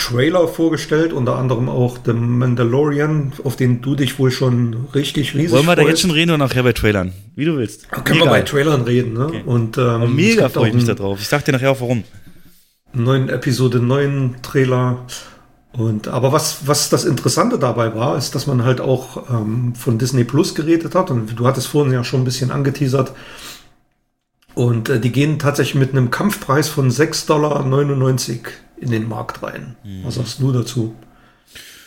Trailer vorgestellt, unter anderem auch The Mandalorian, auf den du dich wohl schon richtig riesig Wollen wir da freust. jetzt schon reden oder nachher bei Trailern? Wie du willst. Ja, Können wir bei Trailern reden, ne? Okay. Und ähm, mega freue ich auch mich da drauf. Ich sag dir nachher auch warum. neuen Episode 9 Trailer. Und aber was, was das Interessante dabei war, ist, dass man halt auch ähm, von Disney Plus geredet hat. Und du hattest vorhin ja schon ein bisschen angeteasert. Und äh, die gehen tatsächlich mit einem Kampfpreis von 6,99 Dollar in den Markt rein. Was sagst du dazu?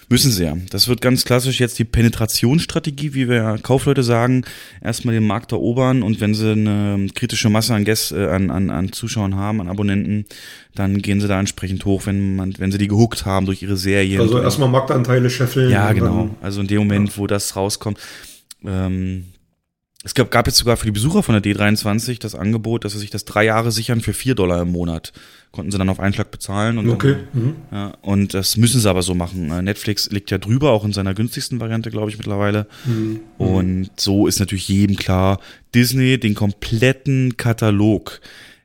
Müssen sie ja. Das wird ganz klassisch jetzt die Penetrationsstrategie, wie wir ja Kaufleute sagen. Erstmal den Markt erobern und wenn sie eine kritische Masse an, Gäst, äh, an, an, an Zuschauern haben, an Abonnenten, dann gehen sie da entsprechend hoch, wenn man, wenn sie die gehuckt haben durch ihre Serien. Also erstmal Marktanteile scheffeln. Ja, genau. Also in dem Moment, wo das rauskommt. Ähm, es gab, gab jetzt sogar für die Besucher von der D23 das Angebot, dass sie sich das drei Jahre sichern für vier Dollar im Monat. Konnten sie dann auf Einschlag bezahlen. Und Okay. Dann, Mhm. ja, und das müssen sie aber so machen. Äh, Netflix liegt ja drüber, auch in seiner günstigsten Variante, glaube ich, mittlerweile. Mhm. Und so ist natürlich jedem klar, Disney den kompletten Katalog,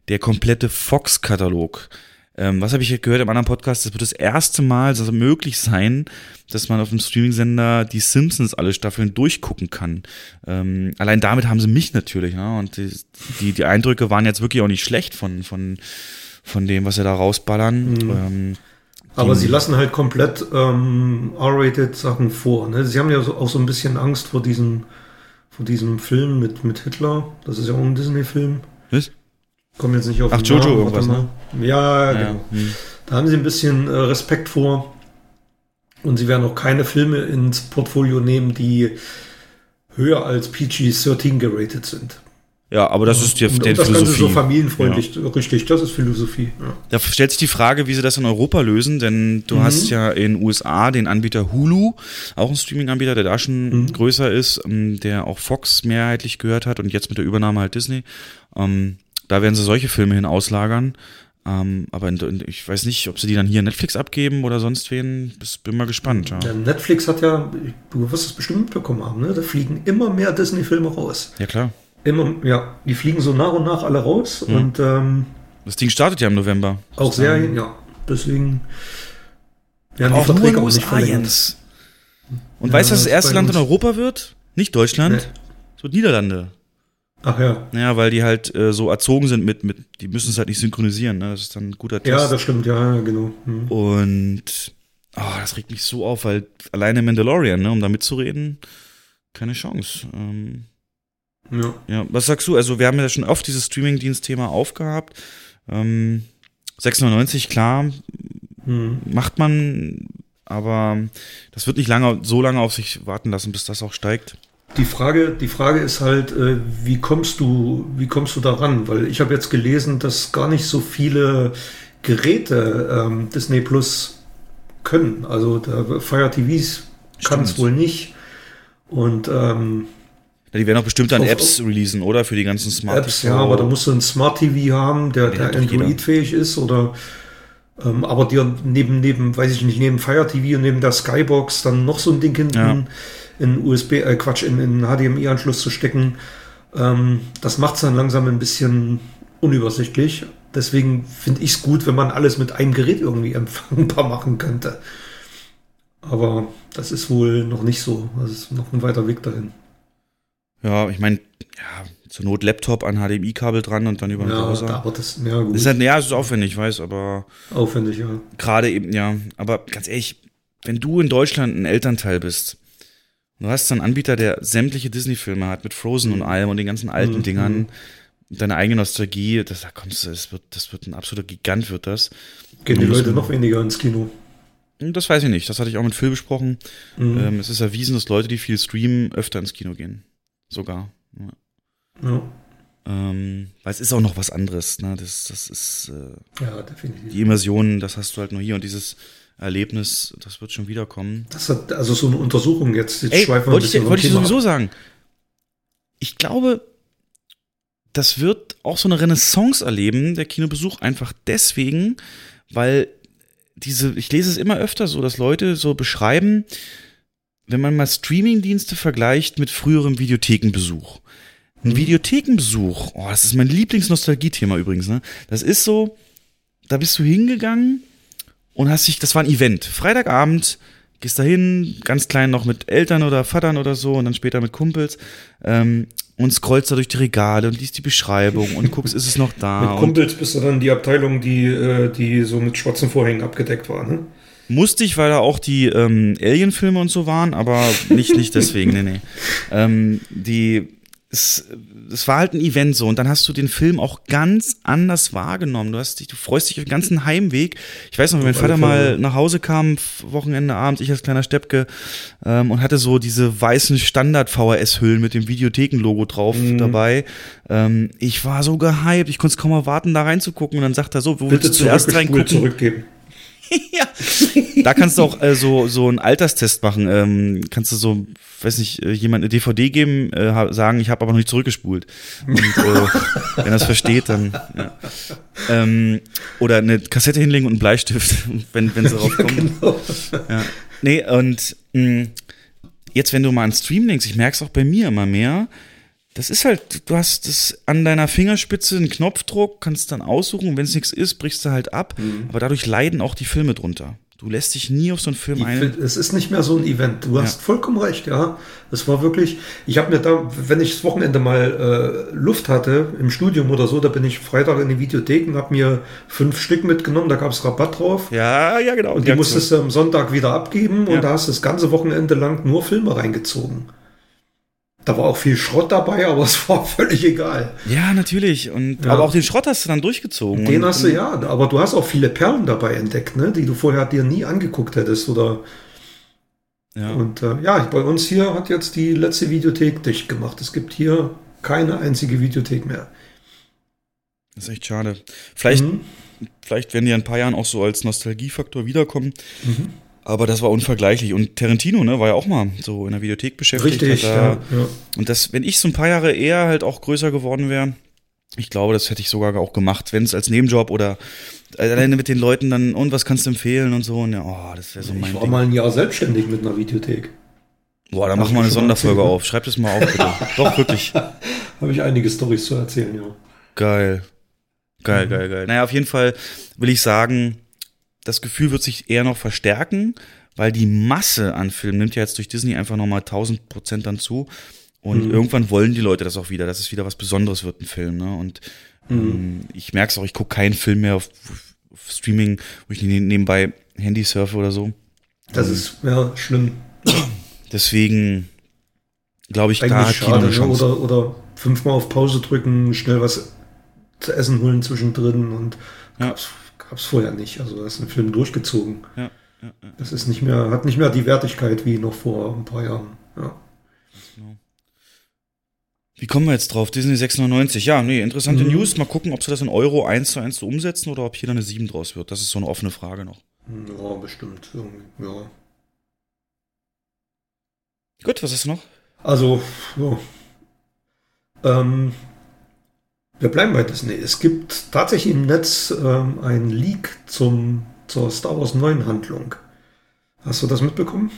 der komplette Fox-Katalog. Ähm, was habe ich gehört im anderen Podcast? Das wird das erste Mal also möglich sein, dass man auf dem Streaming-Sender die Simpsons alle Staffeln durchgucken kann. Ähm, allein damit haben sie mich natürlich. Ne? Und die, die, die Eindrücke waren jetzt wirklich auch nicht schlecht von, von, von dem, was sie da rausballern. Mhm. Ähm, Aber sie lassen halt komplett ähm, R-rated Sachen vor. Ne? Sie haben ja so, auch so ein bisschen Angst vor diesem, vor diesem Film mit, mit Hitler. Das ist ja auch ein Disney-Film. Was? Komm jetzt nicht auf Ach, Jojo Namen, irgendwas, mal. Ja, ja, genau. hm. Da haben sie ein bisschen äh, Respekt vor. Und sie werden auch keine Filme ins Portfolio nehmen, die höher als PG-13 geratet sind. ja, aber das ist die, und, der und das Ganze Philosophie. so familienfreundlich. Richtig, das ist Philosophie. Ja. Da stellt sich die Frage, wie sie das in Europa lösen, denn du Mhm. hast ja in USA den Anbieter Hulu, auch ein Streaming-Anbieter, der da schon Mhm. größer ist, ähm, der auch Fox mehrheitlich gehört hat und jetzt mit der Übernahme halt Disney. Ähm, da werden sie solche Filme hin auslagern. Ähm, aber in, in, ich weiß nicht, ob sie die dann hier Netflix abgeben oder sonst wen. Das, bin mal gespannt. Ja, Ja, Netflix hat ja, du wirst es bestimmt mitbekommen haben, ne? da fliegen immer mehr Disney-Filme raus. ja klar. Immer, ja, die fliegen so nach und nach alle raus Mhm. und ähm, Das Ding startet ja im November. auch Serien, ja. Deswegen werden die Auch nur in Verträge auch nicht verlängert. Jens. Und Ja, weißt du, was das erste Land in Europa wird? Nicht Deutschland, Nee. es wird Niederlande. Ach ja, Ja, weil die halt äh, so erzogen sind mit, mit, die müssen es halt nicht synchronisieren, ne? Das ist dann ein guter Test. ja, das stimmt, ja, genau. Hm. Und oh, das regt mich so auf, weil alleine Mandalorian, ne, um da mitzureden, keine Chance. Ähm, Ja. ja, was sagst du? Also wir haben ja schon oft dieses Streaming-Dienst-Thema aufgehabt. Ähm, 6,99, klar, Hm. macht man, aber das wird nicht lange, so lange auf sich warten lassen, bis das auch steigt. Die Frage, die Frage ist halt, äh, wie kommst du, wie kommst du daran? Weil ich habe jetzt gelesen, dass gar nicht so viele Geräte ähm, Disney Plus können. Also der Fire TVs kann es wohl nicht. Und ähm, Ja, die werden auch bestimmt dann Auf- Apps releasen, oder? Für die ganzen Smart Apps, ja, aber da musst du ein Smart TV haben, der, der. Android-fähig ist oder ähm, aber dir neben, neben, weiß ich nicht, neben Fire TV und neben der Skybox dann noch so ein Ding hinten Ja. in USB, äh, Quatsch, in, in HDMI-Anschluss zu stecken, ähm, das macht es dann langsam ein bisschen unübersichtlich. Deswegen finde ich es gut, wenn man alles mit einem Gerät irgendwie empfangbar machen könnte. Aber das ist wohl noch nicht so. Das ist noch ein weiter Weg dahin. Ja, ich meine, ja, zur Not Laptop an HDMI-Kabel dran und dann über den Ja, Browser. wird das, ja, gut. ist halt, ja, es ist aufwendig, ich weiß, aber aufwendig, ja. gerade eben, ja. Aber ganz ehrlich, wenn du in Deutschland ein Elternteil bist, und du hast so einen Anbieter, der sämtliche Disney-Filme hat, mit Frozen und allem und den ganzen alten Mhm. Dingern, deine eigene Nostalgie, das, da kommst du, das wird, das wird ein absoluter Gigant, wird das. Gehen die Leute noch weniger ins Kino. Hm, Das weiß ich nicht, das hatte ich auch mit Phil besprochen. Mhm. Ähm, es ist erwiesen, dass Leute, die viel streamen, öfter ins Kino gehen. Sogar. Ja. Ja, Ähm, weil es ist auch noch was anderes. Ne? Das, das ist äh, ja, definitiv. die Immersion, das hast du halt nur hier und dieses Erlebnis, das wird schon wiederkommen. Das hat also so eine Untersuchung jetzt. Jetzt Ey, schweifen wollte ich, wollte ich sowieso sagen. Ich glaube, das wird auch so eine Renaissance erleben, der Kinobesuch, einfach deswegen, weil diese, ich lese es immer öfter so, dass Leute so beschreiben, wenn man mal Streamingdienste vergleicht mit früherem Videothekenbesuch. Ein Videothekenbesuch, oh, das ist mein Lieblingsnostalgie-Thema übrigens, ne? Das ist so, da bist du hingegangen und hast dich, das war ein Event. Freitagabend, gehst da hin, ganz klein noch mit Eltern oder Vatern oder so und dann später mit Kumpels ähm, und scrollst da durch die Regale und liest die Beschreibung und guckst, ist es noch da? Mit Kumpels bist du dann die Abteilung, die, äh, die so mit schwarzen Vorhängen abgedeckt war, ne? Musste ich, weil da auch die ähm, Alien-Filme und so waren, aber nicht, nicht deswegen, nee, nee. Ähm, die, es, es war halt ein Event so und dann hast du den Film auch ganz anders wahrgenommen. Du hast dich, du freust dich auf den ganzen Heimweg. Ich weiß noch, wenn mein Vater mal nach Hause kam, Wochenende Abend, ich als kleiner Steppke, ähm, und hatte so diese weißen Standard-VHS-Hüllen mit dem Videotheken-Logo drauf Mhm. dabei. Ähm, ich war so gehypt, ich konnte es kaum erwarten, da reinzugucken und dann sagt er so, wo Bitte willst du zuerst reingucken? zurückgeben. ja. Da kannst du auch äh, so, so einen Alterstest machen. Ähm, kannst du so, weiß nicht, äh, jemand eine DVD geben, äh, sagen, ich habe aber noch nicht zurückgespult. Und äh, wenn das versteht, dann. Ja. Ähm, oder eine Kassette hinlegen und einen Bleistift, wenn, wenn sie drauf kommen. Genau. Ja. Nee, und mh, jetzt, wenn du mal an Stream denkst, ich merke es auch bei mir immer mehr, das ist halt, du hast das an deiner Fingerspitze einen Knopfdruck, kannst dann aussuchen wenn es nichts ist, brichst du halt ab. Aber dadurch leiden auch die Filme drunter. Du lässt dich nie auf so einen Film ein. es ist nicht mehr so ein Event. Du hast Ja. vollkommen recht, ja. Es war wirklich, ich habe mir da, wenn ich das Wochenende mal äh, Luft hatte im Studium oder so, da bin ich Freitag in die Videothek und habe mir fünf Stück mitgenommen, da gab es Rabatt drauf. Ja, ja, genau. Und die Aktion. musstest du am Sonntag wieder abgeben Ja. und da hast du das ganze Wochenende lang nur Filme reingezogen. Da war auch viel Schrott dabei, aber es war völlig egal. Ja, natürlich. Und, Ja. Aber auch den Schrott hast du dann durchgezogen. Den und, hast du ja, aber du hast auch viele Perlen dabei entdeckt, ne, die du vorher dir nie angeguckt hättest oder Ja. Und äh, ja, bei uns hier hat jetzt die letzte Videothek dicht gemacht. Es gibt hier keine einzige Videothek mehr. Das ist echt schade. Vielleicht, Mhm. vielleicht werden die in ein paar Jahren auch so als Nostalgiefaktor wiederkommen. Mhm. Aber das war unvergleichlich. Und Tarantino, ne, war ja auch mal so in der Videothek beschäftigt. Richtig, ja, ja. Und das, wenn ich so ein paar Jahre eher halt auch größer geworden wäre, ich glaube, das hätte ich sogar auch gemacht, wenn es als Nebenjob oder alleine mit den Leuten dann, und was kannst du empfehlen und so. Und ja, oh, das wäre so mein Ich war Ding. mal ein Jahr selbstständig mit einer Videothek. Boah, da machen wir eine Sonderfolge erzählt, ne? auf. Schreib das mal auf, bitte. Doch, wirklich. Habe ich einige Storys zu erzählen, ja. Geil. Geil, Mhm. geil, geil. Naja, auf jeden Fall will ich sagen, das Gefühl wird sich eher noch verstärken, weil die Masse an Filmen nimmt ja jetzt durch Disney einfach nochmal 1000 Prozent dann zu. Und Mhm. irgendwann wollen die Leute das auch wieder, dass es wieder was Besonderes wird, ein Film. Ne? Und Mhm. ähm, ich merke es auch, ich gucke keinen Film mehr auf, auf Streaming, wo ich ne- nebenbei Handy surfe oder so. Das ist ja schlimm. Deswegen glaube ich, da hat Eigentlich schade. eine Ne? Chance. Oder, oder fünfmal auf Pause drücken, schnell was zu essen holen zwischendrin und Ja. Gab's, gab's vorher nicht. Also da ist ein Film durchgezogen. Ja, ja, ja. Das ist nicht mehr, hat nicht mehr die Wertigkeit wie noch vor ein paar Jahren. Ja. Wie kommen wir jetzt drauf? Disney 6,99. Ja, nee, interessante Mhm. News. Mal gucken, ob sie das in Euro 1 zu 1 so umsetzen oder ob hier dann eine 7 draus wird. Das ist so eine offene Frage noch. Ja, bestimmt. Ja. Gut, was ist noch? Also, ja. Ähm, wir bleiben bei Disney. Es gibt tatsächlich im Netz ähm, einen Leak zum, zur Star Wars 9 Handlung. Hast du das mitbekommen?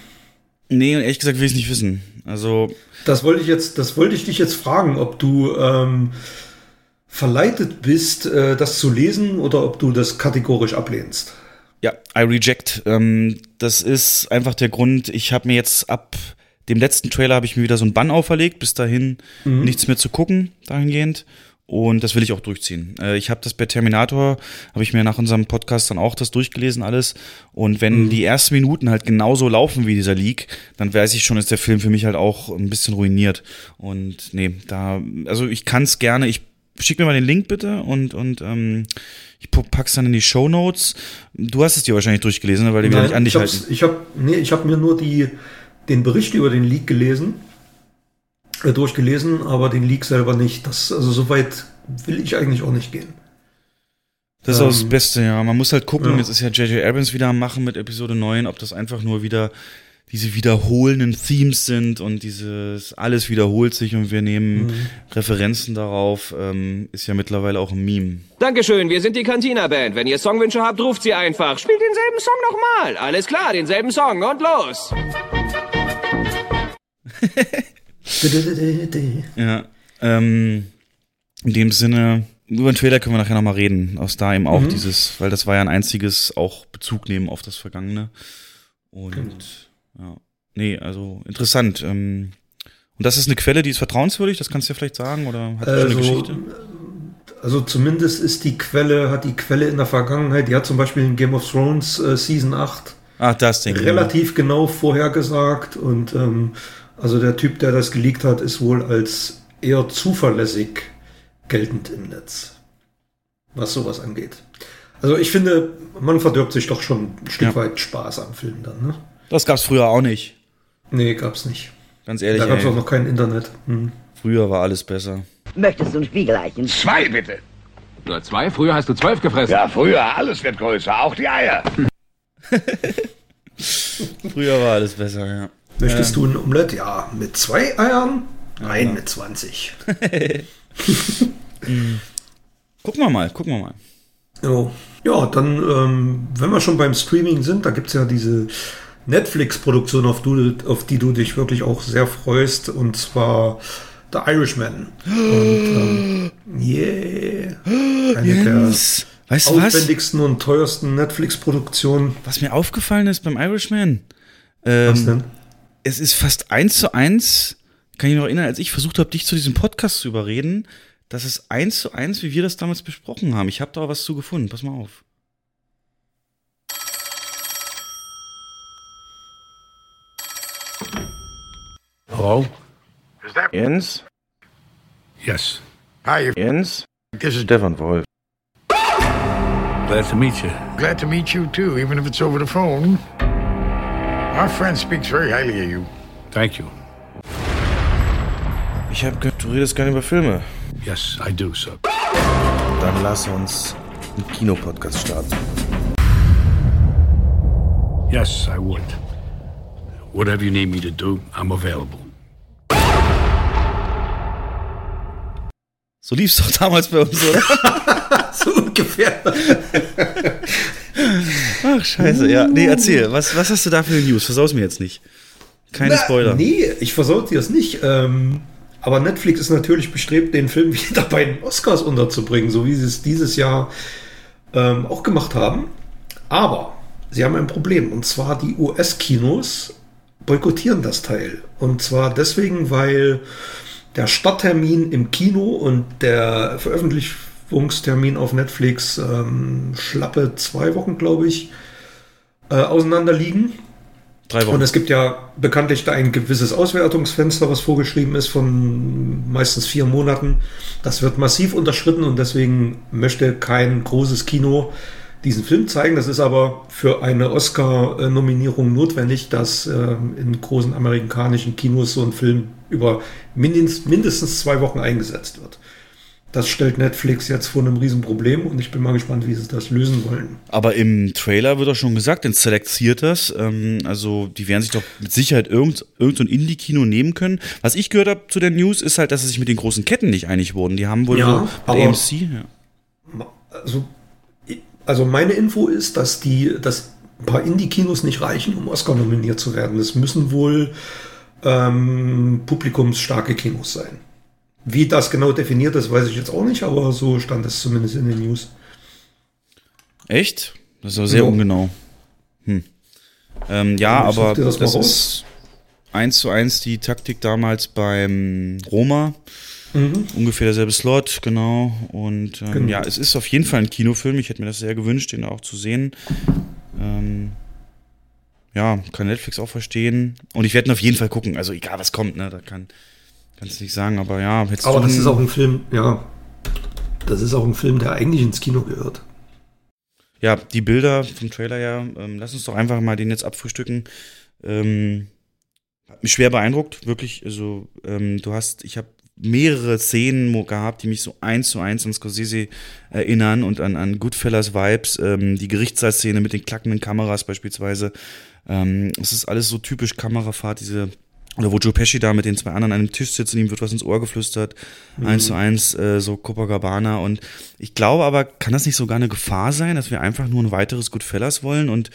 Nee, ehrlich gesagt will ich es nicht wissen. Also, Das wollte ich jetzt, das wollte ich dich jetzt fragen, ob du ähm, verleitet bist, äh, das zu lesen oder ob du das kategorisch ablehnst. ja, I reject. Ähm, das ist einfach der Grund, ich habe mir jetzt ab dem letzten Trailer habe ich mir wieder so einen Bann auferlegt, bis dahin nichts mehr zu gucken, dahingehend. Und das will ich auch durchziehen. Äh, ich habe das bei Terminator, habe ich mir nach unserem Podcast dann auch das durchgelesen alles. Und wenn die ersten Minuten halt genauso laufen wie dieser Leak, dann weiß ich schon, ist der Film für mich halt auch ein bisschen ruiniert. Und nee, da, also ich kann es gerne, ich schick mir mal den Link bitte und, und ähm, ich pack's dann in die Show Notes. Du hast es dir wahrscheinlich durchgelesen, ne, weil die wieder nicht an dich ich halten. ich habe nee, ich hab mir nur die, den Bericht über den Leak gelesen, durchgelesen, aber den Leak selber nicht. Das, also so weit will ich eigentlich auch nicht gehen. Das ist auch das Ähm, Beste, ja. Man muss halt gucken, ja. jetzt ist ja J.J. Abrams wieder am Machen mit Episode 9, ob das einfach nur wieder diese wiederholenden Themes sind und dieses alles wiederholt sich und wir nehmen Mhm. Referenzen darauf, ähm, ist ja mittlerweile auch ein Meme. Dankeschön, wir sind die Cantina Band. Wenn ihr Songwünsche habt, ruft sie einfach. Spielt denselben Song nochmal. Alles klar, denselben Song und los. Ja. Ähm, in dem Sinne, über den Trailer können wir nachher nochmal reden. Aus da eben auch dieses, weil das war ja ein einziges auch Bezug nehmen auf das Vergangene. Und ja. Nee, also interessant. Ähm, und das ist eine Quelle, die ist vertrauenswürdig, das kannst du ja vielleicht sagen, oder hat schon eine Also, Geschichte? also zumindest ist die Quelle, hat die Quelle in der Vergangenheit, die hat zum Beispiel in Game of Thrones äh, Season 8 Ach, das denke ich. relativ genau vorhergesagt und ähm, also der Typ, der das geleakt hat, ist wohl als eher zuverlässig geltend im Netz, was sowas angeht. Also ich finde, man verdirbt sich doch schon ein Stück Ja. weit Spaß am Film dann, ne? Das gab's früher auch nicht. Nee, gab's nicht. Ganz ehrlich, Da gab's auch ey. noch kein Internet. Hm. früher war alles besser. Möchtest du ein Spiegeleichen? Zwei bitte. Nur zwei? Früher hast du zwölf gefressen. Ja, früher, alles wird größer, auch die Eier. Früher war alles besser, ja. Möchtest du ein Omelett? Ja, mit zwei Eiern? Nein, mit 20. Gucken wir mal, gucken wir mal. Jo. Ja, dann, ähm, wenn wir schon beim Streaming sind, da gibt's ja diese Netflix-Produktion, auf, du, auf die du dich wirklich auch sehr freust, und zwar The Irishman. Und, ähm, yeah. Eine Jens, weißt der was? aufwendigsten und teuersten Netflix-Produktionen. Was mir aufgefallen ist beim Irishman, ähm, Was denn? Es ist fast eins zu eins, kann ich noch erinnern, als ich versucht habe, dich zu diesem Podcast zu überreden, das ist eins zu eins, wie wir das damals besprochen haben. Ich habe da was zu gefunden. Pass mal auf. Hello? Is that Jens? Yes. Hi, Jens? this is Stefan Wolf. Glad to meet you. glad to meet you too, even if it's over the phone. Our friend speaks very highly of you. Thank you. Ich habe gehört, du redest gerne über Filme. Yes, I do, sir. Dann lass uns einen Kinopodcast starten. Yes, I would. Whatever you need me to do, I'm available. So lief's doch damals bei uns, oder? So ungefähr. Ach, scheiße, ja. Nee, erzähl. Was, was hast du da für News? Versaus mir jetzt nicht. Keine Na, Spoiler. Nee, ich versaut dir das nicht. Ähm, aber Netflix ist natürlich bestrebt, den Film wieder bei den Oscars unterzubringen, so wie sie es dieses Jahr ähm, auch gemacht haben. Aber sie haben ein Problem. Und zwar die US-Kinos boykottieren das Teil. Und zwar deswegen, weil der Starttermin im Kino und der Veröffentlichungstermin auf Netflix ähm, schlappe zwei Wochen, glaube ich, äh, auseinander liegen. Drei Wochen. Und es gibt ja bekanntlich da ein gewisses Auswertungsfenster, was vorgeschrieben ist von meistens vier Monaten. Das wird massiv unterschritten und deswegen möchte kein großes Kino diesen Film zeigen. Das ist aber für eine Oscar-Nominierung notwendig, dass äh, in großen amerikanischen Kinos so ein Film über mindestens zwei Wochen eingesetzt wird. Das stellt Netflix jetzt vor einem Riesenproblem und ich bin mal gespannt, wie sie das lösen wollen. Aber im Trailer wird auch schon gesagt, in Select das. Ähm, also die werden sich doch mit Sicherheit irgend, irgend Indie-Kino nehmen können. Was ich gehört habe zu der News, ist halt, dass sie sich mit den großen Ketten nicht einig wurden. Die haben wohl ja, so mit AMC. Ja. Also, also meine Info ist, dass die, dass ein paar Indie-Kinos nicht reichen, um Oscar nominiert zu werden. Es müssen wohl ähm, publikumsstarke Kinos sein. Wie das genau definiert ist, weiß ich jetzt auch nicht, aber so stand es zumindest in den News. Echt? Das ist aber sehr ja. ungenau. Hm. Ähm, ja, aber das, das ist eins zu eins die Taktik damals beim Roma. Mhm. Ungefähr derselbe Slot, genau. Und ähm, genau. ja, es ist auf jeden Fall ein Kinofilm. Ich hätte mir das sehr gewünscht, den auch zu sehen. Ähm, ja, kann Netflix auch verstehen. Und ich werde ihn auf jeden Fall gucken. Also egal, was kommt, ne? Da kann Kannst nicht sagen, aber ja. aber das ist auch ein Film, ja. Das ist auch ein Film, der eigentlich ins Kino gehört. Ja, die Bilder vom Trailer ja. Ähm, lass uns doch einfach mal den jetzt abfrühstücken. Ähm, hat mich schwer beeindruckt, wirklich. Also, ähm, du hast, ich habe mehrere Szenen gehabt, die mich so eins zu eins an Scorsese erinnern und an, an Goodfellas Vibes, ähm, die Gerichtssaalszene mit den klackenden Kameras beispielsweise. Ähm, es ist alles so typisch Kamerafahrt, diese oder wo Joe Pesci da mit den zwei anderen an einem Tisch sitzt und ihm wird was ins Ohr geflüstert, mhm. eins zu eins, äh, so Copacabana. Und ich glaube aber, kann das nicht sogar eine Gefahr sein, dass wir einfach nur ein weiteres Goodfellas wollen und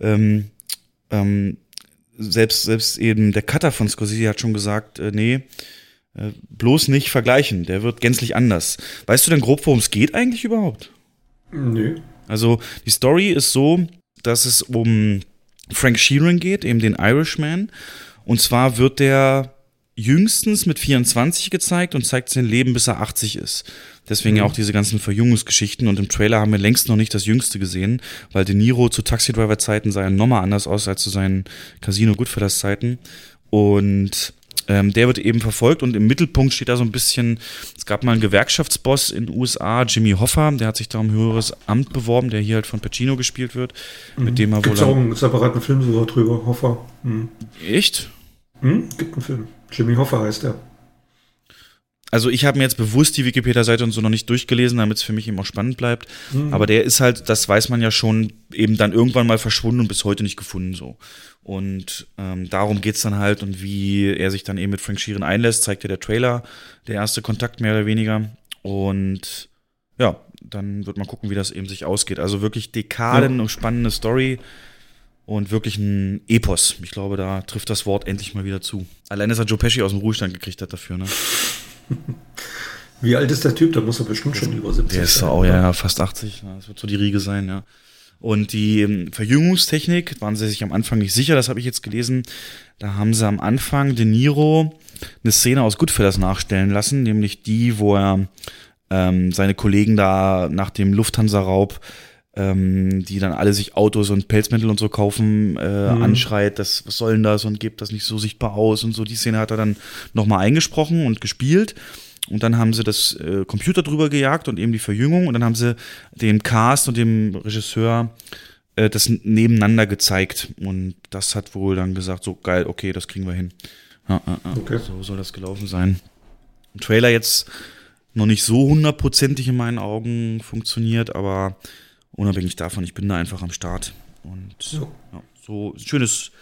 ähm, ähm, selbst, selbst eben der Cutter von Scorsese hat schon gesagt, äh, nee, äh, bloß nicht vergleichen, der wird gänzlich anders. Weißt du denn grob, worum es geht eigentlich überhaupt? Nö. Also die Story ist so, dass es um Frank Sheeran geht, eben den Irishman. Und zwar wird der jüngstens mit 24 gezeigt und zeigt sein Leben, bis er 80 ist. Deswegen mhm. ja auch diese ganzen Verjüngungsgeschichten. Und im Trailer haben wir längst noch nicht das Jüngste gesehen, weil De Niro zu Taxi Driver Zeiten sah er nochmal anders aus als zu seinen Casino Goodfellas Zeiten. Und ähm, der wird eben verfolgt und im Mittelpunkt steht da so ein bisschen, es gab mal einen Gewerkschaftsboss in den USA, Jimmy Hoffa, der hat sich da um höheres Amt beworben, der hier halt von Pacino gespielt wird, mhm. mit dem er Gibt's wohl... auch einen separaten Film sogar drüber, Hoffa. Mhm. Echt? Hm? Gibt einen Film. Jimmy Hoffa heißt er. Also ich habe mir jetzt bewusst die Wikipedia-Seite und so noch nicht durchgelesen, damit es für mich eben auch spannend bleibt. Mhm. Aber der ist halt, das weiß man ja schon, eben dann irgendwann mal verschwunden und bis heute nicht gefunden so. Und ähm, darum geht's dann halt und wie er sich dann eben mit Frank Sheeran einlässt, zeigt ja der Trailer, der erste Kontakt mehr oder weniger. Und ja, dann wird man gucken, wie das eben sich ausgeht. Also wirklich Dekaden ja. und spannende Story und wirklich ein Epos. Ich glaube, da trifft das Wort endlich mal wieder zu. Allein, dass er Joe Pesci aus dem Ruhestand gekriegt hat dafür, ne? Wie alt ist der Typ? Da muss er bestimmt schon über 70 sein. Der ist auch, ja, fast 80. Das wird so die Riege sein, ja. Und die ähm, Verjüngungstechnik waren sie sich am Anfang nicht sicher, das habe ich jetzt gelesen. Da haben sie am Anfang De Niro eine Szene aus Goodfellas nachstellen lassen, nämlich die, wo er ähm, seine Kollegen da nach dem Lufthansa-Raub ähm, die dann alle sich Autos und Pelzmäntel und so kaufen, äh, mhm. anschreit, das, was soll denn das und gibt das nicht so sichtbar aus und so. Die Szene hat er dann nochmal eingesprochen und gespielt. Und dann haben sie das äh, Computer drüber gejagt und eben die Verjüngung. Und dann haben sie dem Cast und dem Regisseur äh, das nebeneinander gezeigt. Und das hat wohl dann gesagt, so geil, okay, das kriegen wir hin. Ja, ja. Okay. So soll das gelaufen sein. Im Trailer jetzt noch nicht so hundertprozentig in meinen Augen funktioniert, aber unabhängig davon, ich bin da einfach am Start. Und so, ja, so ein schönes,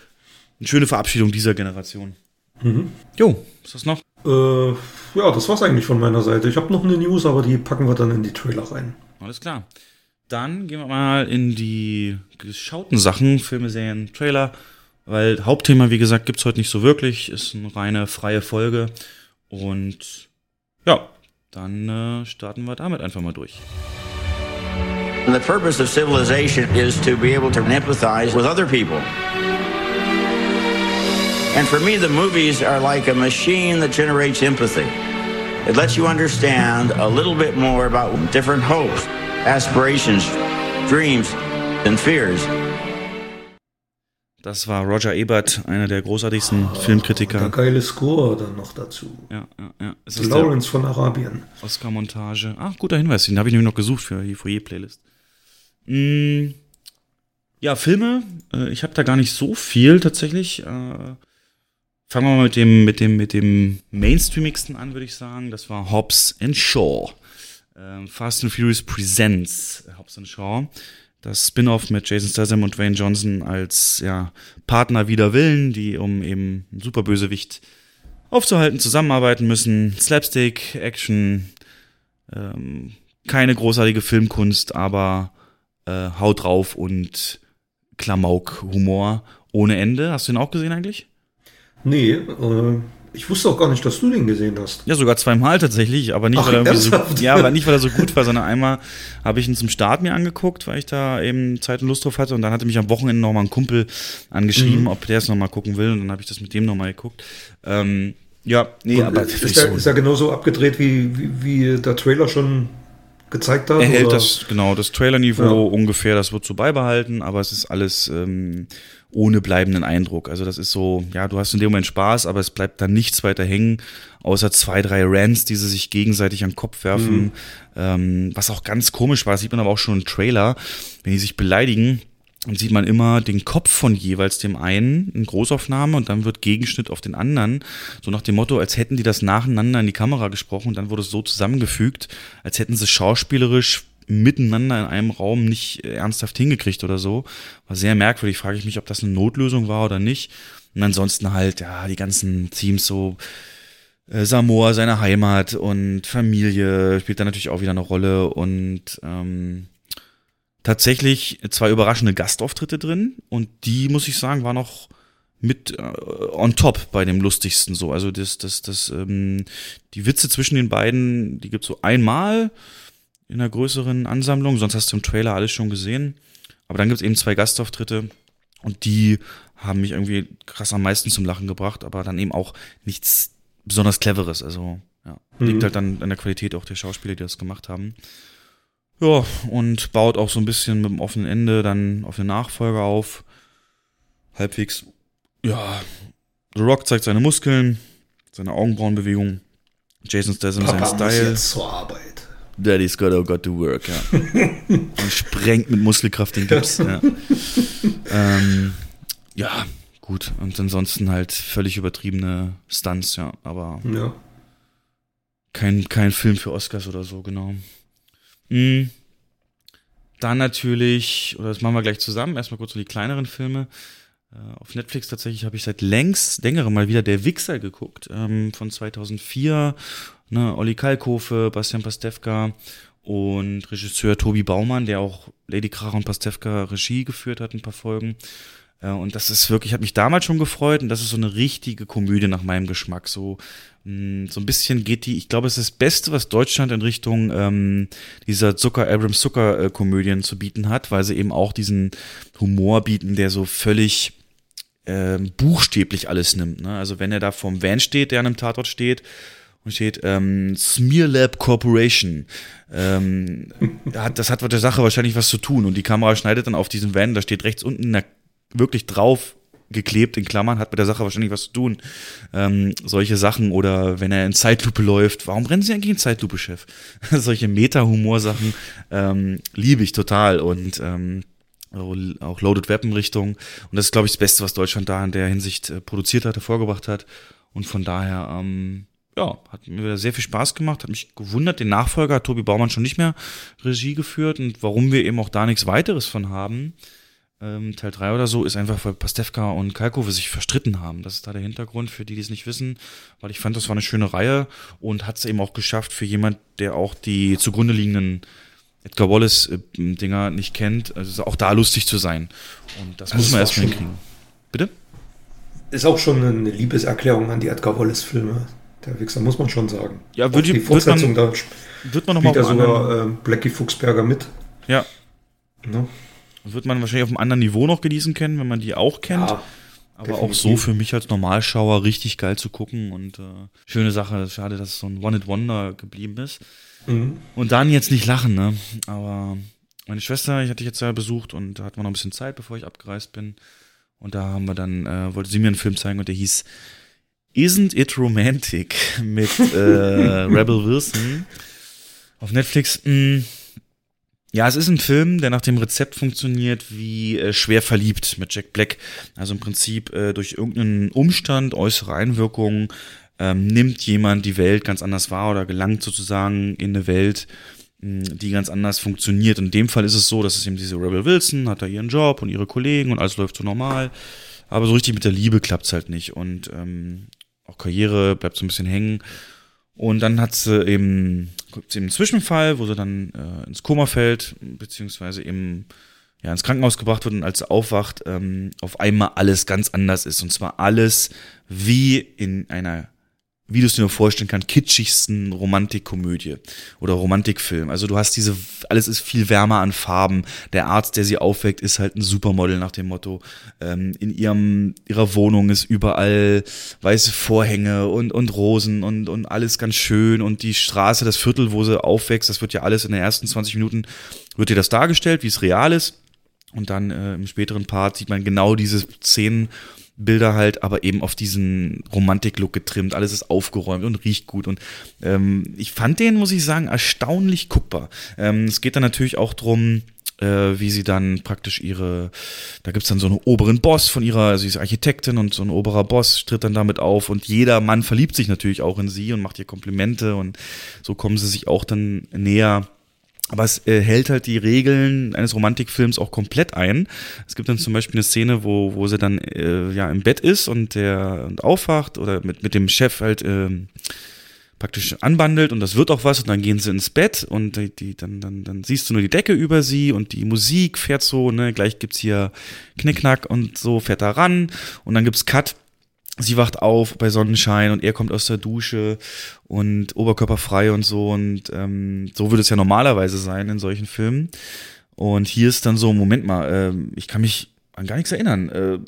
eine schöne Verabschiedung dieser Generation. Mhm. Jo, ist das noch? Äh, ja, das war's eigentlich von meiner Seite. Ich habe noch eine News, aber die packen wir dann in die Trailer rein. Alles klar. Dann gehen wir mal in die geschauten Sachen, Filme, Serien, Trailer, weil Hauptthema, wie gesagt, gibt's heute nicht so wirklich, ist eine reine freie Folge. Und ja, dann äh, starten wir damit einfach mal durch. The purpose of civilization is to be able to empathize with other people. And for me, the movies are like a machine that generates empathy. It lets you understand a little bit more about different hopes, aspirations, dreams, and fears. Das war Roger Ebert, einer der großartigsten Filmkritiker. Der geile Score dann noch dazu. Ja, ja, ja. Es ist Lawrence von Arabien. Oscar-Montage. Ah, guter Hinweis. Den habe ich nämlich noch gesucht für die Foyer-Playlist. Mm, ja, Filme. Äh, ich habe da gar nicht so viel tatsächlich. Äh, fangen wir mal mit dem, mit dem, mit dem Mainstreamigsten an, würde ich sagen. Das war Hobbs and Shaw. Ähm, Fast and Furious Presents Hobbs and Shaw das Spin-off mit Jason Statham und Wayne Johnson als ja, Partner wider Willen, die um eben einen Superbösewicht aufzuhalten, zusammenarbeiten müssen. Slapstick, Action, ähm, keine großartige Filmkunst, aber äh, Haut drauf und Klamauk-Humor ohne Ende. Hast du ihn auch gesehen eigentlich? Nee, äh, ich wusste auch gar nicht, dass du den gesehen hast. Ja, sogar zweimal tatsächlich, aber nicht, Ach, weil, er so, ja, aber nicht, weil er so gut war, sondern einmal habe ich ihn zum Start mir angeguckt, weil ich da eben Zeit und Lust drauf hatte und dann hatte mich am Wochenende nochmal ein Kumpel angeschrieben, Mhm. ob der es nochmal gucken will und dann habe ich das mit dem nochmal geguckt. Ähm, ja, nee, Und aber ist, er, ist er genauso abgedreht, wie, wie, wie der Trailer schon gezeigt hat? Er hält oder? das, genau, das Trailer-Niveau Ja. ungefähr, das wird so beibehalten, aber es ist alles ähm, ohne bleibenden Eindruck. Also das ist so, ja, du hast in dem Moment Spaß, aber es bleibt dann nichts weiter hängen, außer zwei, drei Rants, die sie sich gegenseitig an den Kopf werfen. Mhm. Ähm, was auch ganz komisch war, das sieht man aber auch schon im Trailer, wenn die sich beleidigen, dann sieht man immer den Kopf von jeweils dem einen in Großaufnahme und dann wird Gegenschnitt auf den anderen. So nach dem Motto, als hätten die das nacheinander in die Kamera gesprochen und dann wurde es so zusammengefügt, als hätten sie schauspielerisch miteinander in einem Raum nicht ernsthaft hingekriegt oder so. War sehr merkwürdig. Frage ich mich, ob das eine Notlösung war oder nicht. Und ansonsten halt, ja, die ganzen Teams so, äh, Samoa, seine Heimat und Familie spielt da natürlich auch wieder eine Rolle und ähm, tatsächlich zwei überraschende Gastauftritte drin und die, muss ich sagen, war noch mit äh, on top bei dem lustigsten so. Also das, das, das, ähm, die Witze zwischen den beiden, die gibt's so einmal in einer größeren Ansammlung, sonst hast du im Trailer alles schon gesehen. Aber dann gibt's eben zwei Gastauftritte und die haben mich irgendwie krass am meisten zum Lachen gebracht, aber dann eben auch nichts besonders Cleveres. Also ja, liegt Mhm. halt dann an der Qualität auch der Schauspieler, die das gemacht haben. Ja, und baut auch so ein bisschen mit dem offenen Ende dann auf eine Nachfolge auf. Halbwegs, ja, The Rock zeigt seine Muskeln, seine Augenbrauenbewegung. Jason Statham Papa sein muss Style. jetzt zur Arbeit. Daddy's got, got to work, ja. Und sprengt mit Muskelkraft den Gips, ja. ähm, ja, gut. Und ansonsten halt völlig übertriebene Stunts, ja. Aber Ja. kein, kein Film für Oscars oder so, genau. Mm. Dann natürlich, oder das machen wir gleich zusammen, erstmal kurz so die kleineren Filme. Äh, Auf Netflix tatsächlich habe ich seit längst, längerem mal wieder Der Wichser geguckt, ähm, von 2004. Ne, Olli Kalkofe, Bastian Pastewka und Regisseur Tobi Baumann, der auch Lady Krach und Pastewka Regie geführt hat, ein paar Folgen. Äh, Und das ist wirklich, hat mich damals schon gefreut und das ist so eine richtige Komödie nach meinem Geschmack. So, mh, so ein bisschen geht die, ich glaube, es ist das Beste, was Deutschland in Richtung ähm, dieser Zucker, Abrams Zucker äh, Komödien zu bieten hat, weil sie eben auch diesen Humor bieten, der so völlig ähm, buchstäblich alles nimmt. Ne? Also wenn er da vorm Van steht, der an einem Tatort steht und steht ähm, Smear Lab Corporation, ähm, hat, das hat mit der Sache wahrscheinlich was zu tun und die Kamera schneidet dann auf diesen Van, da steht rechts unten na, wirklich drauf geklebt in Klammern, hat mit der Sache wahrscheinlich was zu tun. Ähm, solche Sachen oder wenn er in Zeitlupe läuft, warum rennen Sie eigentlich in Zeitlupe, Chef? solche Meta-Humor-Sachen ähm, liebe ich total und ähm, auch Loaded Weapon Richtung. Und das ist, glaube ich, das Beste, was Deutschland da in der Hinsicht äh, produziert hat, hervorgebracht hat. Und von daher, ähm, ja, hat mir wieder sehr viel Spaß gemacht, hat mich gewundert. Den Nachfolger hat Tobi Baumann schon nicht mehr Regie geführt und warum wir eben auch da nichts weiteres von haben. Ähm, Teil 3 oder so ist einfach, weil Pastewka und Kalkove sich verstritten haben. Das ist da der Hintergrund für die, die es nicht wissen, weil ich fand, das war eine schöne Reihe und hat es eben auch geschafft für jemand, der auch die zugrunde liegenden Edgar Wallace-Dinger nicht kennt, also auch da lustig zu sein. Und das, Das muss man erstmal hinkriegen. Bitte? Ist auch schon eine Liebeserklärung an die Edgar Wallace-Filme. Der Wichser, muss man schon sagen. Ja, würde die ich- wird Fortsetzung, man- da wird man noch mal sogar äh, Blackie Fuchsberger mit. Ja. Ne? Das wird man wahrscheinlich auf einem anderen Niveau noch genießen können, wenn man die auch kennt. Ja, Aber auch definitiv. so für mich als Normalschauer richtig geil zu gucken und äh, schöne Sache. Schade, dass es so ein One-Hit-Wonder geblieben ist. Mhm. Und dann jetzt nicht lachen, ne? Aber meine Schwester, ich hatte ich jetzt ja besucht und da hatten wir noch ein bisschen Zeit, bevor ich abgereist bin. Und da haben wir dann, äh, wollte sie mir einen Film zeigen und der hieß Isn't It Romantic mit äh, Rebel Wilson auf Netflix. Mh, mm, ja, es ist ein Film, der nach dem Rezept funktioniert wie äh, Schwer verliebt mit Jack Black. Also im Prinzip äh, durch irgendeinen Umstand, äußere Einwirkungen, ähm, nimmt jemand die Welt ganz anders wahr oder gelangt sozusagen in eine Welt, die ganz anders funktioniert. In dem Fall ist es so, dass es eben diese Rebel Wilson hat da ihren Job und ihre Kollegen und alles läuft so normal. Aber so richtig mit der Liebe klappt's halt nicht. Und ähm, auch Karriere bleibt so ein bisschen hängen. Und dann hat sie eben, gibt's eben einen Zwischenfall, wo sie dann äh, ins Koma fällt, beziehungsweise eben ja, ins Krankenhaus gebracht wird und als sie aufwacht, ähm, auf einmal alles ganz anders ist. Und zwar alles wie in einer wie du es dir nur vorstellen kannst, kitschigsten Romantikkomödie oder Romantikfilm. Also du hast diese, alles ist viel wärmer an Farben. Der Arzt, der sie aufweckt, ist halt ein Supermodel nach dem Motto. Ähm, in ihrem, ihrer Wohnung ist überall weiße Vorhänge und, und Rosen und, und alles ganz schön. Und die Straße, das Viertel, wo sie aufwächst, das wird ja alles in den ersten 20 Minuten, wird dir das dargestellt, wie es real ist. Und dann äh, im späteren Part sieht man genau diese Szenen, Bilder halt, aber eben auf diesen Romantik-Look getrimmt. Alles ist aufgeräumt und riecht gut. Und ähm, ich fand den, muss ich sagen, erstaunlich guckbar. Ähm, es geht dann natürlich auch drum, äh, wie sie dann praktisch ihre, da gibt's dann so einen oberen Boss von ihrer, sie ist Architektin und so ein oberer Boss tritt dann damit auf und jeder Mann verliebt sich natürlich auch in sie und macht ihr Komplimente und so kommen sie sich auch dann näher aber es äh, hält halt die Regeln eines Romantikfilms auch komplett ein. Es gibt dann zum Beispiel eine Szene, wo, wo sie dann äh, ja im Bett ist und der und aufwacht oder mit, mit dem Chef halt äh, praktisch anbandelt und das wird auch was und dann gehen sie ins Bett und die, die dann, dann, dann siehst du nur die Decke über sie und die Musik fährt so, ne, gleich gibt's hier Knickknack und so fährt da ran und dann gibt's Cut sie wacht auf bei Sonnenschein und er kommt aus der Dusche und oberkörperfrei und so und ähm, so würde es ja normalerweise sein in solchen Filmen. Und hier ist dann so, Moment mal, äh, ich kann mich an gar nichts erinnern. Äh,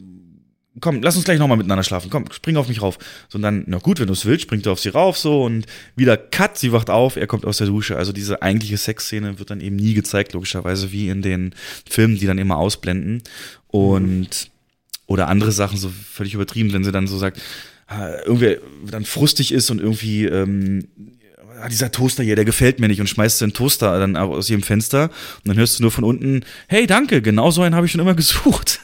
komm, lass uns gleich nochmal miteinander schlafen. Komm, spring auf mich rauf. So und dann, na gut, wenn du es willst, springt er auf sie rauf so und wieder Cut, sie wacht auf, er kommt aus der Dusche. Also diese eigentliche Sexszene wird dann eben nie gezeigt, logischerweise, wie in den Filmen, die dann immer ausblenden. Und oder andere Sachen so völlig übertrieben, wenn sie dann so sagt, äh, irgendwie dann frustig ist und irgendwie ähm, ah, dieser Toaster hier, der gefällt mir nicht und schmeißt den Toaster dann aus ihrem Fenster und dann hörst du nur von unten, hey, danke, genau so einen habe ich schon immer gesucht.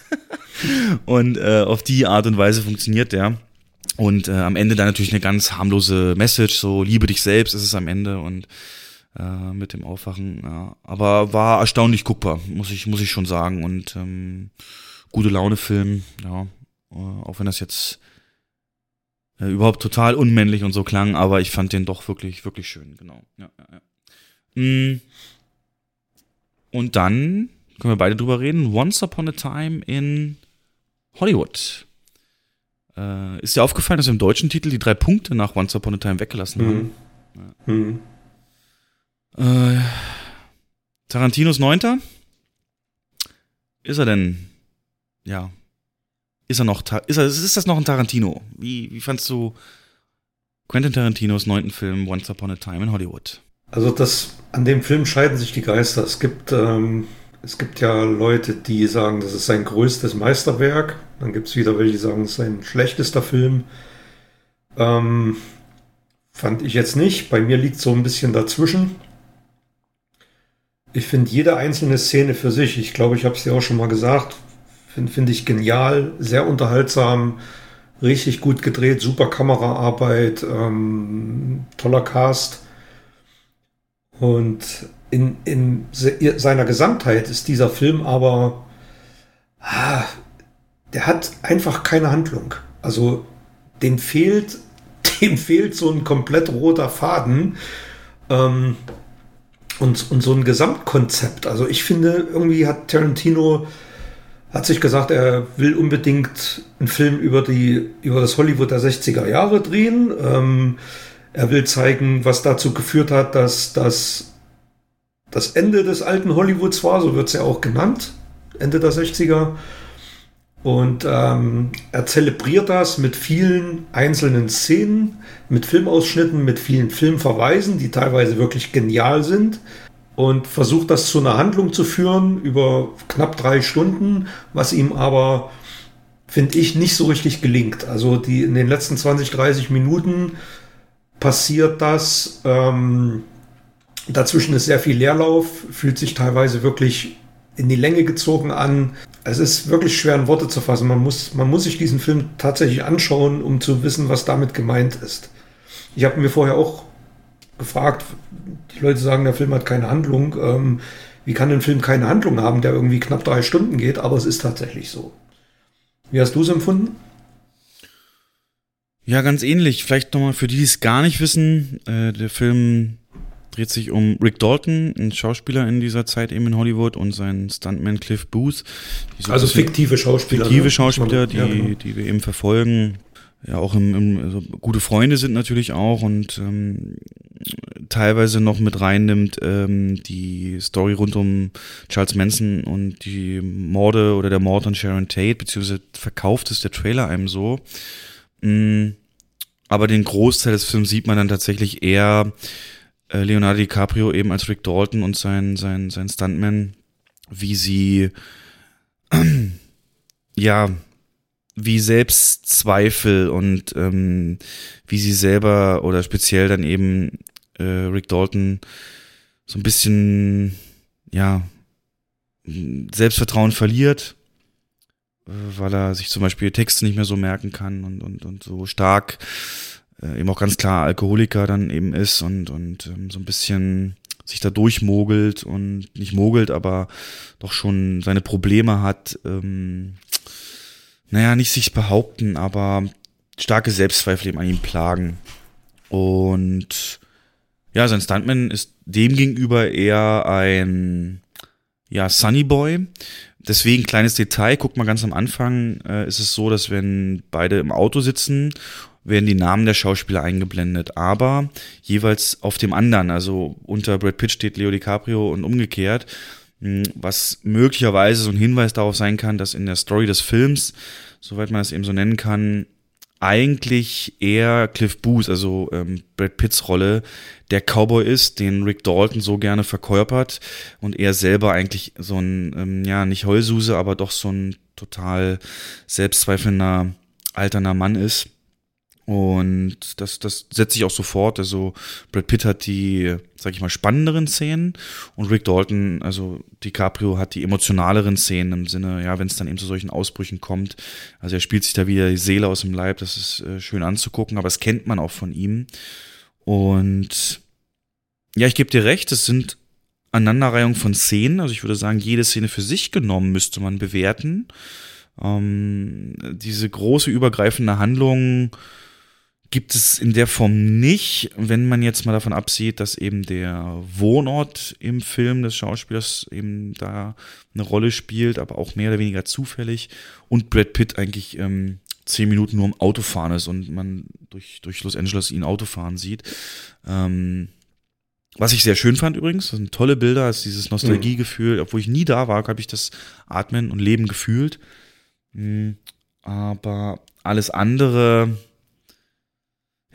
und äh, auf die Art und Weise funktioniert der. Und äh, am Ende dann natürlich eine ganz harmlose Message, so liebe dich selbst ist es am Ende und äh, mit dem Aufwachen. Ja. Aber war erstaunlich guckbar, muss ich, muss ich schon sagen. Und ähm, gute Laune-Film, ja, äh, auch wenn das jetzt äh, überhaupt total unmännlich und so klang, aber ich fand den doch wirklich, wirklich schön, genau. Ja, ja, ja. Mm. Und dann können wir beide drüber reden. Once Upon a Time in Hollywood. Äh, ist dir aufgefallen, dass wir im deutschen Titel die drei Punkte nach Once Upon a Time weggelassen mhm. haben? Ja. Mhm. Äh, Tarantinos Neunter? Ist er denn ja, ist er noch, ist, er, ist das noch ein Tarantino? Wie, wie fandst du Quentin Tarantinos neunten Film Once Upon a Time in Hollywood? Also das, an dem Film scheiden sich die Geister. Es gibt, ähm, es gibt ja Leute, die sagen, das ist sein größtes Meisterwerk. Dann gibt es wieder welche, die sagen, es ist sein schlechtester Film. Ähm, fand ich jetzt nicht. Bei mir liegt so ein bisschen dazwischen. Ich finde jede einzelne Szene für sich, ich glaube, ich habe es dir auch schon mal gesagt, Finde find ich genial, sehr unterhaltsam, richtig gut gedreht, super Kameraarbeit, ähm, toller Cast. Und in, in seiner Gesamtheit ist dieser Film aber, ah, der hat einfach keine Handlung. Also dem fehlt, dem fehlt so ein komplett roter Faden. Ähm, und, und so ein Gesamtkonzept. Also ich finde, irgendwie hat Tarantino hat sich gesagt, er will unbedingt einen Film über, die, über das Hollywood der 60er Jahre drehen. Ähm, er will zeigen, was dazu geführt hat, dass das das Ende des alten Hollywoods war, so wird es ja auch genannt, Ende der 60er. Und ähm, er zelebriert das mit vielen einzelnen Szenen, mit Filmausschnitten, mit vielen Filmverweisen, die teilweise wirklich genial sind und versucht das zu einer Handlung zu führen über knapp drei Stunden, was ihm aber finde ich, nicht so richtig gelingt. Also die in den letzten 20, 30 Minuten passiert das. Ähm, dazwischen ist sehr viel Leerlauf, fühlt sich teilweise wirklich in die Länge gezogen an. Es ist wirklich schwer in Worte zu fassen. Man muss, man muss sich diesen Film tatsächlich anschauen, um zu wissen, was damit gemeint ist. Ich habe mir vorher auch gefragt, die Leute sagen, der Film hat keine Handlung. Ähm, wie kann ein Film keine Handlung haben, der irgendwie knapp drei Stunden geht? Aber es ist tatsächlich so. Wie hast du es empfunden? Ja, ganz ähnlich. Vielleicht nochmal für die, die es gar nicht wissen. Äh, der Film dreht sich um Rick Dalton, ein Schauspieler in dieser Zeit eben in Hollywood und seinen Stuntman Cliff Booth. So also fiktive Schauspieler. Fiktive ne? Schauspieler, die, ja, genau. die wir eben verfolgen. Ja, auch im, im also gute Freunde sind natürlich auch und ähm, teilweise noch mit reinnimmt ähm, die Story rund um Charles Manson und die Morde oder der Mord an Sharon Tate, beziehungsweise verkauft ist der Trailer einem so. Mhm. Aber den Großteil des Films sieht man dann tatsächlich eher äh, Leonardo DiCaprio eben als Rick Dalton und sein, sein, sein Stuntman, wie sie, ja, wie Selbstzweifel und ähm, wie sie selber oder speziell dann eben äh, Rick Dalton so ein bisschen, ja, Selbstvertrauen verliert, äh, weil er sich zum Beispiel Texte nicht mehr so merken kann und, und, und so stark äh, eben auch ganz klar Alkoholiker dann eben ist und, und ähm, so ein bisschen sich da durchmogelt und nicht mogelt, aber doch schon seine Probleme hat, ähm, naja, nicht sich behaupten, aber starke Selbstzweifel eben an ihm plagen. Und ja, sein Stuntman ist demgegenüber eher ein ja, Sunny Boy. Deswegen kleines Detail, guck mal ganz am Anfang, äh, ist es so, dass wenn beide im Auto sitzen werden die Namen der Schauspieler eingeblendet, aber jeweils auf dem anderen. Also unter Brad Pitt steht Leo DiCaprio und umgekehrt, was möglicherweise so ein Hinweis darauf sein kann, dass in der Story des Films, soweit man es eben so nennen kann, eigentlich eher Cliff Booth, also ähm, Brad Pitts Rolle, der Cowboy ist, den Rick Dalton so gerne verkörpert und er selber eigentlich so ein, ähm, ja, nicht Heulsuse, aber doch so ein total selbstzweifelnder, alterner Mann ist. Und das, das setzt sich auch sofort. Also Brad Pitt hat die, sag ich mal, spannenderen Szenen und Rick Dalton, also DiCaprio hat die emotionaleren Szenen im Sinne, ja, wenn es dann eben zu solchen Ausbrüchen kommt. Also er spielt sich da wieder die Seele aus dem Leib, das ist äh, schön anzugucken, aber das kennt man auch von ihm. Und ja, ich gebe dir recht, es sind Aneinanderreihung von Szenen. Also ich würde sagen, jede Szene für sich genommen müsste man bewerten. Ähm, diese große übergreifende Handlung gibt es in der Form nicht, wenn man jetzt mal davon absieht, dass eben der Wohnort im Film des Schauspielers eben da eine Rolle spielt, aber auch mehr oder weniger zufällig und Brad Pitt eigentlich ähm, zehn Minuten nur im Autofahren ist und man durch, durch Los Angeles ihn Autofahren sieht. Ähm, was ich sehr schön fand übrigens, das sind tolle Bilder, ist dieses Nostalgiegefühl, obwohl ich nie da war, habe ich das Atmen und Leben gefühlt. Mhm. Aber alles andere,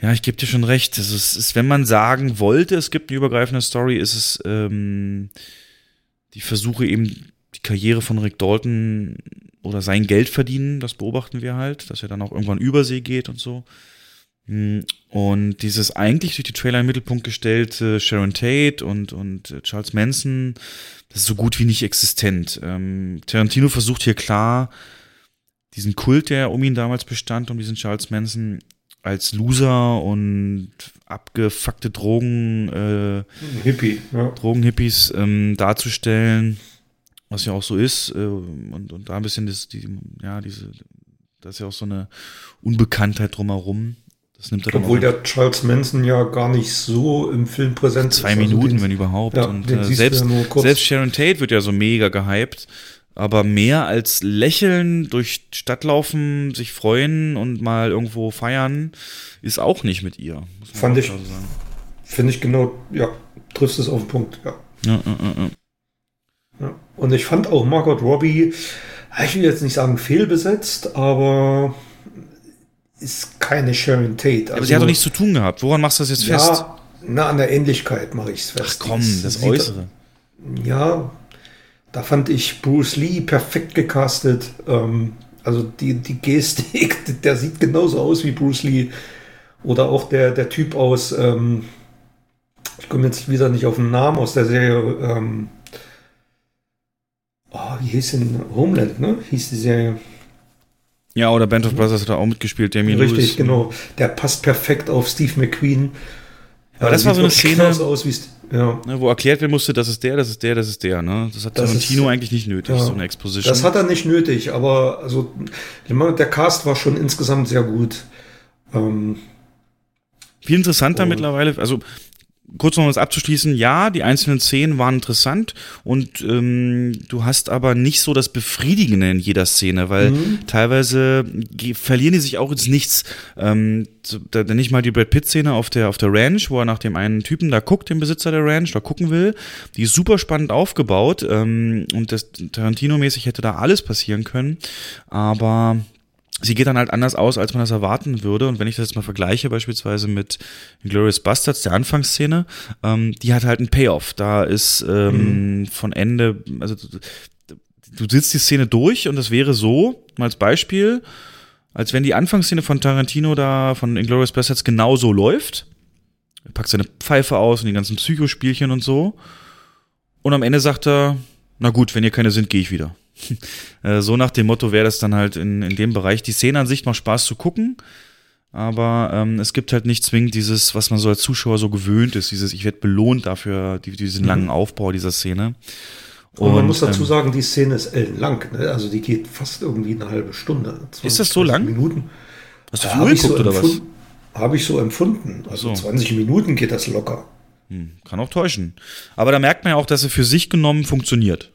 ja, ich gebe dir schon recht. Also es ist, wenn man sagen wollte, es gibt eine übergreifende Story, ist es ähm, die Versuche eben die Karriere von Rick Dalton oder sein Geld verdienen, das beobachten wir halt, dass er dann auch irgendwann übersee geht und so. Hm, und dieses eigentlich durch die Trailer im Mittelpunkt gestellte Sharon Tate und, und äh, Charles Manson, das ist so gut wie nicht existent. Ähm, Tarantino versucht hier klar, diesen Kult, der um ihn damals bestand, um diesen Charles Manson, als Loser und abgefuckte Drogen, äh, Hippie, ja. Drogenhippies ähm, darzustellen, was ja auch so ist, äh, und, und da ein bisschen das, die, ja, diese, da ist ja auch so eine Unbekanntheit drumherum. Das nimmt er Obwohl der Charles Manson ja gar nicht so im Film präsent zwei ist. Zwei also Minuten, den, wenn überhaupt. Ja, und äh, selbst, selbst Sharon Tate wird ja so mega gehypt aber mehr als lächeln, durch Stadt laufen, sich freuen und mal irgendwo feiern, ist auch nicht mit ihr. Fand ich, finde ich genau, ja, triffst es auf den Punkt, ja. Ja, ja, ja. Und ich fand auch Margot Robbie, ich will jetzt nicht sagen fehlbesetzt, aber ist keine Sharon Tate. Also, aber sie hat doch nichts zu tun gehabt. Woran machst du das jetzt fest? Na, an der Ähnlichkeit mache ich es fest. Ach komm, das Äußere. Ja, da fand ich Bruce Lee perfekt gecastet. Ähm, Also die, die Gestik, der sieht genauso aus wie Bruce Lee. Oder auch der, der Typ aus, ähm, ich komme jetzt wieder nicht auf den Namen aus der Serie, ähm, oh, wie hieß denn Homeland, ne? Hieß die Serie. Ja, oder Band of Brothers hat er auch mitgespielt, Damien Richtig, Lewis. genau. Der passt perfekt auf Steve McQueen. Aber das Äh, war so eine Szene, aus ja. ne, wo erklärt werden musste, das ist der, das ist der, das ist der. Ne? Das hat Das Tarantino ist- eigentlich nicht nötig, Ja. so eine Exposition. Das hat er nicht nötig, aber also der Cast war schon insgesamt sehr gut. Ähm, Viel interessanter mittlerweile, also kurz noch um das abzuschließen, ja, die einzelnen Szenen waren interessant und ähm, du hast aber nicht so das Befriedigende in jeder Szene, weil Mhm. teilweise verlieren die sich auch ins Nichts. Ähm, da, da nicht mal die Brad Pitt-Szene auf der, auf der Ranch, wo er nach dem einen Typen da guckt, dem Besitzer der Ranch, da gucken will, die ist super spannend aufgebaut ähm, und das Tarantino-mäßig hätte da alles passieren können, aber sie geht dann halt anders aus, als man das erwarten würde. Und wenn ich das jetzt mal vergleiche, beispielsweise mit Glorious Bastards, der Anfangsszene, ähm, die hat halt einen Payoff. Da ist ähm, von Ende, also du, du sitzt die Szene durch und das wäre so, mal als Beispiel, als wenn die Anfangsszene von Tarantino da, von Inglourious Bastards genauso läuft. Er packt seine Pfeife aus und die ganzen Psychospielchen und so. Und am Ende sagt er, na gut, wenn ihr keine sind, gehe ich wieder. Äh, so nach dem Motto wäre das dann halt in, in dem Bereich. Die Szene an sich macht Spaß zu gucken, aber ähm, es gibt halt nicht zwingend dieses, was man so als Zuschauer so gewöhnt ist, dieses, ich werde belohnt dafür, die, diesen langen Aufbau dieser Szene. und, man muss dazu ähm, sagen, die Szene ist ellenlang. Ne? Also die geht fast irgendwie eine halbe Stunde. 20, Ist das so 30 lang? Minuten. Hast du viel ich geguckt so oder was? Habe ich so empfunden. Also so. 20 Minuten geht das locker. Hm, kann auch täuschen. Aber da merkt man ja auch, dass er für sich genommen funktioniert.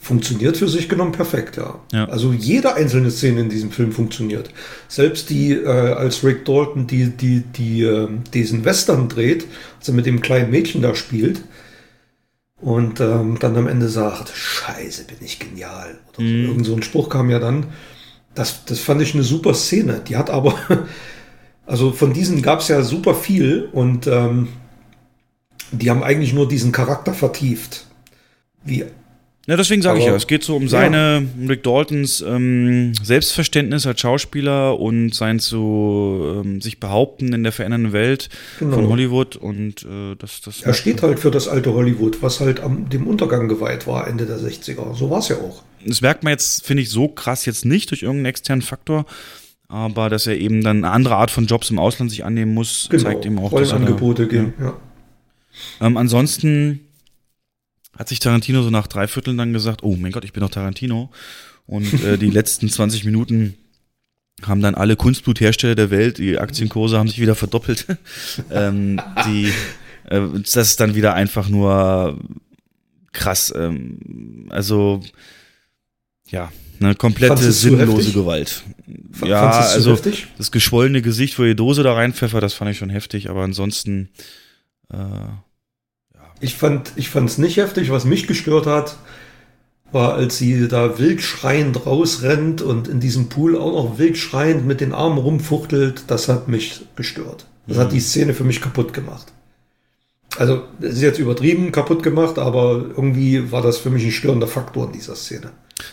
Funktioniert für sich genommen perfekt, ja. Ja. Also jede einzelne Szene in diesem Film funktioniert. Selbst die, äh, als Rick Dalton die, die, die, äh, diesen Western dreht, als er mit dem kleinen Mädchen da spielt und ähm, dann am Ende sagt, Scheiße, bin ich genial. Oder so. Irgend so ein Spruch kam ja dann. Das, das fand ich eine super Szene. Die hat aber, also von diesen gab es ja super viel und ähm, die haben eigentlich nur diesen Charakter vertieft. Wie Ja, deswegen sage ich ja, es geht so um Ja. seine, um Rick Daltons ähm, Selbstverständnis als Schauspieler und sein zu ähm, sich behaupten in der verändernden Welt Genau. von Hollywood und äh, das, das Er steht halt für das alte Hollywood, was halt am, dem Untergang geweiht war, Ende der 60er. So war es ja auch. Das merkt man jetzt, finde ich, so krass jetzt nicht durch irgendeinen externen Faktor, aber dass er eben dann eine andere Art von Jobs im Ausland sich annehmen muss, Genau. zeigt eben auch, dass er da, Rollenangebote gehen. Ja. Ähm, ansonsten hat sich Tarantino so nach drei Vierteln dann gesagt, oh mein Gott, ich bin doch Tarantino. Und äh, die letzten 20 Minuten haben dann alle Kunstbluthersteller der Welt, die Aktienkurse haben sich wieder verdoppelt. ähm, die, äh, das ist dann wieder einfach nur krass. Ähm, also ja, eine komplette sinnlose? Gewalt. F- ja, also heftig? das geschwollene Gesicht, wo ihr Dose da reinpfeffert, das fand ich schon heftig, aber ansonsten äh, Ich fand ich es nicht heftig. Was mich gestört hat, war, als sie da wild schreiend rausrennt und in diesem Pool auch noch wild schreiend mit den Armen rumfuchtelt. Das hat mich gestört. Das Mhm. hat die Szene für mich kaputt gemacht. Also, es ist jetzt übertrieben kaputt gemacht, aber irgendwie war das für mich ein störender Faktor in dieser Szene.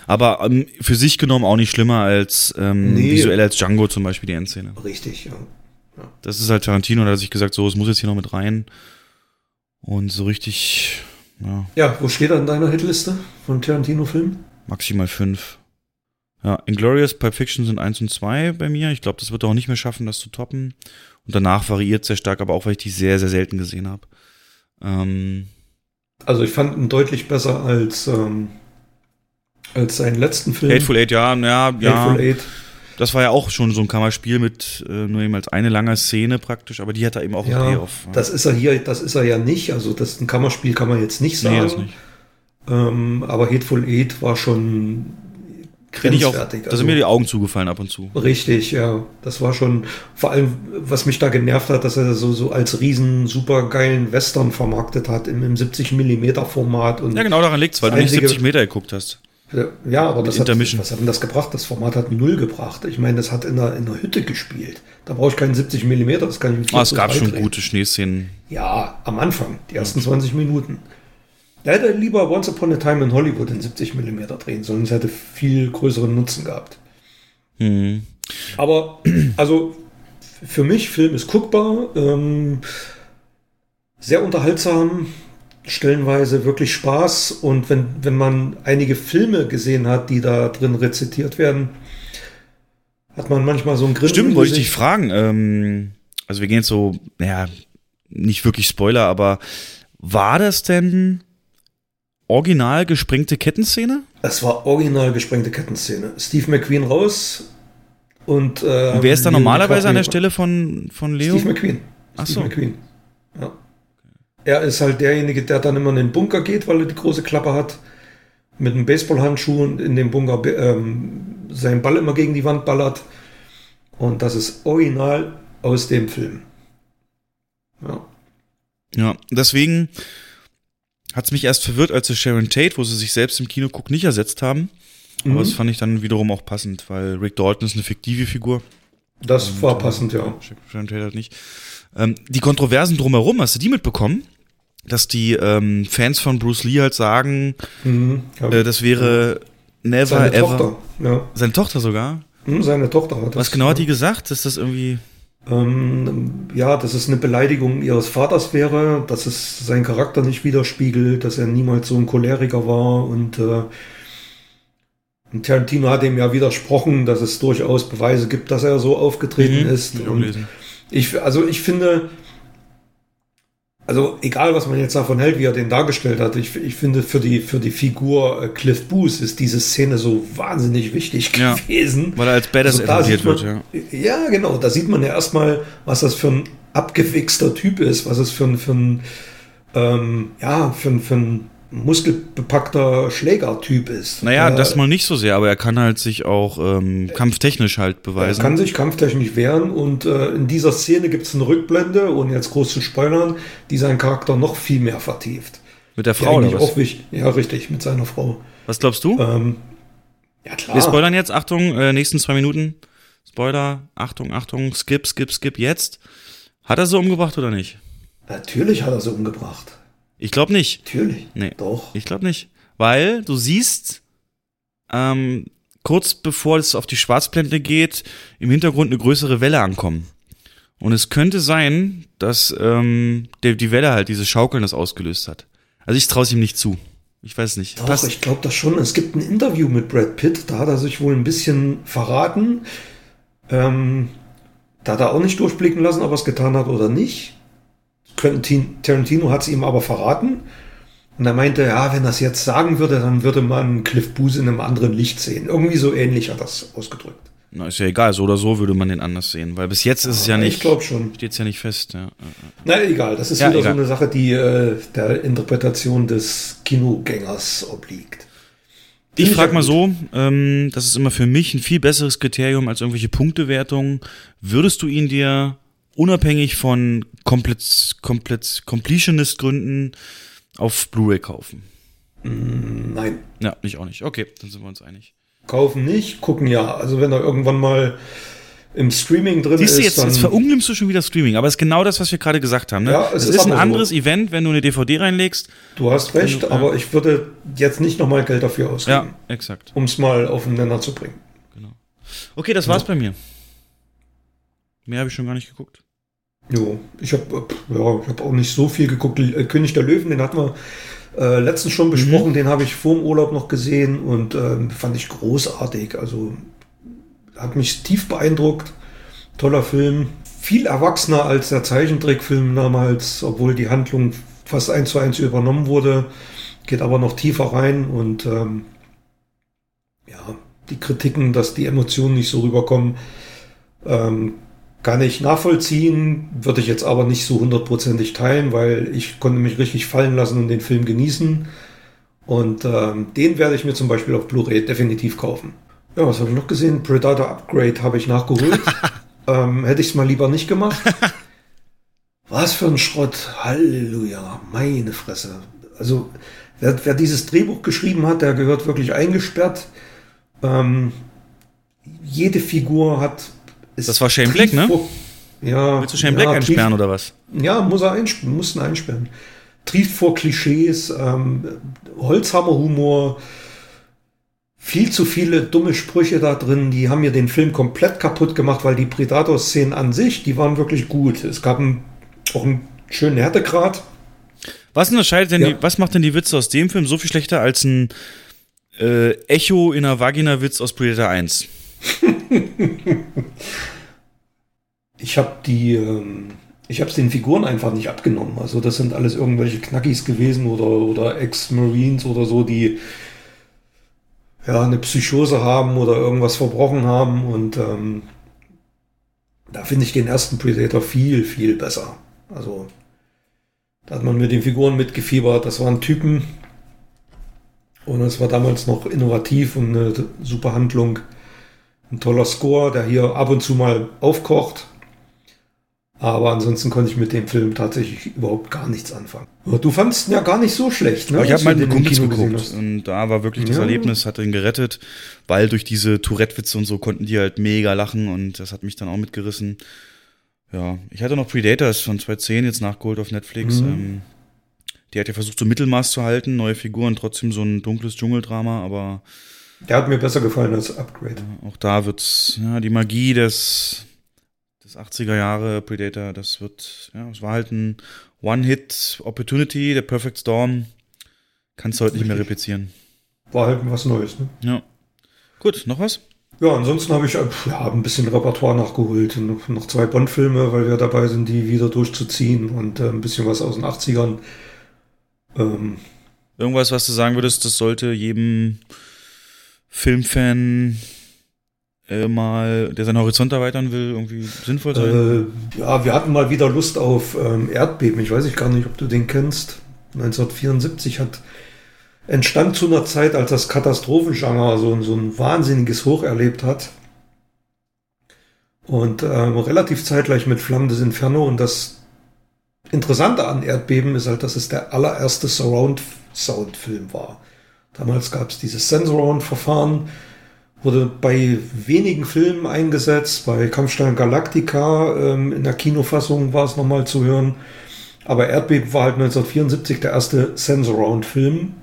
Aber ähm, für sich genommen auch nicht schlimmer als ähm, Nee. visuell als Django zum Beispiel die Endszene. Richtig, ja. Das ist halt Tarantino, da hat sich gesagt, so, es muss jetzt hier noch mit rein. Und so richtig, ja, Ja, wo steht er in deiner Hitliste von Tarantino-Filmen? maximal fünf. Ja, Inglourious, Pulp Fiction sind eins und zwei bei mir. Ich glaube, das wird er auch nicht mehr schaffen, das zu toppen. Und danach variiert sehr stark, aber auch, weil ich die sehr, sehr selten gesehen habe. Ähm, Also ich fand ihn deutlich besser als, ähm, als seinen letzten Film. Hateful Eight, ja, ja, ja. Hateful Eight. Das war ja auch schon so ein Kammerspiel mit äh, nur eben als eine lange Szene praktisch, aber die hat da eben auch einen Ja, Payoff. das ist er hier, das ist er ja nicht. Also das ein Kammerspiel kann man jetzt nicht sagen. Nee, das nicht. Ähm, aber Hateful Eight war schon Bin ich auch, grenzwertig. da sind mir die Augen zugefallen ab und zu. Richtig, ja. Das war schon, vor allem, was mich da genervt hat, dass er so, so als riesen super geilen Western vermarktet hat im, im 70 Millimeter Format. Und Ja, genau daran liegt's, weil das du nicht einzige- 70 Meter geguckt hast. Ja, aber das hat, was hat denn das gebracht? Das Format hat null gebracht. Ich meine, das hat in einer, in einer Hütte gespielt. Da brauche ich keinen 70 Millimeter, das kann ich mit Ah, es 4 zu gab 3 schon drehen. gute Schneeszenen. Ja, am Anfang, die ersten 20 Minuten. Er hätte lieber Once Upon a Time in Hollywood in 70 mm drehen sollen. Es hätte viel größeren Nutzen gehabt. Mhm. Aber, also, für mich, Film ist guckbar, ähm, sehr unterhaltsam, stellenweise wirklich Spaß. Und wenn, wenn man einige Filme gesehen hat, die da drin rezitiert werden, hat man manchmal so ein Grinsen. Stimmt, im wollte ich dich fragen. Ähm, also wir gehen jetzt so, naja, nicht wirklich Spoiler, aber war das denn original gesprengte Kettenszene? Es war original gesprengte Kettenszene. Steve McQueen raus und. Äh, Und wer ist da normalerweise an der Stelle von, von Leo? Steve McQueen. Ach Steve so. McQueen. Ja. Er ist halt derjenige, der dann immer in den Bunker geht, weil er die große Klappe hat. Mit einem Baseballhandschuh und in dem Bunker ähm, seinen Ball immer gegen die Wand ballert. Und das ist original aus dem Film. Ja. Ja, deswegen hat es mich erst verwirrt, als sie Sharon Tate, wo sie sich selbst im Kinoguck nicht ersetzt haben. Mhm. Aber das fand ich dann wiederum auch passend, weil Rick Dalton ist eine fiktive Figur. Das war passend, ja. Sharon Tate halt nicht. Ähm, die Kontroversen drumherum, hast du die mitbekommen? Dass die ähm, Fans von Bruce Lee halt sagen, Mhm, ja. äh, das wäre never Seine ever. Tochter, ja. Seine Tochter sogar? Hm, Seine Tochter hat das. Was genau hat die gesagt? Ist das irgendwie. Ähm, ja, dass es eine Beleidigung ihres Vaters wäre, dass es seinen Charakter nicht widerspiegelt, dass er niemals so ein Choleriker war und, äh, und Tarantino hat ihm ja widersprochen, dass es durchaus Beweise gibt, dass er so aufgetreten Mhm, ist. ich, also ich finde, also egal was man jetzt davon hält, wie er den dargestellt hat, ich, ich finde für die, für die Figur äh, Cliff Booth ist diese Szene so wahnsinnig wichtig Ja, gewesen. weil er als Badass Also etabliert wird, ja. Ja, genau. Da sieht man ja erstmal, was das für ein abgewichster Typ ist, was es für ein, für ein, ähm, ja, für ein, für ein muskelbepackter Schlägertyp ist. Naja, Äh, das mal nicht so sehr, aber er kann halt sich auch ähm, kampftechnisch halt er beweisen. kann sich kampftechnisch wehren und äh, in dieser Szene gibt es eine Rückblende, ohne jetzt groß zu spoilern, die seinen Charakter noch viel mehr vertieft. Mit der Frau oder was? Auch wichtig. Ja, richtig, mit seiner Frau. Was glaubst du? Ähm, ja, klar. Wir spoilern jetzt, Achtung, äh, nächsten zwei Minuten. Spoiler, Achtung, Achtung, skip, skip, skip, jetzt. Hat er sie umgebracht oder nicht? Natürlich hat er sie umgebracht. Ich glaube nicht. Natürlich. Nee. Doch. Ich glaube nicht. Weil du siehst, ähm, kurz bevor es auf die Schwarzblende geht, im Hintergrund eine größere Welle ankommen. Und es könnte sein, dass ähm, der, die Welle halt dieses Schaukeln das ausgelöst hat. Also ich traue es ihm nicht zu. Ich weiß nicht. Doch, Was- ich glaube das schon. Es gibt ein Interview mit Brad Pitt, da hat er sich wohl ein bisschen verraten. Ähm, da hat er auch nicht durchblicken lassen, ob er es getan hat oder nicht. Quentin Tarantino hat es ihm aber verraten. Und er meinte, ja, wenn er es jetzt sagen würde, dann würde man Cliff Booth in einem anderen Licht sehen. Irgendwie so ähnlich hat es ausgedrückt. Na, ist ja egal, so oder so würde man den anders sehen, weil bis jetzt ist es ja nicht. ich glaub schon. Steht's ja nicht fest, ja. Na, egal, das ist Ja, wieder egal. so eine Sache, die äh, der Interpretation des Kinogängers obliegt. Ich frage mal so, ähm, das ist immer für mich ein viel besseres Kriterium als irgendwelche Punktewertungen. Würdest du ihn dir unabhängig von komplett, komplett Completionist-Gründen auf Blu-ray kaufen? Mm, Nein. Ja, ich auch nicht. Okay, dann sind wir uns einig. Kaufen nicht, gucken ja. Also wenn er irgendwann mal im Streaming drin Siehst du ist, jetzt, jetzt verunglimpfst du schon wieder Streaming, aber es ist genau das, was wir gerade gesagt haben. Ne? Ja, es es ist ist ein so. anderes Event, wenn du eine DVD reinlegst. du hast recht, Ja. aber ich würde jetzt nicht nochmal Geld dafür ausgeben, Ja, exakt. um es mal auf den Nenner zu bringen. Okay, das war's bei mir. Mehr habe ich schon gar nicht geguckt. Jo, ich habe ja, ich hab auch nicht so viel geguckt. Äh, König der Löwen, den hatten wir äh, letztens schon besprochen, den habe ich vor dem Urlaub noch gesehen und ähm, fand ich großartig. Also hat mich tief beeindruckt. Toller Film. Viel erwachsener als der Zeichentrickfilm damals, obwohl die Handlung fast eins zu eins übernommen wurde. Geht aber noch tiefer rein und ähm, ja, die Kritiken, dass die Emotionen nicht so rüberkommen, ähm, kann ich nachvollziehen, würde ich jetzt aber nicht so hundertprozentig teilen, weil ich konnte mich richtig fallen lassen und den Film genießen. Und ähm, den werde ich mir zum Beispiel auf Blu-ray definitiv kaufen. Ja, was habe ich noch gesehen? Predator Upgrade habe ich nachgeholt. ähm, hätte ich es mal lieber nicht gemacht. Was für ein Schrott. Halleluja. Meine Fresse. Also, wer, wer dieses Drehbuch geschrieben hat, der gehört wirklich eingesperrt. Ähm, jede Figur hat. Das war Shane Black, ne? Ja. Willst du Shane ja, Black einsperren oder was? Ja, muss er einsperren, mussten einsperren. trieft vor Klischees, ähm, Holzhammerhumor, viel zu viele dumme Sprüche da drin, die haben mir den Film komplett kaputt gemacht, weil die Predator-Szenen an sich, die waren wirklich gut. Es gab einen, auch einen schönen Härtegrad. Was unterscheidet denn Ja. die, was macht denn die Witze aus dem Film so viel schlechter als ein äh, Echo in einer Vagina-Witz aus Predator 1? Ich habe die, ähm, ich habe es den Figuren einfach nicht abgenommen. Also das sind alles irgendwelche Knackis gewesen oder, oder Ex-Marines oder so, die ja eine Psychose haben oder irgendwas verbrochen haben. Und ähm, da finde ich den ersten Predator viel, viel besser. Also da hat man mit den Figuren mitgefiebert. Das waren Typen. Und es war damals noch innovativ und eine super Handlung. Ein toller Score, der hier ab und zu mal aufkocht. Aber ansonsten konnte ich mit dem Film tatsächlich überhaupt gar nichts anfangen. Aber du fandst ihn ja gar nicht so schlecht, ne? Aber ich habe mal den Kumpels geguckt und da war wirklich das Ja. Erlebnis, hat ihn gerettet, weil durch diese Tourette-Witze und so konnten die halt mega lachen und das hat mich dann auch mitgerissen. Ja, ich hatte noch Predators von 2010 jetzt nachgeholt auf Netflix. Mhm. Ähm, die hat ja versucht, so Mittelmaß zu halten, neue Figuren, trotzdem so ein dunkles Dschungeldrama, aber Der hat mir besser gefallen als Upgrade. auch da wird's, ja, die Magie des, des 80er Jahre Predator, das wird, ja, es war halt ein One-Hit-Opportunity, der Perfect Storm. Kannst du heute nicht mehr replizieren. War halt was Neues, ne? Ja. Gut, noch was? Ja, ansonsten habe ich äh, ja, ein bisschen Repertoire nachgeholt. Noch, noch zwei Bond-Filme, weil wir dabei sind, die wieder durchzuziehen und äh, ein bisschen was aus den 80ern. Ähm, Irgendwas, was du sagen würdest, das sollte jedem Filmfan äh, mal, der seinen Horizont erweitern will, irgendwie sinnvoll sein. äh, ja, wir hatten mal wieder Lust auf ähm, Erdbeben. Ich weiß ich gar nicht, ob du den kennst. 1974 hat entstand zu einer Zeit, als das Katastrophengenre so, so ein wahnsinniges Hoch erlebt hat. Und ähm, relativ zeitgleich mit Flammendes Inferno. Und das Interessante an Erdbeben ist halt, dass es der allererste Surround-Sound-Film war. Damals gab es dieses Sensorround-Verfahren, wurde bei wenigen Filmen eingesetzt, bei Kampfstein Galactica, ähm, in der Kinofassung war es nochmal zu hören. Aber Erdbeben war halt 1974 der erste Sensorround-Film,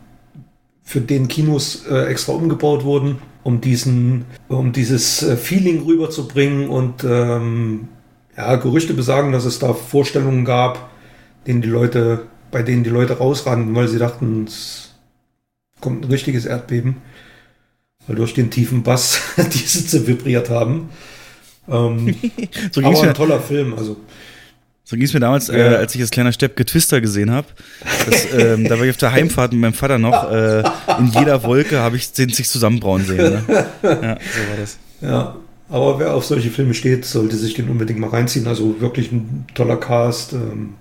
für den Kinos äh, extra umgebaut wurden, um diesen, um dieses äh, Feeling rüberzubringen. Und ähm, ja, Gerüchte besagen, dass es da Vorstellungen gab, denen die Leute, bei denen die Leute rausrannten, weil sie dachten, es kommt ein richtiges Erdbeben, weil durch den tiefen Bass die Sitze vibriert haben. Ähm, So ging's aber mir- ein toller Film, also So ging es mir damals, äh, Ja. als ich als kleiner Steppke Twister gesehen habe. Ähm, da war ich auf der Heimfahrt mit meinem Vater noch. Äh, in jeder Wolke habe ich den sich zusammenbrauen sehen. Ne? Ja, so war das. Ja, aber wer auf solche Filme steht, sollte sich den unbedingt mal reinziehen. Also wirklich ein toller Cast. Ähm,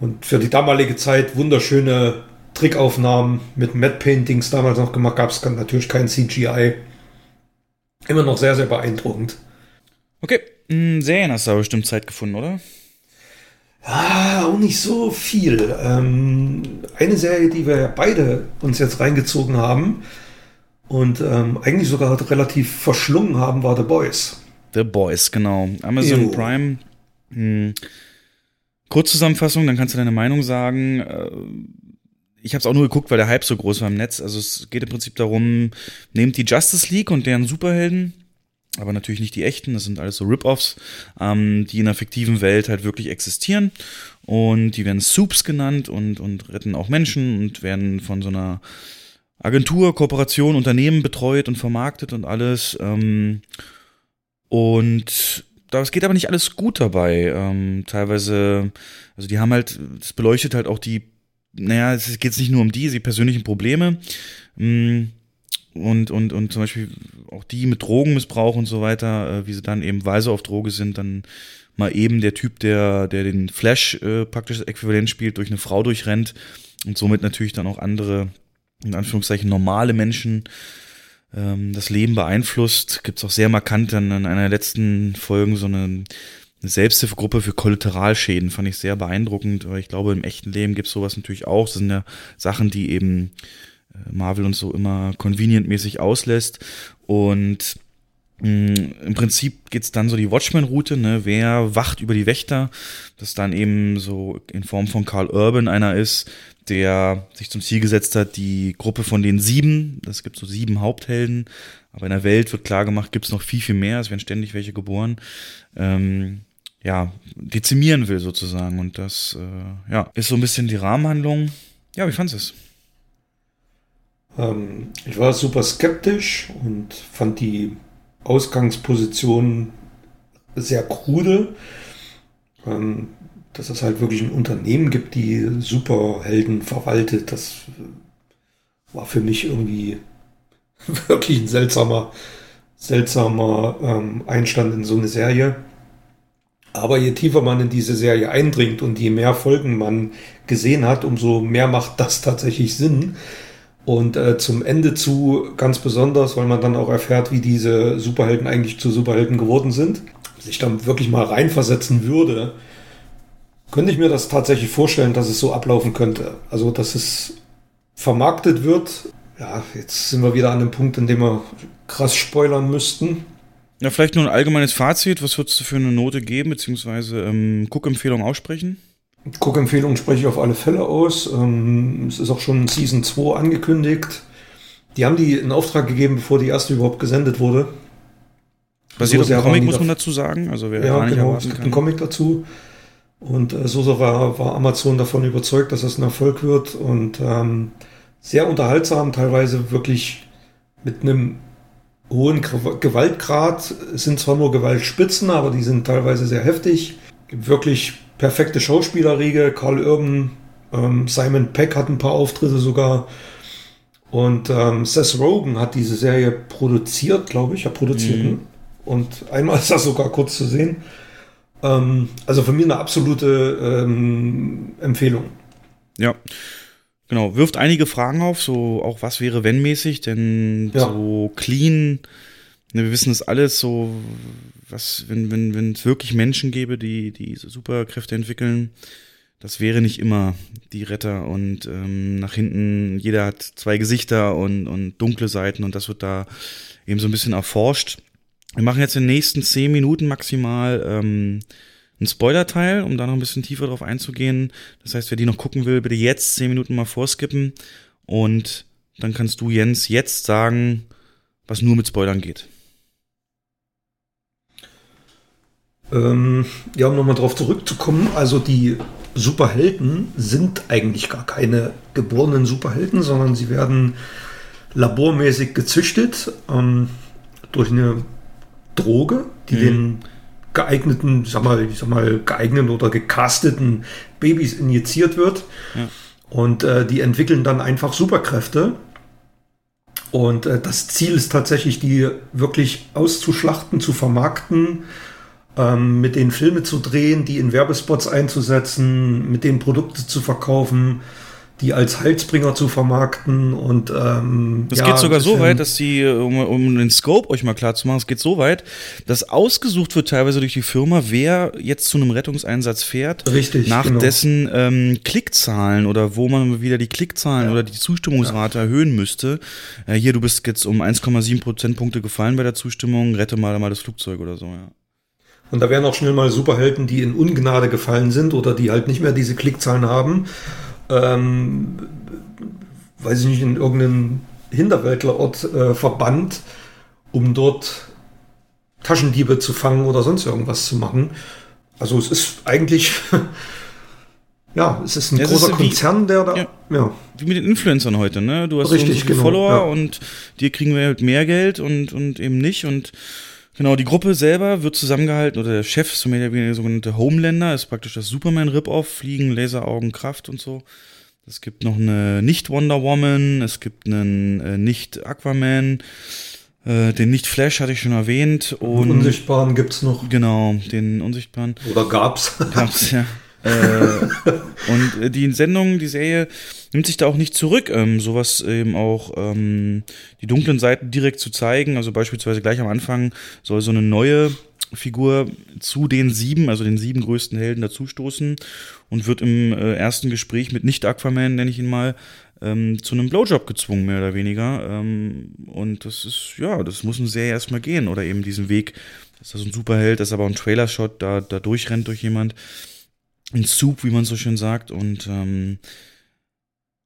und für die damalige Zeit wunderschöne Trickaufnahmen mit Matte Paintings damals noch gemacht. Gab es natürlich kein CGI. Immer noch sehr, sehr beeindruckend. Okay, Serien hast du aber bestimmt Zeit gefunden, oder? Ah, auch nicht so viel. Ähm, eine Serie, die wir ja beide uns jetzt reingezogen haben und ähm, eigentlich sogar relativ verschlungen haben, war The Boys. The Boys, genau. Amazon Jo. Prime. Hm. Kurzzusammenfassung, dann kannst du deine Meinung sagen. Ich habe es auch nur geguckt, weil der Hype so groß war im Netz. Also es geht im Prinzip darum, nehmt die Justice League und deren Superhelden, aber natürlich nicht die echten, das sind alles so Rip-Offs, ähm, die in einer fiktiven Welt halt wirklich existieren. Und die werden Soups genannt und, und retten auch Menschen und werden von so einer Agentur, Kooperation, Unternehmen betreut und vermarktet und alles. Ähm, und das geht aber nicht alles gut dabei. Ähm, teilweise, also die haben halt, das beleuchtet halt auch die, naja, es geht nicht nur um die, die persönlichen Probleme. Mm, Und, und, und zum Beispiel auch die mit Drogenmissbrauch und so weiter, äh, wie sie dann eben, weil sie auf Droge sind, dann mal eben der Typ, der, der den Flash äh, praktisch äquivalent spielt, durch eine Frau durchrennt und somit natürlich dann auch andere, in Anführungszeichen, normale Menschen ähm, das Leben beeinflusst. Gibt es auch sehr markant dann in einer letzten Folgen so eine Selbsthilfegruppe für Kollateralschäden. Fand ich sehr beeindruckend, weil ich glaube, im echten Leben gibt es sowas natürlich auch. Das sind ja Sachen, die eben äh, Marvel und so immer convenient-mäßig auslässt. Und Mm, Im Prinzip geht's dann so die Watchmen-Route, ne? Wer wacht über die Wächter? Das dann eben so in Form von Carl Urban einer ist, der sich zum Ziel gesetzt hat, die Gruppe von den sieben, es gibt so sieben Haupthelden, aber in der Welt wird klar gemacht, gibt's noch viel, viel mehr, es werden ständig welche geboren, ähm, ja, dezimieren will sozusagen. Und das, äh, ja, ist so ein bisschen die Rahmenhandlung. Ja, wie fandest du es? Ähm, ich war super skeptisch und fand die Ausgangsposition sehr krude. Ähm, dass es halt wirklich ein Unternehmen gibt, die Superhelden verwaltet, das war für mich irgendwie wirklich ein seltsamer, seltsamer ähm, Einstand in so eine Serie. Aber je tiefer man in diese Serie eindringt und je mehr Folgen man gesehen hat, umso mehr macht das tatsächlich Sinn. Und äh, zum Ende zu ganz besonders, weil man dann auch erfährt, wie diese Superhelden eigentlich zu Superhelden geworden sind, sich dann wirklich mal reinversetzen würde, könnte ich mir das tatsächlich vorstellen, dass es so ablaufen könnte. Also, dass es vermarktet wird. Ja, jetzt sind wir wieder an dem Punkt, in dem wir krass spoilern müssten. Ja, vielleicht nur ein allgemeines Fazit. Was würdest du für eine Note geben, beziehungsweise ähm, Guckempfehlung aussprechen? Guckempfehlung spreche ich auf alle Fälle aus. Ähm, es ist auch schon Season 2 angekündigt. Die haben die in Auftrag gegeben, bevor die erste überhaupt gesendet wurde. Basiert so auf Comic, muss man dazu sagen. Also wer ja, genau, es gibt kann. einen Comic dazu. Und äh, so war, war Amazon davon überzeugt, dass es ein Erfolg wird. Und ähm, sehr unterhaltsam, teilweise wirklich mit einem hohen Gewaltgrad. Es sind zwar nur Gewaltspitzen, aber die sind teilweise sehr heftig. Wirklich perfekte Schauspielerriege. Carl Urban, ähm, Simon Peck hat ein paar Auftritte sogar. Und ähm, Seth Rogen hat diese Serie produziert, glaube ich. Er produziert. Mhm. Und einmal ist das sogar kurz zu sehen. Ähm, also von mir eine absolute ähm, Empfehlung. Ja. Genau, wirft einige Fragen auf, so auch was wäre wenn mäßig, denn ja. so clean, ne, wir wissen das alles, so was, wenn, wenn, wenn es wirklich Menschen gäbe, die diese Superkräfte entwickeln, das wäre nicht immer die Retter und ähm, nach hinten, jeder hat zwei Gesichter und, und dunkle Seiten und das wird da eben so ein bisschen erforscht. Wir machen jetzt in den nächsten zehn Minuten maximal ähm, einen Spoiler-Teil, um da noch ein bisschen tiefer drauf einzugehen. Das heißt, wer die noch gucken will, bitte jetzt zehn Minuten mal vorskippen und dann kannst du, Jens, jetzt sagen, was nur mit Spoilern geht. Ähm, ja, um nochmal drauf zurückzukommen, also die Superhelden sind eigentlich gar keine geborenen Superhelden, sondern sie werden labormäßig gezüchtet ähm, durch eine Droge, die mhm. den geeigneten, sag mal, ich sag mal, geeigneten oder gecasteten Babys injiziert wird. Ja. Und äh, die entwickeln dann einfach Superkräfte. Und äh, das Ziel ist tatsächlich, die wirklich auszuschlachten, zu vermarkten, ähm, mit den Filme zu drehen, die in Werbespots einzusetzen, mit den Produkte zu verkaufen die als Heilsbringer zu vermarkten und ähm, das ja, geht sogar so weit, dass die, um, um den Scope euch mal klar zu machen, es geht so weit, dass ausgesucht wird teilweise durch die Firma, wer jetzt zu einem Rettungseinsatz fährt, richtig, nach genau. dessen ähm, Klickzahlen oder wo man wieder die Klickzahlen ja. oder die Zustimmungsrate ja. erhöhen müsste. Äh, hier, du bist jetzt um 1,7 Prozentpunkte gefallen bei der Zustimmung, rette mal mal das Flugzeug oder so, ja. Und da wären auch schnell mal Superhelden, die in Ungnade gefallen sind oder die halt nicht mehr diese Klickzahlen haben ähm, weiß ich nicht, in irgendeinen Hinterwäldlerort äh, verbannt, um dort Taschendiebe zu fangen oder sonst irgendwas zu machen. Also es ist eigentlich, ja, es ist ein ja, großer ist wie, Konzern, der da, ja, ja, Wie mit den Influencern heute, ne? Du hast Richtig, so genau, Follower ja. und dir kriegen wir halt mehr Geld und, und eben nicht und Genau, die Gruppe selber wird zusammengehalten, oder der Chef, so mehr oder weniger der sogenannte Homelander, ist praktisch das Superman-Rip-Off, Fliegen, Laseraugen, Kraft und so. Es gibt noch eine Nicht-Wonder Woman, es gibt einen äh, Nicht-Aquaman, äh, den Nicht-Flash hatte ich schon erwähnt. Und Unsichtbaren gibt's noch. Genau, den Unsichtbaren. Oder gab's? Gab's, ja. Äh, und äh, die Sendung, die Serie nimmt sich da auch nicht zurück, ähm, sowas eben auch ähm, die dunklen Seiten direkt zu zeigen. Also beispielsweise gleich am Anfang soll so eine neue Figur zu den sieben, also den sieben größten Helden dazustoßen und wird im äh, ersten Gespräch mit Nicht-Aquaman, nenne ich ihn mal, ähm, zu einem Blowjob gezwungen, mehr oder weniger. Ähm, und das ist, ja, das muss eine Serie erstmal gehen. Oder eben diesen Weg, dass da so ein Superheld, das ist aber ein Trailer-Shot, da, da durchrennt durch jemand. Ein Soup, wie man so schön sagt. Und ähm,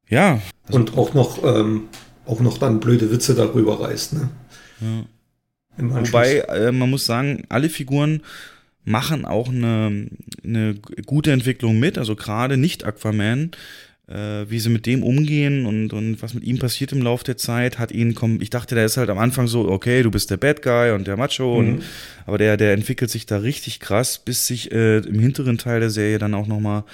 ja. Also, und auch noch, ähm, auch noch dann blöde Witze darüber reißt, ne? Ja. Wobei, äh, man muss sagen, alle Figuren machen auch eine, eine gute Entwicklung mit. Also gerade nicht Aquaman, wie sie mit dem umgehen und, und was mit ihm passiert im Laufe der Zeit, hat ihn kommen. Ich dachte, der ist halt am Anfang so, okay, du bist der Bad Guy und der Macho, mhm. und, aber der, der entwickelt sich da richtig krass, bis sich äh, im hinteren Teil der Serie dann auch nochmal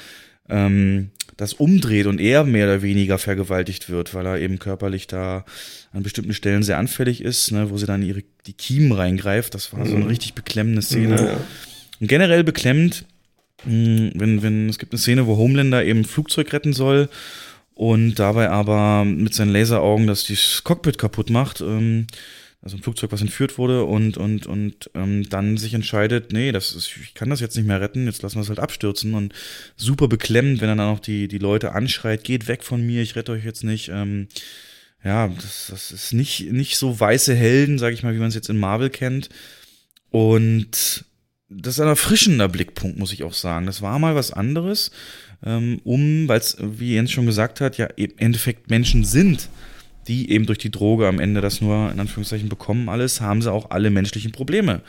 ähm, das umdreht und er mehr oder weniger vergewaltigt wird, weil er eben körperlich da an bestimmten Stellen sehr anfällig ist, ne, wo sie dann ihre, die Kiemen reingreift. Das war so eine mhm. richtig beklemmende Szene. Ja. Und generell beklemmend, wenn, wenn, es gibt eine Szene, wo Homelander eben Flugzeug retten soll und dabei aber mit seinen Laseraugen das das Cockpit kaputt macht. Ähm, also ein Flugzeug, was entführt wurde und, und, und ähm, dann sich entscheidet, nee, das ist, ich kann das jetzt nicht mehr retten, jetzt lassen wir es halt abstürzen und super beklemmend, wenn er dann auch die, die Leute anschreit, geht weg von mir, ich rette euch jetzt nicht. Ähm, ja, das, das ist nicht, nicht so weiße Helden, sag ich mal, wie man es jetzt in Marvel kennt. Und das ist ein erfrischender Blickpunkt, muss ich auch sagen. Das war mal was anderes, ähm, um, weil es, wie Jens schon gesagt hat, ja im Endeffekt Menschen sind, die eben durch die Droge am Ende das nur in Anführungszeichen bekommen, alles, haben sie auch alle menschlichen Probleme.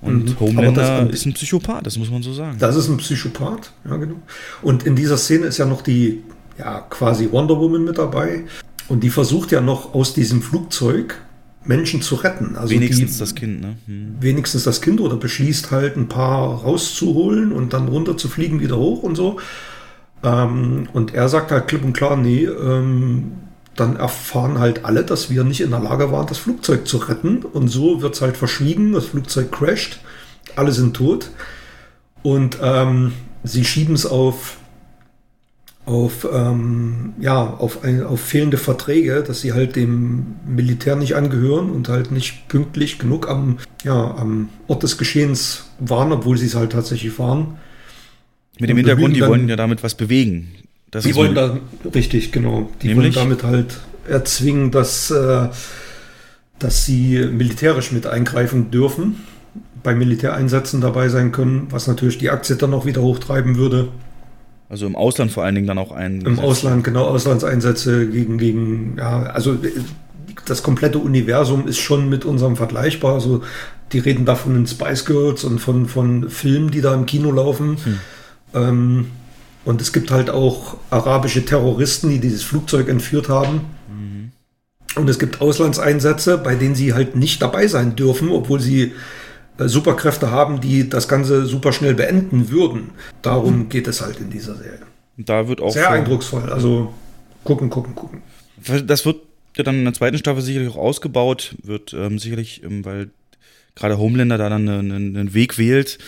Und mhm. Homelander das, ist ein Psychopath, das muss man so sagen. Das ist ein Psychopath, ja genau. Und in dieser Szene ist ja noch die, ja, quasi Wonder Woman mit dabei. Und die versucht ja noch aus diesem Flugzeug Menschen zu retten. Also wenigstens die, das Kind, ne? Hm. Wenigstens das Kind oder beschließt halt ein paar rauszuholen und dann runter zu fliegen, wieder hoch und so. Ähm, und er sagt halt klipp und klar, nee, ähm, dann erfahren halt alle, dass wir nicht in der Lage waren, das Flugzeug zu retten. Und so wird es halt verschwiegen, das Flugzeug crasht, alle sind tot. Und ähm, sie schieben es auf, auf, ähm, ja, auf, ein, auf fehlende Verträge, dass sie halt dem Militär nicht angehören und halt nicht pünktlich genug am, ja, am Ort des Geschehens waren, obwohl sie es halt tatsächlich waren. Mit dem Hintergrund, die wollen ja damit was bewegen. Das die wollen da, richtig, genau. Die Nämlich? wollen damit halt erzwingen, dass, äh, dass sie militärisch mit eingreifen dürfen, bei Militäreinsätzen dabei sein können, was natürlich die Aktie dann auch wieder hochtreiben würde. Also im Ausland vor allen Dingen dann auch ein. Im Ausland, genau, Auslandseinsätze gegen, gegen, ja, also das komplette Universum ist schon mit unserem vergleichbar. Also die reden da von den Spice Girls und von, von Filmen, die da im Kino laufen. Hm. Ähm, und es gibt halt auch arabische Terroristen, die dieses Flugzeug entführt haben. Mhm. Und es gibt Auslandseinsätze, bei denen sie halt nicht dabei sein dürfen, obwohl sie Superkräfte haben, die das Ganze super schnell beenden würden. Darum mhm. geht es halt in dieser Serie. Da wird auch sehr eindrucksvoll. Also gucken, gucken, gucken. Das wird ja dann in der zweiten Staffel sicherlich auch ausgebaut, wird ähm, sicherlich, ähm, weil gerade Homelander da dann einen, einen Weg wählt,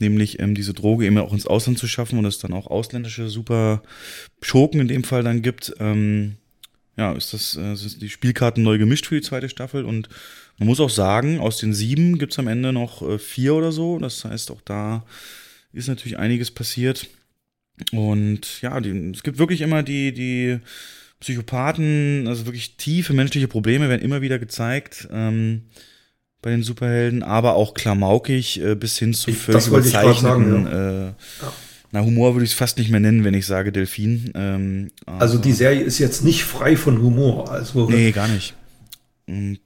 nämlich ähm, diese Droge eben auch ins Ausland zu schaffen und es dann auch ausländische super Schurken in dem Fall dann gibt. Ähm, ja, ist das, äh, sind die Spielkarten neu gemischt für die zweite Staffel und man muss auch sagen, aus den sieben gibt's am Ende noch äh, vier oder so. Das heißt, auch da ist natürlich einiges passiert. Und ja, die, es gibt wirklich immer die, die Psychopathen, also wirklich tiefe menschliche Probleme werden immer wieder gezeigt. Ähm, bei den Superhelden, aber auch klamaukig äh, bis hin zu völlig überzeichneten. Ja. Äh, ja. Na, Humor würde ich es fast nicht mehr nennen, wenn ich sage Delfin. Ähm, also die Serie ist jetzt nicht frei von Humor. Also nee, gar nicht. Und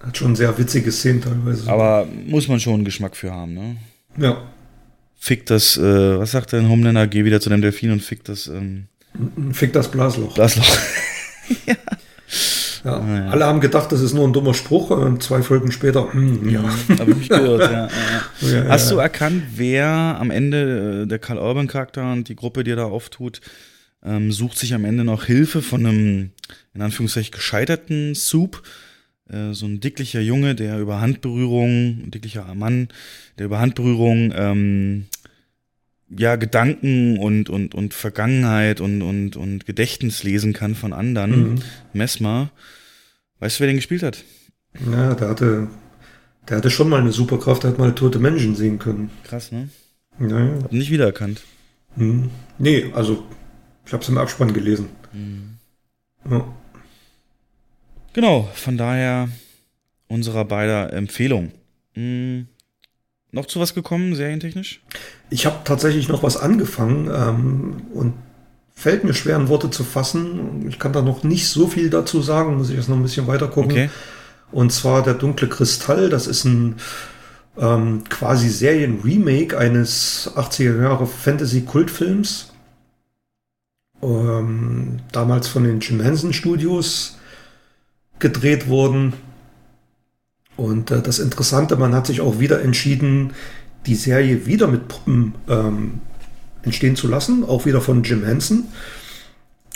hat schon sehr witzige Szenen teilweise. Aber muss man schon einen Geschmack für haben, ne? Ja. Fick das, äh, was sagt der Homelander? Geh wieder zu dem Delfin und fick das. Ähm, fick das Blasloch. Blasloch. ja. Ja, ah, ja. Alle haben gedacht, das ist nur ein dummer Spruch und zwei Folgen später, hm, ja. Habe ich gehört, ja. ja. Hast du erkannt, wer am Ende, äh, der Karl Urban Charakter und die Gruppe, die er da auftut, ähm, sucht sich am Ende noch Hilfe von einem, in Anführungszeichen, gescheiterten Soup, äh, so ein dicklicher Junge, der über Handberührung, ein dicklicher Mann, der über Handberührung ähm, ja, Gedanken und, und, und Vergangenheit und, und, und Gedächtnis lesen kann von anderen. Mhm. Messmer. Weißt du, wer den gespielt hat? Ja, der hatte, der hatte schon mal eine Superkraft, der hat mal tote Menschen sehen können. Krass, ne? Ja, ja. Hab nicht wiedererkannt. Mhm. Nee, also ich hab's im Abspann gelesen. Mhm. Ja. Genau, von daher unserer beider Empfehlung. Hm, noch zu was gekommen, serientechnisch? Ich habe tatsächlich noch was angefangen ähm, und fällt mir schwer in Worte zu fassen. Ich kann da noch nicht so viel dazu sagen, muss ich jetzt noch ein bisschen weiter gucken. Okay. Und zwar der dunkle Kristall. Das ist ein ähm, quasi Serien-Remake eines 80er Jahre Fantasy-Kultfilms. Ähm, damals von den Jim Henson Studios gedreht worden. Und äh, das Interessante, man hat sich auch wieder entschieden, die Serie wieder mit Puppen ähm, entstehen zu lassen, auch wieder von Jim Henson.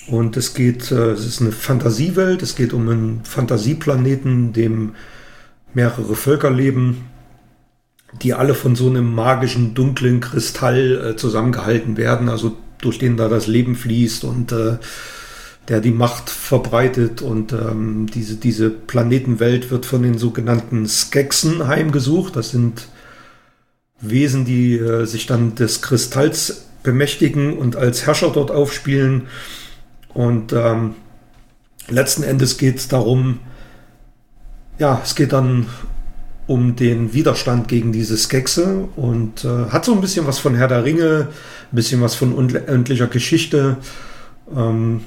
Und es geht, äh, es ist eine Fantasiewelt, es geht um einen Fantasieplaneten, dem mehrere Völker leben, die alle von so einem magischen, dunklen Kristall äh, zusammengehalten werden, also durch den da das Leben fließt und äh, der die Macht verbreitet. Und ähm, diese, diese Planetenwelt wird von den sogenannten Skeksen heimgesucht. Das sind Wesen, die äh, sich dann des Kristalls bemächtigen und als Herrscher dort aufspielen. Und ähm, letzten Endes geht es darum, ja, es geht dann um den Widerstand gegen diese Skexe und äh, hat so ein bisschen was von Herr der Ringe, ein bisschen was von unendlicher Geschichte ähm,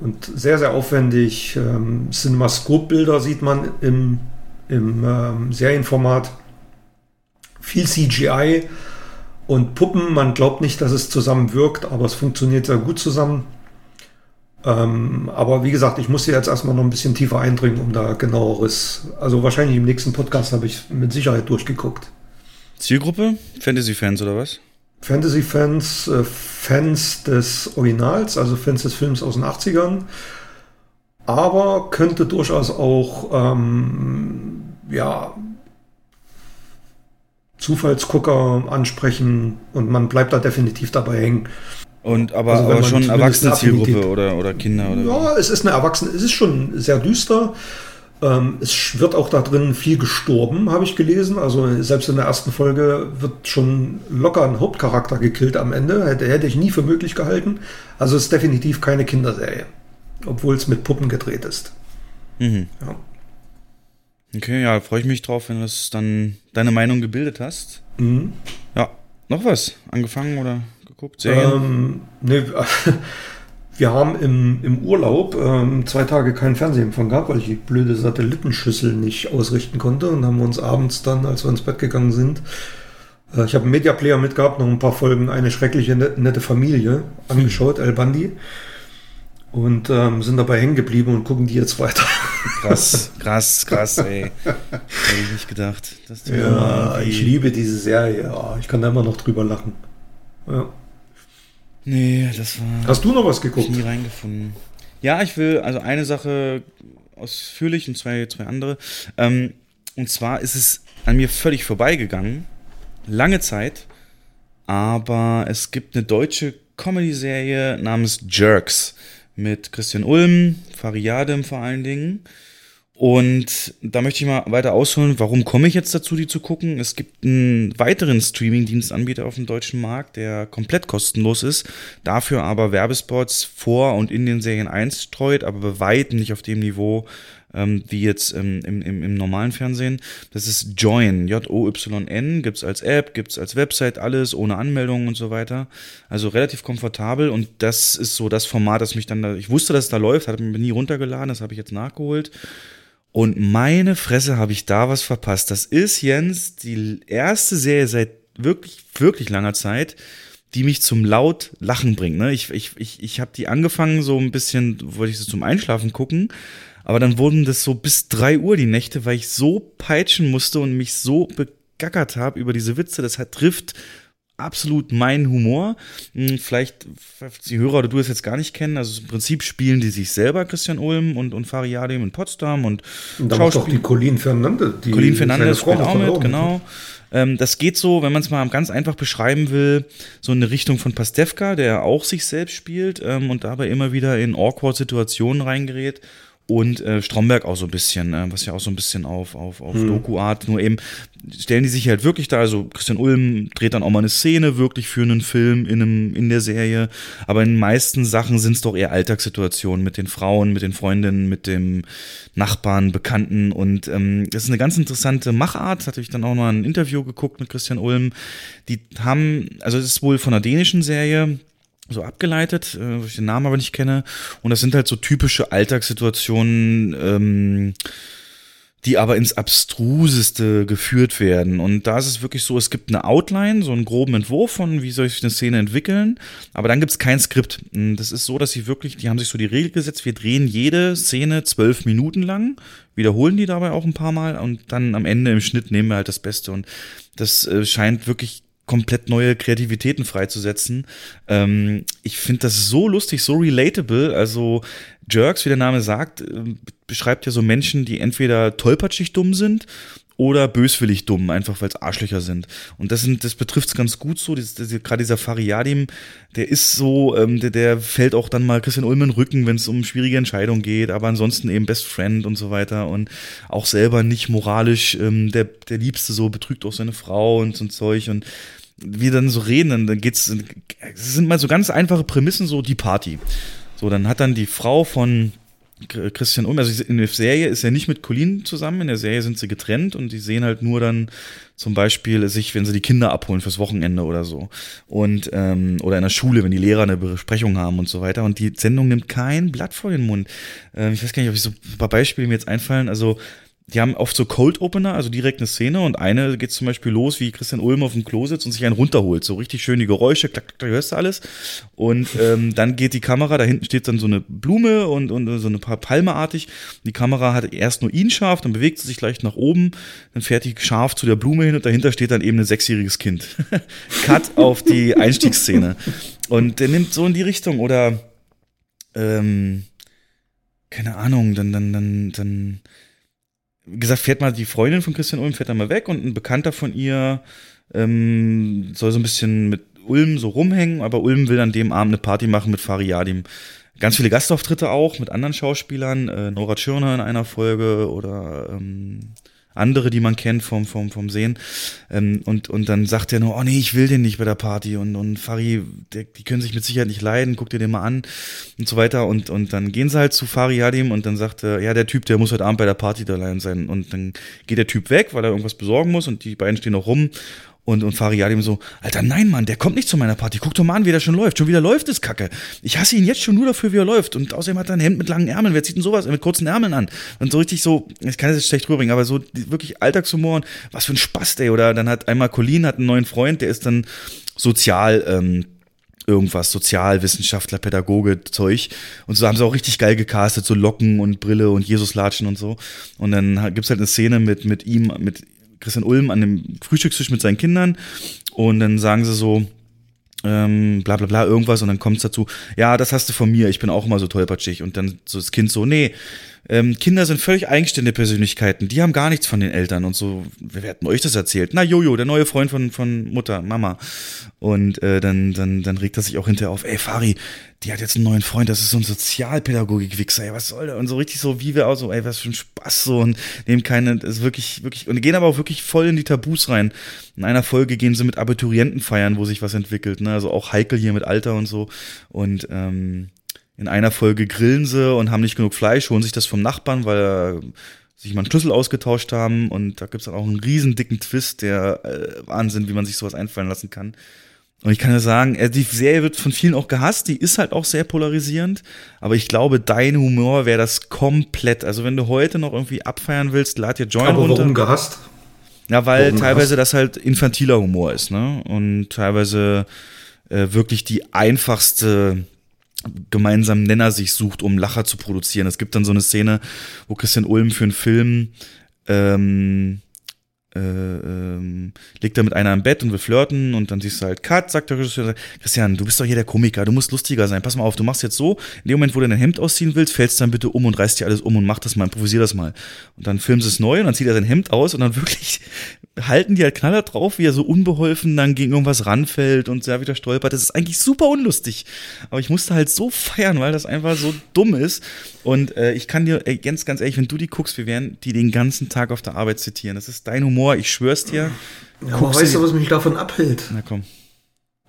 und sehr, sehr aufwendig. Ähm, Cinemascope-Bilder sieht man im, im ähm, Serienformat. Viel CGI und Puppen. Man glaubt nicht, dass es zusammen wirkt, aber es funktioniert sehr gut zusammen. Ähm, aber wie gesagt, ich muss hier jetzt erstmal noch ein bisschen tiefer eindringen, um da genaueres. Also wahrscheinlich im nächsten Podcast habe ich mit Sicherheit durchgeguckt. Zielgruppe? Fantasy-Fans oder was? Fantasy-Fans, äh, Fans des Originals, also Fans des Films aus den 80ern. Aber könnte durchaus auch, ähm, ja, Zufallsgucker ansprechen und man bleibt da definitiv dabei hängen. Und aber, also aber schon erwachsene Zielgruppe oder, oder Kinder oder Ja, es ist eine Erwachsene, es ist schon sehr düster. Ähm, es wird auch da drin viel gestorben, habe ich gelesen. Also selbst in der ersten Folge wird schon locker ein Hauptcharakter gekillt am Ende. Hätte, hätte ich nie für möglich gehalten. Also es ist definitiv keine Kinderserie. Obwohl es mit Puppen gedreht ist. Mhm. Ja. Okay, ja, freue ich mich drauf, wenn du dann deine Meinung gebildet hast. Mhm. Ja, noch was? Angefangen oder? geguckt? Serien? Ähm, nee, wir haben im, im Urlaub ähm, zwei Tage keinen Fernsehempfang gehabt, weil ich die blöde Satellitenschüssel nicht ausrichten konnte. Und haben wir uns abends dann, als wir ins Bett gegangen sind, äh, ich habe einen Mediaplayer mitgehabt, noch ein paar Folgen Eine schreckliche, nette Familie angeschaut, El Bandi. Und ähm, sind dabei hängen geblieben und gucken die jetzt weiter. Krass, krass, krass, ey. Hätte ich nicht gedacht. ja, ich liebe diese Serie. Oh, ich kann da immer noch drüber lachen. Ja. Nee, das war. Hast du noch was geguckt? Nie reingefunden. Ja, ich will also eine Sache ausführlich und zwei, zwei andere. Ähm, und zwar ist es an mir völlig vorbeigegangen. Lange Zeit. Aber es gibt eine deutsche Comedy-Serie namens Jerks mit Christian Ulm, Fariadem vor allen Dingen. Und da möchte ich mal weiter ausholen, warum komme ich jetzt dazu, die zu gucken? Es gibt einen weiteren Streaming-Dienstanbieter auf dem deutschen Markt, der komplett kostenlos ist, dafür aber Werbespots vor und in den Serien einstreut, aber bei weitem nicht auf dem Niveau ähm, wie jetzt ähm, im, im, im normalen Fernsehen. Das ist Join, J-O-Y-N, gibt's als App, gibt's als Website, alles ohne Anmeldung und so weiter. Also relativ komfortabel und das ist so das Format, das mich dann da, ich wusste, dass es da läuft, hatte mir nie runtergeladen, das habe ich jetzt nachgeholt. Und meine Fresse habe ich da was verpasst. Das ist, Jens, die erste Serie seit wirklich, wirklich langer Zeit, die mich zum laut Lachen bringt. Ne? Ich, ich, ich, ich habe die angefangen, so ein bisschen, wollte ich sie zum Einschlafen gucken, aber dann wurden das so bis drei Uhr die Nächte, weil ich so peitschen musste und mich so begackert habe über diese Witze. Das hat, trifft absolut mein Humor. Hm, vielleicht die Hörer oder du es jetzt gar nicht kennen. Also im Prinzip spielen die sich selber, Christian Ulm und, und Fariadim in Potsdam und, und da macht auch die Colleen Fernandes. Die Colleen Fernandes spielt auch mit, genau. Ähm, das geht so, wenn man es mal ganz einfach beschreiben will, so in eine Richtung von Pastewka, der auch sich selbst spielt ähm, und dabei immer wieder in awkward Situationen reingerät und äh, Stromberg auch so ein bisschen, äh, was ja auch so ein bisschen auf, auf, auf Hm. Doku-Art, nur eben stellen die sich halt wirklich da, also Christian Ulm dreht dann auch mal eine Szene wirklich für einen Film in, einem, in der Serie, aber in den meisten Sachen sind es doch eher Alltagssituationen mit den Frauen, mit den Freundinnen, mit dem Nachbarn, Bekannten. Und ähm, das ist eine ganz interessante Machart, hatte ich dann auch mal ein Interview geguckt mit Christian Ulm, die haben, also es ist wohl von einer dänischen Serie, so abgeleitet, äh, wo ich den Namen aber nicht kenne. Und das sind halt so typische Alltagssituationen, ähm, die aber ins Abstruseste geführt werden. Und da ist es wirklich so, es gibt eine Outline, so einen groben Entwurf von, wie soll sich eine Szene entwickeln, aber dann gibt es kein Skript. Das ist so, dass sie wirklich, die haben sich so die Regel gesetzt, wir drehen jede Szene zwölf Minuten lang, wiederholen die dabei auch ein paar Mal und dann am Ende im Schnitt nehmen wir halt das Beste. Und das äh, scheint wirklich komplett neue Kreativitäten freizusetzen. Ähm, ich finde das so lustig, so relatable. Also Jerks, wie der Name sagt, äh, beschreibt ja so Menschen, die entweder tollpatschig dumm sind oder böswillig dumm, einfach weil es Arschlöcher sind. Und das sind, das betrifft es ganz gut so. Gerade dieser Fariadim, der ist so, ähm, der, der fällt auch dann mal Christian Ulm in den Rücken, wenn es um schwierige Entscheidungen geht, aber ansonsten eben Best Friend und so weiter und auch selber nicht moralisch ähm, der, der Liebste so, betrügt auch seine Frau und so ein Zeug und wie dann so reden, dann, dann geht's, es sind mal so ganz einfache Prämissen, so die Party. So, dann hat dann die Frau von Christian Ulm, also in der Serie ist er nicht mit Colin zusammen, in der Serie sind sie getrennt und die sehen halt nur dann zum Beispiel sich, wenn sie die Kinder abholen fürs Wochenende oder so. Und, ähm, oder in der Schule, wenn die Lehrer eine Besprechung haben und so weiter. Und die Sendung nimmt kein Blatt vor den Mund. Ähm, ich weiß gar nicht, ob ich so ein paar Beispiele mir jetzt einfallen. Also, die haben oft so Cold Opener, also direkt eine Szene und eine geht zum Beispiel los, wie Christian Ulm auf dem Klo sitzt und sich einen runterholt. So richtig schön die Geräusche, klack, klack, klack, hörst du alles. Und ähm, dann geht die Kamera, da hinten steht dann so eine Blume und, und so eine paar Palmeartig. Die Kamera hat erst nur ihn scharf, dann bewegt sie sich leicht nach oben, dann fährt die scharf zu der Blume hin und dahinter steht dann eben ein sechsjähriges Kind. Cut auf die Einstiegsszene. Und der nimmt so in die Richtung oder ähm, keine Ahnung, dann, dann, dann, dann wie gesagt, fährt mal die Freundin von Christian Ulm, fährt dann mal weg und ein Bekannter von ihr ähm, soll so ein bisschen mit Ulm so rumhängen, aber Ulm will an dem Abend eine Party machen mit Fariadim. Ganz viele Gastauftritte auch mit anderen Schauspielern, äh, Nora Tschirner in einer Folge oder ähm, andere, die man kennt vom, vom, vom Sehen. Ähm, und, und dann sagt er nur, oh nee, ich will den nicht bei der Party. Und, und Fari, der, die können sich mit Sicherheit nicht leiden, guck dir den mal an und so weiter. Und, und dann gehen sie halt zu Fari Yadim und dann sagt er, ja, der Typ, der muss heute Abend bei der Party da allein sein. Und dann geht der Typ weg, weil er irgendwas besorgen muss und die beiden stehen noch rum. Und, und Fariadim so, Alter, nein, Mann, der kommt nicht zu meiner Party. Guck doch mal an, wie der schon läuft. Schon wieder läuft es Kacke. Ich hasse ihn jetzt schon nur dafür, wie er läuft. Und außerdem hat er ein Hemd mit langen Ärmeln. Wer zieht denn sowas mit kurzen Ärmeln an? Und so richtig so, ich kann das jetzt schlecht rüberbringen, aber so wirklich Alltagshumor und was für ein Spaß, ey. Oder dann hat einmal Colin hat einen neuen Freund, der ist dann sozial, ähm, irgendwas, Sozialwissenschaftler, Pädagoge, Zeug. Und so haben sie auch richtig geil gecastet, so Locken und Brille und Jesuslatschen und so. Und dann gibt's halt eine Szene mit, mit ihm, mit Christian Ulm an dem Frühstückstisch mit seinen Kindern. Und dann sagen sie so, ähm, bla bla bla, irgendwas und dann kommt's dazu, ja, das hast du von mir, ich bin auch immer so tollpatschig und dann so das Kind so, nee, ähm, Kinder sind völlig eigenständige Persönlichkeiten, die haben gar nichts von den Eltern und so, wer, hat denn euch das erzählt? Na Jojo, der neue Freund von, von Mutter, Mama. Und äh, dann, dann, dann regt er sich auch hinterher auf, ey Fari, die hat jetzt einen neuen Freund, das ist so ein Sozialpädagogik-Wichser, ey, was soll der? Und so richtig so, wie wir auch so, ey, was für ein Spaß so. Und nehmen keine, ist wirklich, wirklich, und gehen aber auch wirklich voll in die Tabus rein. In einer Folge gehen sie mit Abiturienten feiern, wo sich was entwickelt, ne, also auch Heikel hier mit Alter und so. Und ähm, in einer Folge grillen sie und haben nicht genug Fleisch, holen sich das vom Nachbarn, weil sich mal einen Schlüssel ausgetauscht haben und da gibt's dann auch einen riesen dicken Twist, der äh, Wahnsinn, wie man sich sowas einfallen lassen kann. Und ich kann ja sagen, äh, die Serie wird von vielen auch gehasst, die ist halt auch sehr polarisierend, aber ich glaube, dein Humor wäre das komplett. Also wenn du heute noch irgendwie abfeiern willst, lad dir Join Aber runter. warum gehasst? Ja, weil Warum teilweise gehasst? das halt infantiler Humor ist, ne? Und teilweise äh, wirklich die einfachste gemeinsamen Nenner sich sucht, um Lacher zu produzieren. Es gibt dann so eine Szene, wo Christian Ulm für einen Film ähm, äh, ähm, liegt da mit einer im Bett und will flirten und dann siehst du halt Cut, sagt der Regisseur, Christian, du bist doch hier der Komiker, du musst lustiger sein, pass mal auf, du machst jetzt so, in dem Moment, wo du dein Hemd ausziehen willst, fällst dann bitte um und reißt dir alles um und mach das mal, improvisier das mal. Und dann filmst es neu und dann zieht er sein Hemd aus und dann wirklich halten die halt Knaller drauf, wie er so unbeholfen dann gegen irgendwas ranfällt und sehr wieder stolpert. Das ist eigentlich super unlustig. Aber ich musste halt so feiern, weil das einfach so dumm ist. Und äh, ich kann dir, ganz, ganz ehrlich, wenn du die guckst, wir werden die den ganzen Tag auf der Arbeit zitieren. Das ist dein Humor, ich schwör's dir. Ja, aber weißt du, was mich davon abhält? Na komm.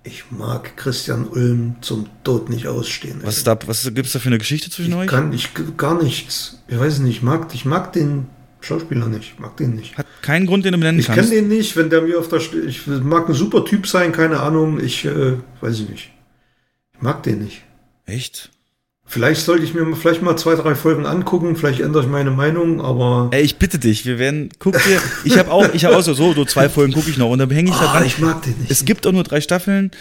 Ich mag Christian Ulm zum Tod nicht ausstehen. Was, ist da, was gibt's da für eine Geschichte zwischen ich euch? Kann ich gar nichts. Ich weiß nicht, ich mag, ich mag den Schauspieler nicht. Ich mag den nicht. Hat keinen Grund, den du benennen Ich kannst. kenne den nicht, wenn der mir auf der St Ich mag ein super Typ sein, keine Ahnung. Ich äh, weiß ich nicht. Ich mag den nicht. Echt? Vielleicht sollte ich mir mal- vielleicht mal zwei, drei Folgen angucken. Vielleicht ändere ich meine Meinung, aber. Ey, ich bitte dich, wir werden, guck dir, ich habe auch, ich habe auch so, so, zwei Folgen gucke ich noch und dann hänge ich da Ah, dran. ich mag den nicht. Es gibt auch nur drei Staffeln.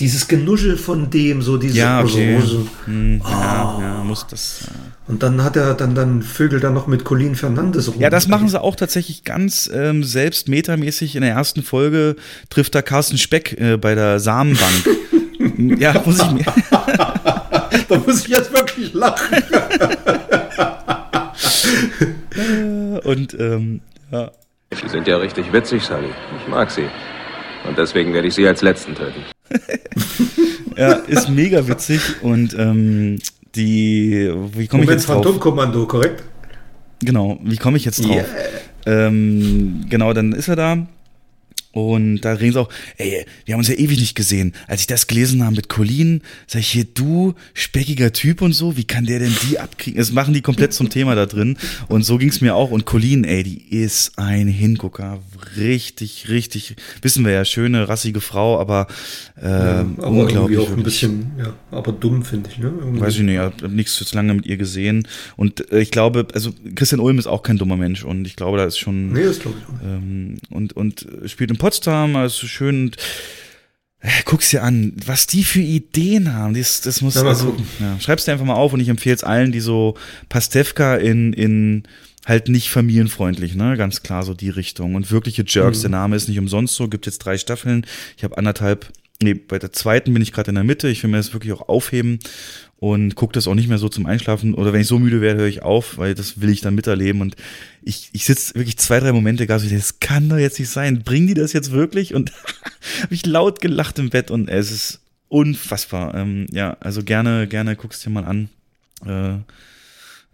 Dieses Genuschel von dem, so diese. Ja, okay. so. Hm, ja, ja, muss das. äh. Und dann hat er, dann, dann vögelt er noch mit Colin Fernandes rum. Ja, das machen sie auch tatsächlich ganz ähm, selbst metamäßig. In der ersten Folge trifft da Carsten Speck äh, bei der Samenbank. ja, muss ich mir. Da muss ich jetzt wirklich lachen. Und ähm, ja. Sie sind ja richtig witzig, Sally. Ich mag Sie. Und deswegen werde ich Sie als Letzten töten. ja, ist mega witzig und ähm, die, wie komme ich jetzt drauf? Phantomkommando, korrekt? Genau, wie komme ich jetzt drauf? Ähm, genau, dann ist er da. Und da reden sie auch, ey, wir haben uns ja ewig nicht gesehen. Als ich das gelesen habe mit Colin, sag ich hier, du, speckiger Typ und so, wie kann der denn die abkriegen? Das machen die komplett zum Thema da drin. Und so ging's mir auch. Und Colin, ey, die ist ein Hingucker. Richtig, richtig, wissen wir ja, schöne, rassige Frau, aber, äh, Ja, aber unglaublich. irgendwie auch ein bisschen, ja, aber dumm, finde ich, ne? Irgendwie. Weiß ich nicht, ich habe nichts jetzt lange mit ihr gesehen. Und äh, ich glaube, also Christian Ulm ist auch kein dummer Mensch und ich glaube, da ist schon. Nee, das glaube ich auch nicht. Ähm, und, und spielt in Potsdam, also schön. Und, äh, guck's dir an, was die für Ideen haben. Das, das muss Ja, also, ja, schreib's dir einfach mal auf und ich empfehle es allen, die so Pastewka in, in halt nicht familienfreundlich, ne? Ganz klar so die Richtung. Und wirkliche Jerks, Mhm. der Name ist nicht umsonst so, gibt jetzt drei Staffeln. Ich habe anderthalb, nee, bei der zweiten bin ich gerade in der Mitte. Ich will mir das wirklich auch aufheben und gucke das auch nicht mehr so zum Einschlafen. Oder wenn ich so müde werde, höre ich auf, weil das will ich dann miterleben. Und ich, ich sitze wirklich zwei, drei Momente gar so, das kann doch jetzt nicht sein. Bringen die das jetzt wirklich? Und habe ich laut gelacht im Bett und es ist unfassbar. Ähm, ja, also gerne, gerne guckst dir mal an. Äh,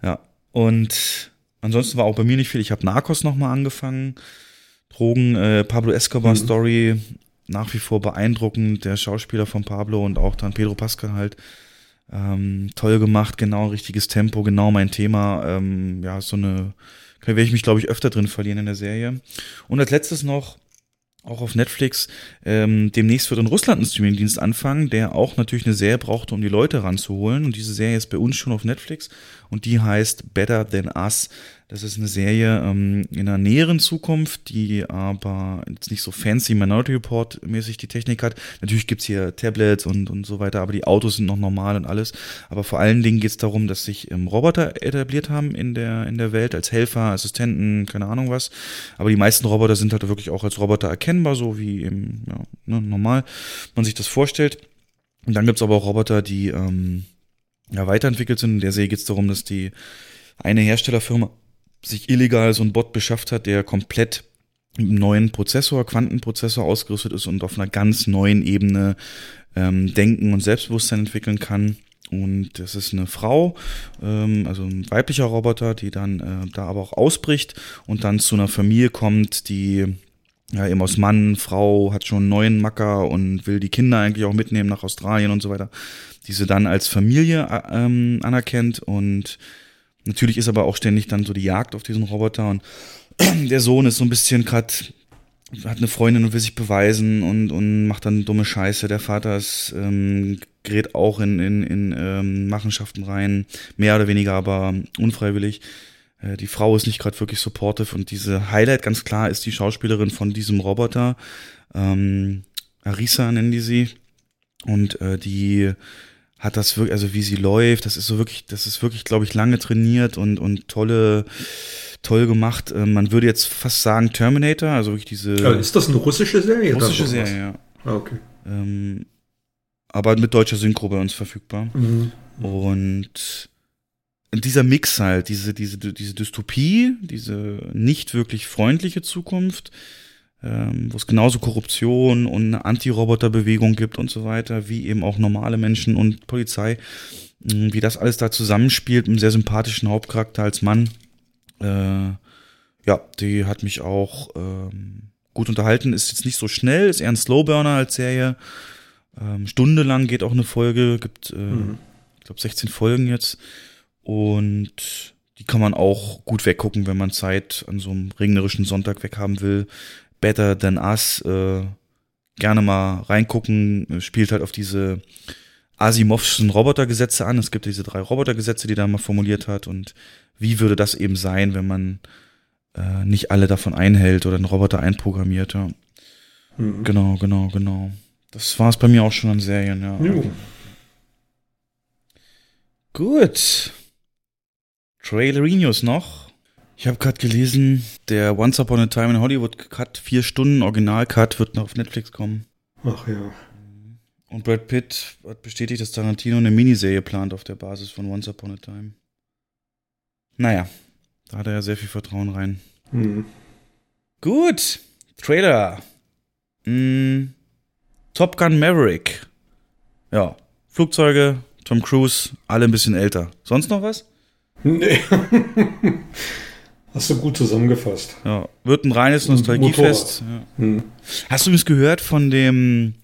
ja, und ansonsten war auch bei mir nicht viel. Ich habe Narcos nochmal angefangen. Drogen, äh, Pablo Escobar Mhm. Story, nach wie vor beeindruckend. Der Schauspieler von Pablo und auch dann Pedro Pascal halt. Ähm, toll gemacht, genau richtiges Tempo, genau mein Thema. Ähm, ja, so eine, werde ich mich, glaube ich, öfter drin verlieren in der Serie. Und als letztes noch, auch auf Netflix, ähm, demnächst wird in Russland ein Streamingdienst anfangen, der auch natürlich eine Serie brauchte, um die Leute ranzuholen. Und diese Serie ist bei uns schon auf Netflix und die heißt Better Than Us. Das ist eine Serie ähm, in einer näheren Zukunft, die aber jetzt nicht so fancy Minority Report mäßig die Technik hat. Natürlich gibt's hier Tablets und, und so weiter, aber die Autos sind noch normal und alles. Aber vor allen Dingen geht's darum, dass sich ähm, Roboter etabliert haben in der, in der Welt als Helfer, Assistenten, keine Ahnung was. Aber die meisten Roboter sind halt wirklich auch als Roboter erkennbar, so wie eben ja, ne, normal man sich das vorstellt. Und dann gibt's aber auch Roboter, die ähm, ja, weiterentwickelt sind. In der Serie geht's darum, dass die eine Herstellerfirma sich illegal so einen Bot beschafft hat, der komplett mit einem neuen Prozessor, Quantenprozessor ausgerüstet ist und auf einer ganz neuen Ebene ähm, Denken und Selbstbewusstsein entwickeln kann. Und das ist eine Frau, ähm, also ein weiblicher Roboter, die dann äh, da aber auch ausbricht und dann zu einer Familie kommt, die ja eben aus Mann, Frau, hat schon einen neuen Macker und will die Kinder eigentlich auch mitnehmen nach Australien und so weiter, die sie dann als Familie äh, ähm, anerkennt und Natürlich ist aber auch ständig dann so die Jagd auf diesen Roboter und der Sohn ist so ein bisschen gerade hat eine Freundin und will sich beweisen und, und macht dann dumme Scheiße. Der Vater ist, ähm, gerät auch in, in, in ähm, Machenschaften rein, mehr oder weniger aber unfreiwillig. Äh, die Frau ist nicht gerade wirklich supportive und diese Highlight ganz klar ist die Schauspielerin von diesem Roboter. Ähm, Arisa nennen die sie. Und äh, die hat das wirklich, also wie sie läuft, das ist so wirklich, das ist wirklich, glaube ich, lange trainiert und, und tolle toll gemacht. Äh, man würde jetzt fast sagen Terminator, also wirklich diese. Aber ist das eine russische Serie? Russische. Serie, ja. Ah, okay. Ähm, aber mit deutscher Synchro bei uns verfügbar. Mhm. Und dieser Mix halt, diese, diese, diese Dystopie, diese nicht wirklich freundliche Zukunft, ähm, wo es genauso Korruption und eine Anti-Roboter-Bewegung gibt und so weiter, wie eben auch normale Menschen und Polizei, wie das alles da zusammenspielt, mit einem sehr sympathischen Hauptcharakter als Mann. Äh, ja, die hat mich auch ähm, gut unterhalten. Ist jetzt nicht so schnell, ist eher ein Slowburner als Serie. Ähm, Stunde lang geht auch eine Folge, gibt, äh, Mhm. ich glaube, 16 Folgen jetzt. Und die kann man auch gut weggucken, wenn man Zeit an so einem regnerischen Sonntag weghaben will. Better Than Us, äh, gerne mal reingucken, spielt halt auf diese Asimovschen Robotergesetze an. Es gibt diese drei Robotergesetze, die er mal formuliert hat. Und wie würde das eben sein, wenn man äh, nicht alle davon einhält oder einen Roboter einprogrammiert, ja. Mhm. Genau, genau, genau. Das war es bei mir auch schon an Serien, ja. Jo. Gut. Trailerinos noch. Ich habe gerade gelesen, der Once Upon a Time in Hollywood Cut, vier Stunden Original-Cut, wird noch auf Netflix kommen. Ach ja. Und Brad Pitt hat bestätigt, dass Tarantino eine Miniserie plant auf der Basis von Once Upon a Time. Naja, da hat er ja sehr viel Vertrauen rein. Mhm. Gut. Trailer. Mm, Top Gun Maverick. Ja. Flugzeuge, Tom Cruise, alle ein bisschen älter. Sonst noch was? Nee. Hast du gut zusammengefasst. Ja. Wird ein reines Nostalgiefest. Ja. Hm. Hast du übrigens gehört von dem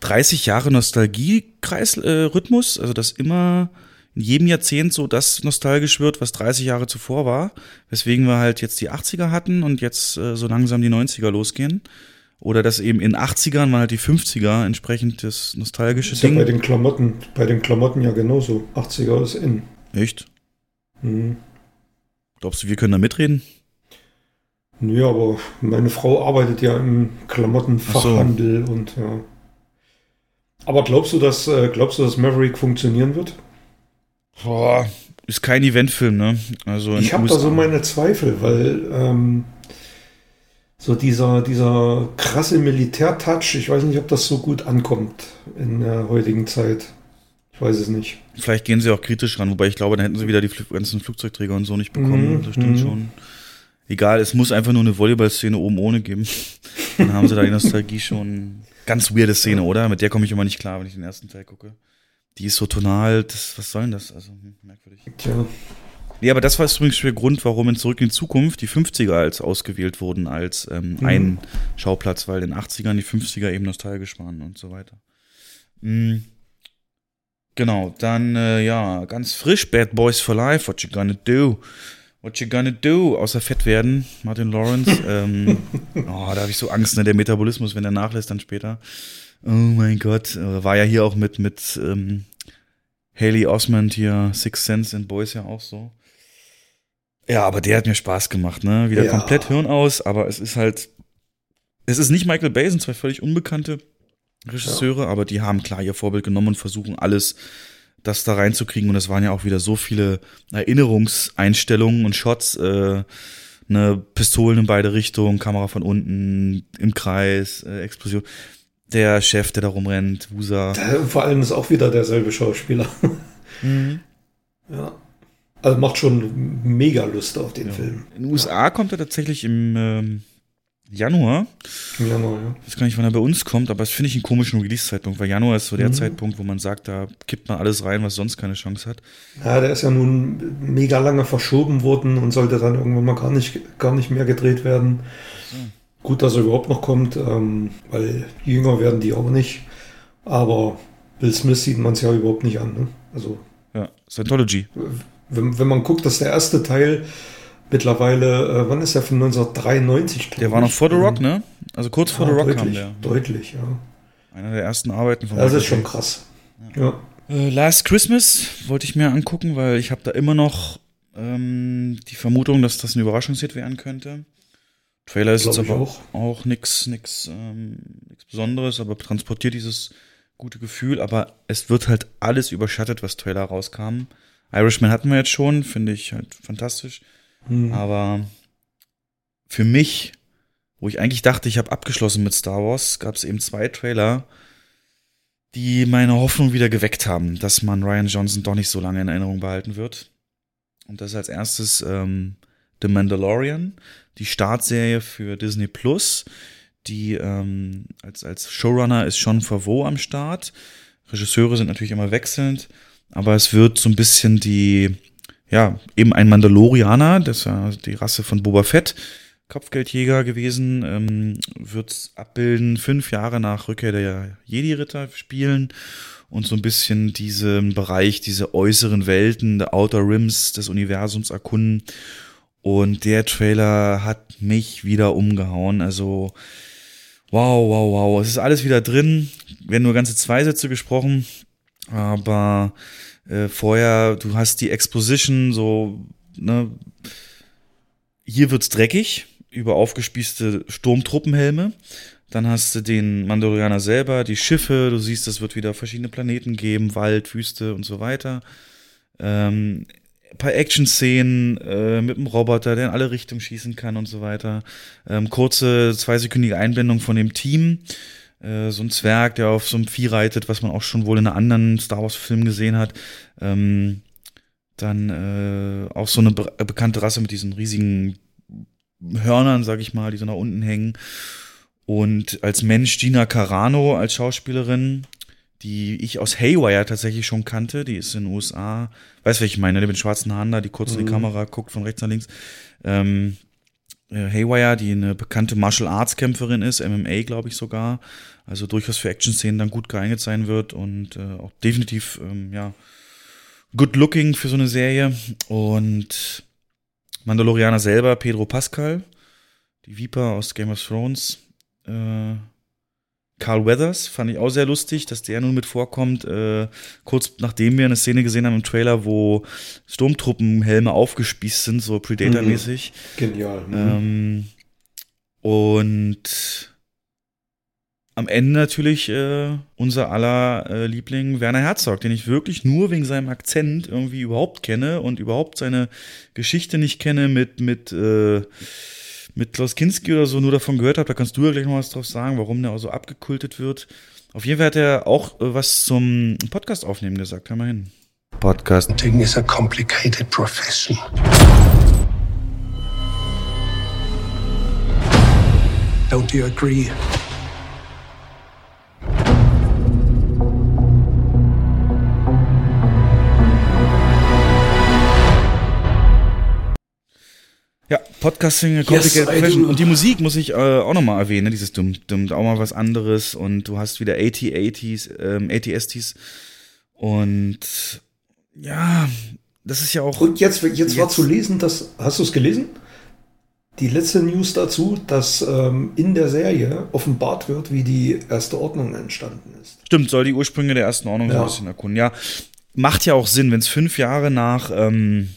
30 Jahre Nostalgie-Rhythmus? also, dass immer in jedem Jahrzehnt so das nostalgisch wird, was 30 Jahre zuvor war. Weswegen wir halt jetzt die 80er hatten und jetzt äh, so langsam die 90er losgehen. Oder dass eben in 80ern waren halt die 50er entsprechend das nostalgische Ist ja Ding. bei den Klamotten, bei den Klamotten ja genauso. 80er ist in. Echt? Mhm. Glaubst du, wir können da mitreden? Nö, aber meine Frau arbeitet ja im Klamottenfachhandel und ja. Aber glaubst du, dass äh, glaubst du, dass Maverick funktionieren wird? Boah, ist kein Eventfilm, ne? Also Ich habe da so meine Zweifel, weil ähm, so dieser, dieser krasse Militärtouch, ich weiß nicht, ob das so gut ankommt in der heutigen Zeit. Ich weiß es nicht. Vielleicht gehen sie auch kritisch ran, wobei ich glaube, dann hätten sie wieder die ganzen Flugzeugträger und so nicht bekommen. Mhm, Das stimmt mhm. schon. Egal, es muss einfach nur eine Volleyballszene oben ohne geben. Dann haben sie da die Nostalgie schon. Ganz weirde Szene, oder? Mit der komme ich immer nicht klar, wenn ich den ersten Teil gucke. Die ist so tonal, das, was soll denn das? Also, hm, merkwürdig. Tja. Nee, aber das war übrigens der Grund, warum in Zurück in die Zukunft die 50er als ausgewählt wurden als ähm, Mhm. ein Schauplatz, weil in den 80ern die 50er eben nostalgisch waren und so weiter. Mhm. Genau, dann äh, ja, ganz frisch, Bad Boys for Life, what you gonna do? What you gonna do? Außer fett werden, Martin Lawrence. ähm, oh, da habe ich so Angst, ne, der Metabolismus, wenn der nachlässt dann später. Oh mein Gott, äh, war ja hier auch mit, mit ähm, Haley Osmond hier, Six Sense in Boys ja auch so. Ja, aber der hat mir Spaß gemacht, ne? Wieder Ja. komplett Hirn aus, aber es ist halt, es ist nicht Michael Bay, sind zwei völlig unbekannte Regisseure, aber die haben klar ihr Vorbild genommen und versuchen alles, das da reinzukriegen. Und es waren ja auch wieder so viele Erinnerungseinstellungen und Shots, äh, ne, Pistolen in beide Richtungen, Kamera von unten, im Kreis, äh, Explosion. Der Chef, der da rumrennt, Wusa. Vor allem ist auch wieder derselbe Schauspieler. Mhm. Ja. Also macht schon mega Lust auf den Film. In den USA kommt er tatsächlich im ähm, Januar. Im Januar, ja. Ich weiß gar nicht, wann er bei uns kommt, aber das finde ich einen komischen Release-Zeitpunkt, weil Januar ist so der Mhm. Zeitpunkt, wo man sagt, da kippt man alles rein, was sonst keine Chance hat. Ja, der ist ja nun mega lange verschoben worden und sollte dann irgendwann mal gar nicht, gar nicht mehr gedreht werden. Gut, dass er überhaupt noch kommt, ähm, weil jünger werden die auch nicht. Aber Will Smith sieht man es ja überhaupt nicht an. Ne? Also, Ja, Scientology. wenn, wenn man guckt, dass der erste Teil mittlerweile, äh, wann ist der von 1993? glaub Der war noch vor The Rock, ne? Also kurz vor Ja, The Rock deutlich, kam der. Deutlich, ja. Einer der ersten Arbeiten von Das Michael ist schon krass. Ja. Äh, Last Christmas wollte ich mir angucken, weil ich habe da immer noch ähm, die Vermutung, dass das ein Überraschungshit werden könnte. Trailer ist Glaub jetzt aber auch. auch, nix, nix, ähm, nix Besonderes, aber transportiert dieses gute Gefühl. Aber es wird halt alles überschattet, was Trailer rauskam. Irishman hatten wir jetzt schon, finde ich halt fantastisch. Hm. Aber für mich, wo ich eigentlich dachte, ich habe abgeschlossen mit Star Wars, gab es eben zwei Trailer, die meine Hoffnung wieder geweckt haben, dass man Ryan Johnson doch nicht so lange in Erinnerung behalten wird. Und das als erstes ähm, The Mandalorian, die Startserie für Disney Plus. Die ähm, als, als Showrunner ist Sean Favreau am Start. Regisseure sind natürlich immer wechselnd, aber es wird so ein bisschen die, ja, eben ein Mandalorianer, das ist die Rasse von Boba Fett, Kopfgeldjäger gewesen, ähm, wird abbilden, fünf Jahre nach Rückkehr der Jedi-Ritter spielen und so ein bisschen diesen Bereich, diese äußeren Welten, der Outer Rims des Universums erkunden. Und der Trailer hat mich wieder umgehauen. Also, wow, wow, wow. Es ist alles wieder drin. Werden nur ganze zwei Sätze gesprochen. Aber äh, vorher, du hast die Exposition, so, ne, hier wird's dreckig über aufgespießte Sturmtruppenhelme. Dann hast du den Mandalorianer selber, die Schiffe, du siehst, es wird wieder verschiedene Planeten geben, Wald, Wüste und so weiter. Ähm, ein paar Action-Szenen äh, mit dem Roboter, der in alle Richtungen schießen kann und so weiter. Ähm, kurze, zweisekündige Einblendung von dem Team. Äh, so ein Zwerg, der auf so einem Vieh reitet, was man auch schon wohl in einem anderen Star Wars-Film gesehen hat. Ähm, dann äh, auch so eine be bekannte Rasse mit diesen riesigen Hörnern, sag ich mal, die so nach unten hängen. Und als Mensch Gina Carano als Schauspielerin, die ich aus Haywire tatsächlich schon kannte, die ist in den USA, weißt du, was ich meine, die mit den schwarzen Haaren da, die kurz in die Mhm. Kamera guckt von rechts nach links. Ähm, äh, Haywire, die eine bekannte Martial Arts Kämpferin ist, MMA glaube ich sogar, also durchaus für Action-Szenen dann gut geeignet sein wird und äh, auch definitiv, ähm, ja, good looking für so eine Serie und Mandalorianer selber, Pedro Pascal, die Viper aus Game of Thrones, äh, Carl Weathers, fand ich auch sehr lustig, dass der nun mit vorkommt, äh, kurz nachdem wir eine Szene gesehen haben im Trailer, wo Sturmtruppenhelme aufgespießt sind, so Predator-mäßig. Genial. Mhm. Ähm, und am Ende natürlich äh, unser aller äh, Liebling Werner Herzog, den ich wirklich nur wegen seinem Akzent irgendwie überhaupt kenne und überhaupt seine Geschichte nicht kenne mit mit äh, mit Klaus Kinski oder so nur davon gehört habe. Da kannst du ja gleich noch was drauf sagen, warum der auch so abgekultet wird. Auf jeden Fall hat er auch äh, was zum Podcast aufnehmen gesagt. Hör mal hin. Podcast. Acting is a complicated profession. Don't you agree? Ja, Podcasting, Yes, Complicated I Profession. Und die Musik muss ich äh, auch nochmal erwähnen, ne? dieses dumm, dumm, auch mal was anderes. Und du hast wieder AT-80s, ähm, AT-STs. Und ja, das ist ja auch. Und jetzt, jetzt, war zu lesen, dass, hast du es gelesen? Die letzte News dazu, dass ähm, in der Serie offenbart wird, wie die erste Ordnung entstanden ist. Stimmt, soll die Ursprünge der ersten Ordnung so Ja. ein bisschen erkunden. Ja, macht ja auch Sinn, wenn es fünf Jahre nach, ähm,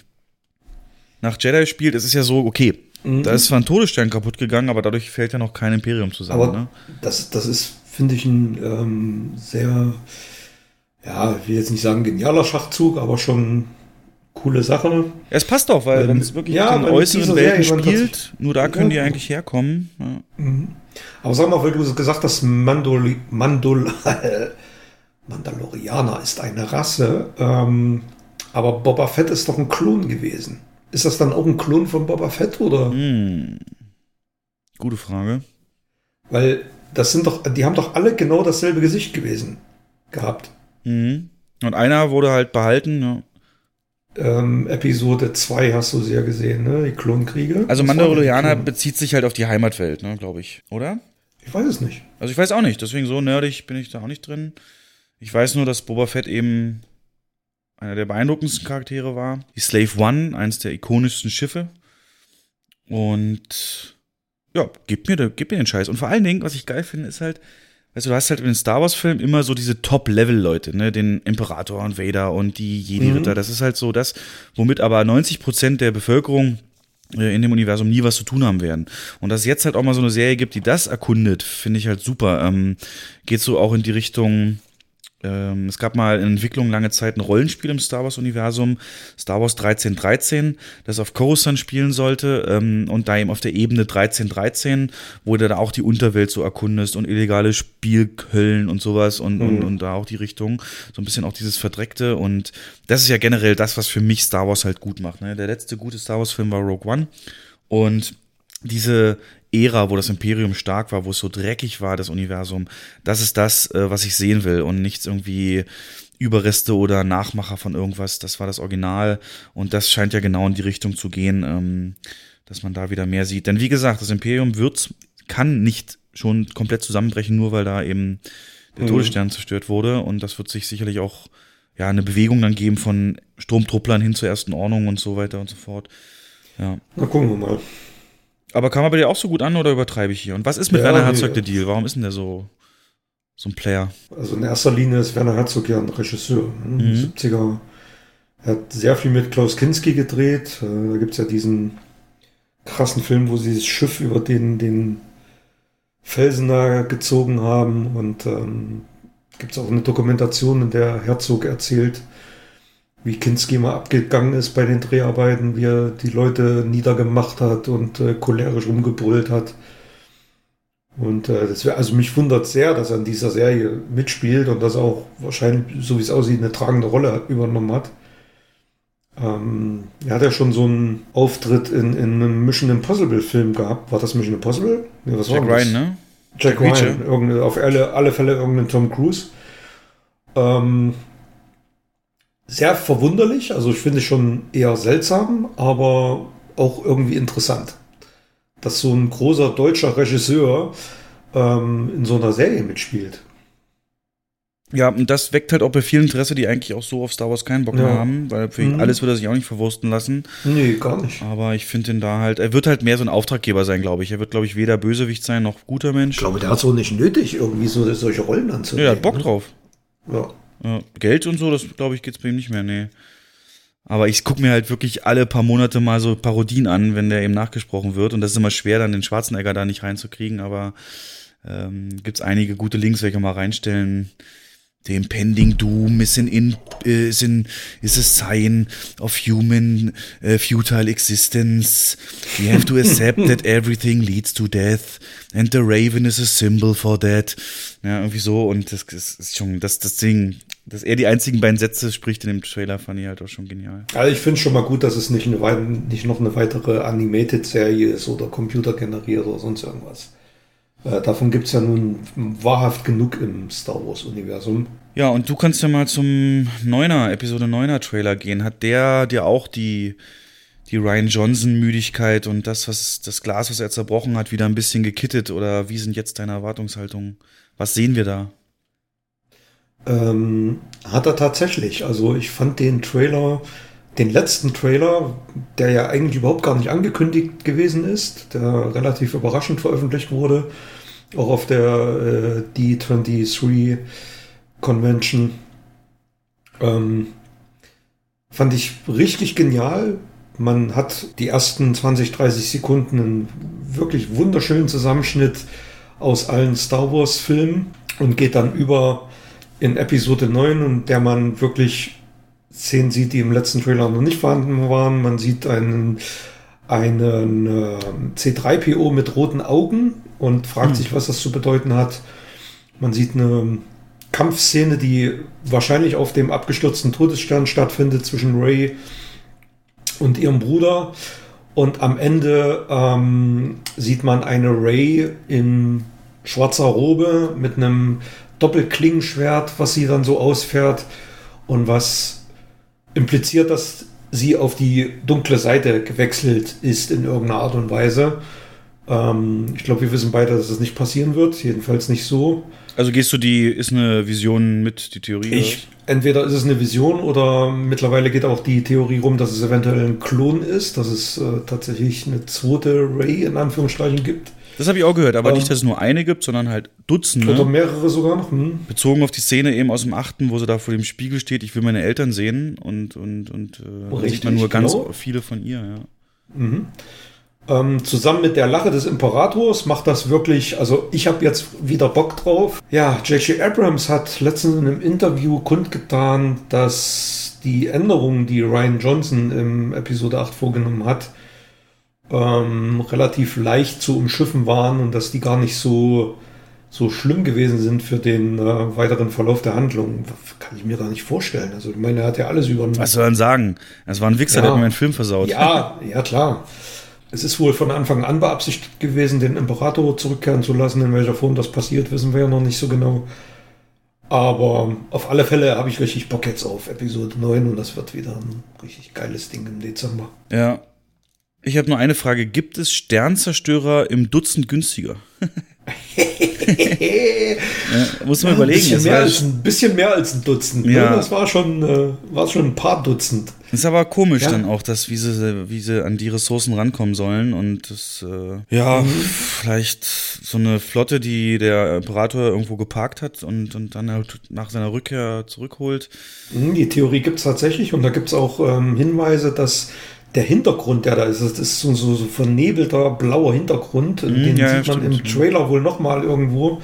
nach Jedi spielt. Es ist ja so, okay, Mhm. da ist zwar ein Todesstern kaputt gegangen, aber dadurch fällt ja noch kein Imperium zusammen. Aber ne? das, das ist, finde ich, ein ähm, sehr, ja, ich will jetzt nicht sagen genialer Schachzug, aber schon coole Sache. Es passt doch, weil wenn es wirklich ja, mit den äußeren Welten spielt, nur da können die Ja. eigentlich herkommen. Ja. Mhm. Aber sag mal, weil du gesagt hast, Mandol Mandol Mandalorianer ist eine Rasse, ähm, aber Boba Fett ist doch ein Klon gewesen. Ist das dann auch ein Klon von Boba Fett oder? Hm. Gute Frage. Weil das sind doch, die haben doch alle genau dasselbe Gesicht gewesen gehabt. Mhm. Und einer wurde halt behalten. Ja. Ähm, Episode 2 hast du sehr gesehen, ne? Die Klonkriege. Also Mandalorianer bezieht sich halt auf die Heimatwelt, ne, glaube ich. Oder? Ich weiß es nicht. Also ich weiß auch nicht, deswegen so nerdig bin ich da auch nicht drin. Ich weiß nur, dass Boba Fett eben einer der beeindruckendsten Charaktere war. Die Slave One, eines der ikonischsten Schiffe. Und ja, gib mir, gib mir den Scheiß. Und vor allen Dingen, was ich geil finde, ist halt, weißt du, du hast halt in den Star Wars-Filmen immer so diese Top-Level-Leute, ne? Den Imperator und Vader und die Jedi-Ritter. Mhm. Das ist halt so das, womit aber 90 Prozent der Bevölkerung äh, in dem Universum nie was zu tun haben werden. Und dass es jetzt halt auch mal so eine Serie gibt, die das erkundet, finde ich halt super. Ähm, geht so auch in die Richtung ähm, es gab mal in Entwicklung lange Zeit ein Rollenspiel im Star Wars-Universum, Star Wars 1313, das auf Coruscant spielen sollte ähm, und da eben auf der Ebene 1313, wo du da auch die Unterwelt so erkundest und illegale Spielhöllen und sowas und, mhm. und, und da auch die Richtung, so ein bisschen auch dieses Verdreckte und das ist ja generell das, was für mich Star Wars halt gut macht. Ne? Der letzte gute Star Wars-Film war Rogue One und diese Ära, wo das Imperium stark war, wo es so dreckig war, das Universum, das ist das, äh, was ich sehen will und nichts irgendwie Überreste oder Nachmacher von irgendwas. Das war das Original und das scheint ja genau in die Richtung zu gehen, ähm, dass man da wieder mehr sieht. Denn wie gesagt, das Imperium wird, kann nicht schon komplett zusammenbrechen, nur weil da eben der mhm. Todesstern zerstört wurde und das wird sich sicherlich auch ja eine Bewegung dann geben von Sturmtrupplern hin zur ersten Ordnung und so weiter und so fort. Ja. Na gucken wir mal. Aber kam er bei dir auch so gut an oder übertreibe ich hier? Und was ist mit ja, Werner Herzog nee, der Deal? Warum ist denn der so, so ein Player? Also in erster Linie ist Werner Herzog ja ein Regisseur. Ne? Mhm. 70er. Er hat sehr viel mit Klaus Kinski gedreht. Äh, da gibt es ja diesen krassen Film, wo sie das Schiff über den, den Felsen da gezogen haben. Und ähm, gibt es auch eine Dokumentation, in der Herzog erzählt, wie Kinski mal abgegangen ist bei den Dreharbeiten, wie er die Leute niedergemacht hat und äh, cholerisch rumgebrüllt hat. Und äh, das wär, also mich wundert sehr, dass er in dieser Serie mitspielt und dass er auch wahrscheinlich, so wie es aussieht, eine tragende Rolle übernommen hat. Ähm, er hat ja schon so einen Auftritt in, in einem Mission Impossible Film gehabt. War das Mission Impossible? Nee, was Jack war Ryan, ne? Jack, Jack Ryan. Auf alle, alle Fälle irgendein Tom Cruise. Ähm, sehr verwunderlich. Also ich finde es schon eher seltsam, aber auch irgendwie interessant, dass so ein großer deutscher Regisseur ähm, in so einer Serie mitspielt. Ja, und das weckt halt auch bei vielen Interesse, die eigentlich auch so auf Star Wars keinen Bock ja. mehr haben, weil für mhm. alles wird er sich auch nicht verwursten lassen. Nee, gar nicht. Aber ich finde ihn da halt, er wird halt mehr so ein Auftraggeber sein, glaube ich. Er wird, glaube ich, weder Bösewicht sein noch guter Mensch. Ich glaube, der hat so nicht nötig, irgendwie so solche Rollen anzunehmen. Ja, er hat Bock ne? drauf. Ja. Geld und so, das glaube ich, geht's bei ihm nicht mehr, nee. Aber ich gucke mir halt wirklich alle paar Monate mal so Parodien an, wenn der eben nachgesprochen wird. Und das ist immer schwer, dann den Schwarzenegger da nicht reinzukriegen, aber ähm, gibt einige gute Links, welche mal reinstellen. The impending doom is an in, uh, is, in, is a sign of human uh, futile existence. We have to accept that everything leads to death and the raven is a symbol for that. Ja, irgendwie so und das, das ist schon das, das Ding, dass er die einzigen beiden Sätze spricht in dem Trailer, fand ich halt auch schon genial. Also ich finde schon mal gut, dass es nicht, eine, nicht noch eine weitere Animated-Serie ist oder computergeneriert oder sonst irgendwas. Äh, davon gibt es ja nun wahrhaft genug im Star Wars-Universum. Ja, und du kannst ja mal zum Neuner, Episode 9er Trailer gehen. Hat der dir auch die, die Ryan Johnson-Müdigkeit und das, was das Glas, was er zerbrochen hat, wieder ein bisschen gekittet? Oder wie sind jetzt deine Erwartungshaltungen? Was sehen wir da? Ähm, hat er tatsächlich. Also ich fand den Trailer den letzten Trailer, der ja eigentlich überhaupt gar nicht angekündigt gewesen ist, der relativ überraschend veröffentlicht wurde, auch auf der äh, D23 Convention, ähm, fand ich richtig genial. Man hat die ersten 20, 30 Sekunden einen wirklich wunderschönen Zusammenschnitt aus allen Star Wars Filmen und geht dann über in Episode 9 und der man wirklich Szenen sieht, die im letzten Trailer noch nicht vorhanden waren. Man sieht einen, einen äh, C3PO mit roten Augen und fragt mhm. sich, was das zu bedeuten hat. Man sieht eine Kampfszene, die wahrscheinlich auf dem abgestürzten Todesstern stattfindet zwischen Ray und ihrem Bruder. Und am Ende ähm, sieht man eine Ray in schwarzer Robe mit einem Doppelklingenschwert, was sie dann so ausfährt und was impliziert, dass sie auf die dunkle Seite gewechselt ist in irgendeiner Art und Weise. Ähm, ich glaube, wir wissen beide, dass das nicht passieren wird, jedenfalls nicht so. Also gehst du die, ist eine Vision mit, die Theorie? Ich, entweder ist es eine Vision oder mittlerweile geht auch die Theorie rum, dass es eventuell ein Klon ist, dass es äh, tatsächlich eine zweite Ray in Anführungsstrichen gibt. Das habe ich auch gehört, aber ähm, nicht, dass es nur eine gibt, sondern halt Dutzende. Oder mehrere sogar noch. Hm. Bezogen auf die Szene eben aus dem achten, wo sie da vor dem Spiegel steht, ich will meine Eltern sehen und, und, und äh, oh, sieht man nur ganz genau. viele von ihr, ja. Mhm. Ähm, zusammen mit der Lache des Imperators macht das wirklich, also ich habe jetzt wieder Bock drauf. Ja, J.J. Abrams hat letztens in einem Interview kundgetan, dass die Änderungen, die Ryan Johnson im Episode 8 vorgenommen hat, ähm, relativ leicht zu umschiffen waren und dass die gar nicht so, so schlimm gewesen sind für den äh, weiteren Verlauf der Handlung. Kann ich mir gar nicht vorstellen. Also ich meine, er hat ja alles übernommen. Was soll man sagen? Es war ein Wichser, Ja. der hat mir meinen Film versaut. Ja, ja klar. Es ist wohl von Anfang an beabsichtigt gewesen, den Imperator zurückkehren zu lassen. In welcher Form das passiert, wissen wir ja noch nicht so genau. Aber auf alle Fälle habe ich richtig Bock jetzt auf Episode 9 und das wird wieder ein richtig geiles Ding im Dezember. Ja. Ich habe nur eine Frage. Gibt es Sternzerstörer im Dutzend günstiger? ja, muss man Ja, überlegen. Ein bisschen, mehr als, ein bisschen mehr als ein Dutzend. Ja. Ne? Das war schon, äh, war schon ein paar Dutzend. Das ist aber komisch Ja. dann auch, dass wie sie, wie sie an die Ressourcen rankommen sollen und das, äh, ja, Mhm. vielleicht so eine Flotte, die der Imperator irgendwo geparkt hat und, und dann halt nach seiner Rückkehr zurückholt. Mhm, Die Theorie gibt es tatsächlich und da gibt es auch ähm, Hinweise, dass der Hintergrund, der da ist, das ist so, so, so vernebelter blauer Hintergrund, Mhm, den ja, sieht man stimmt, im. Trailer wohl nochmal irgendwo.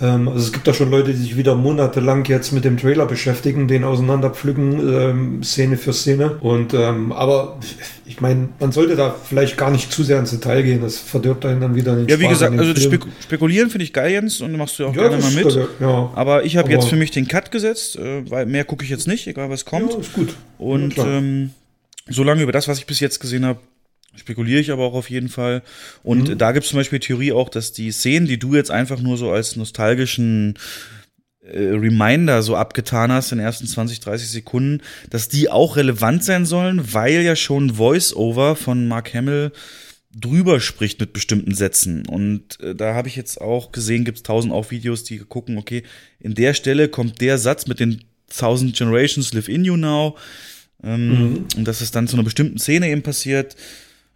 Ähm, also es gibt da schon Leute, die sich wieder monatelang jetzt mit dem Trailer beschäftigen, den auseinanderpflücken, ähm, Szene für Szene. Und ähm, aber ich meine, man sollte da vielleicht gar nicht zu sehr ins Detail gehen, das verdirbt einen dann wieder den Ja, wie Spaß gesagt, an dem also das. Spek spekulieren finde ich geil, Jens, und machst du auch Ja, gerne mal ist mit. geil, ja. Aber ich habe jetzt für mich den Cut gesetzt, äh, weil mehr gucke ich jetzt nicht, egal was kommt. Ja, ist gut. Und Ja, solange über das, was ich bis jetzt gesehen habe, spekuliere ich aber auch auf jeden Fall. Und Mhm. da gibt es zum Beispiel die Theorie auch, dass die Szenen, die du jetzt einfach nur so als nostalgischen äh, Reminder so abgetan hast in den ersten 20, 30 Sekunden, dass die auch relevant sein sollen, weil ja schon Voice-Over von Mark Hamill drüber spricht mit bestimmten Sätzen. Und äh, da habe ich jetzt auch gesehen, gibt es tausend auch Videos, die gucken, okay, in der Stelle kommt der Satz mit den Thousand Generations live in you now. Ähm, Mhm. Und dass es dann zu einer bestimmten Szene eben passiert.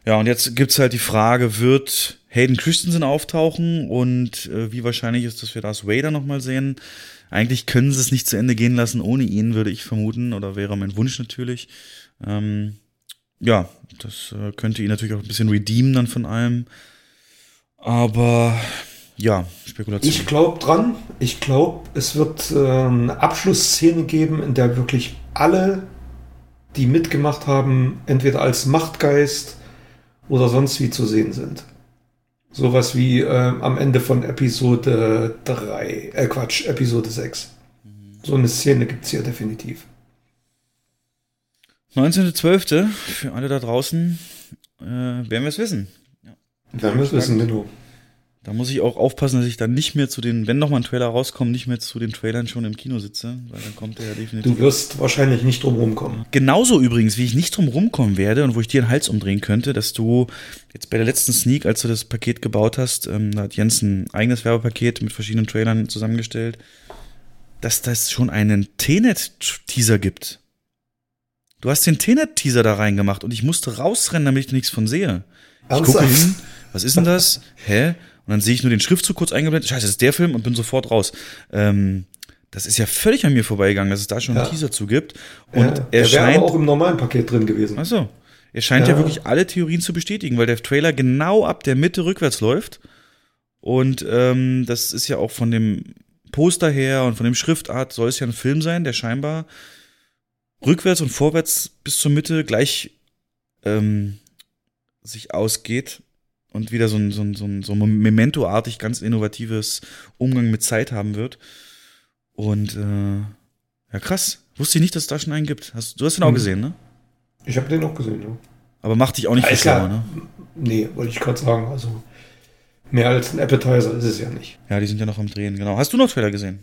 Ja, und jetzt gibt's halt die Frage, wird Hayden Christensen auftauchen und äh, wie wahrscheinlich ist, dass wir Darth Vader nochmal sehen? Eigentlich können sie es nicht zu Ende gehen lassen ohne ihn, würde ich vermuten, oder wäre mein Wunsch natürlich. Ähm, ja, das äh, könnte ihn natürlich auch ein bisschen redeemen dann von allem. Aber ja, Spekulation. Ich glaube dran. Ich glaube, es wird äh, eine Abschlussszene geben, in der wirklich alle, die mitgemacht haben, entweder als Machtgeist oder sonst wie zu sehen sind. Sowas wie äh, am Ende von Episode 3, äh Quatsch, Episode 6. So eine Szene gibt es hier definitiv. 19.12. für alle da draußen äh, werden wir es wissen. Werden wir es wissen, genau. Da muss ich auch aufpassen, dass ich dann nicht mehr zu den, wenn nochmal ein Trailer rauskommt, nicht mehr zu den Trailern schon im Kino sitze, weil dann kommt der ja definitiv. Du wirst wahrscheinlich nicht drum rumkommen. Genauso übrigens, wie ich nicht drum rumkommen werde und wo ich dir den Hals umdrehen könnte, dass du jetzt bei der letzten Sneak, als du das Paket gebaut hast, ähm, da hat Jens ein eigenes Werbepaket mit verschiedenen Trailern zusammengestellt, dass das schon einen Tenet-Teaser gibt. Du hast den Tenet-Teaser da reingemacht und ich musste rausrennen, damit ich nichts von sehe. Ich gucke hin, was ist denn das? Hä? Und dann sehe ich nur den Schriftzug kurz eingeblendet. Scheiße, das ist der Film und bin sofort raus. Ähm, das ist ja völlig an mir vorbeigegangen, dass es da schon Ja. einen Teaser zu gibt. Und Ja, er scheint. auch im normalen Paket drin gewesen. Achso. Er scheint ja. Ja. wirklich alle Theorien zu bestätigen, weil der Trailer genau ab der Mitte rückwärts läuft. Und ähm, das ist ja auch von dem Poster her und von dem Schriftart soll es ja ein Film sein, der scheinbar rückwärts und vorwärts bis zur Mitte gleich ähm, sich ausgeht und wieder so ein, so ein, so ein, so ein Memento-artig ganz innovatives Umgang mit Zeit haben wird. Und äh, ja, krass. Wusste ich nicht, dass es da schon einen gibt. Hast, du hast ihn auch Mhm. gesehen, ne? Ich habe den auch gesehen, ja. Aber macht dich auch nicht Ja, schlauer, ne? Nee, wollte ich gerade sagen. Also mehr als ein Appetizer ist es ja nicht. Ja, die sind ja noch am Drehen, genau. Hast du noch Trailer gesehen?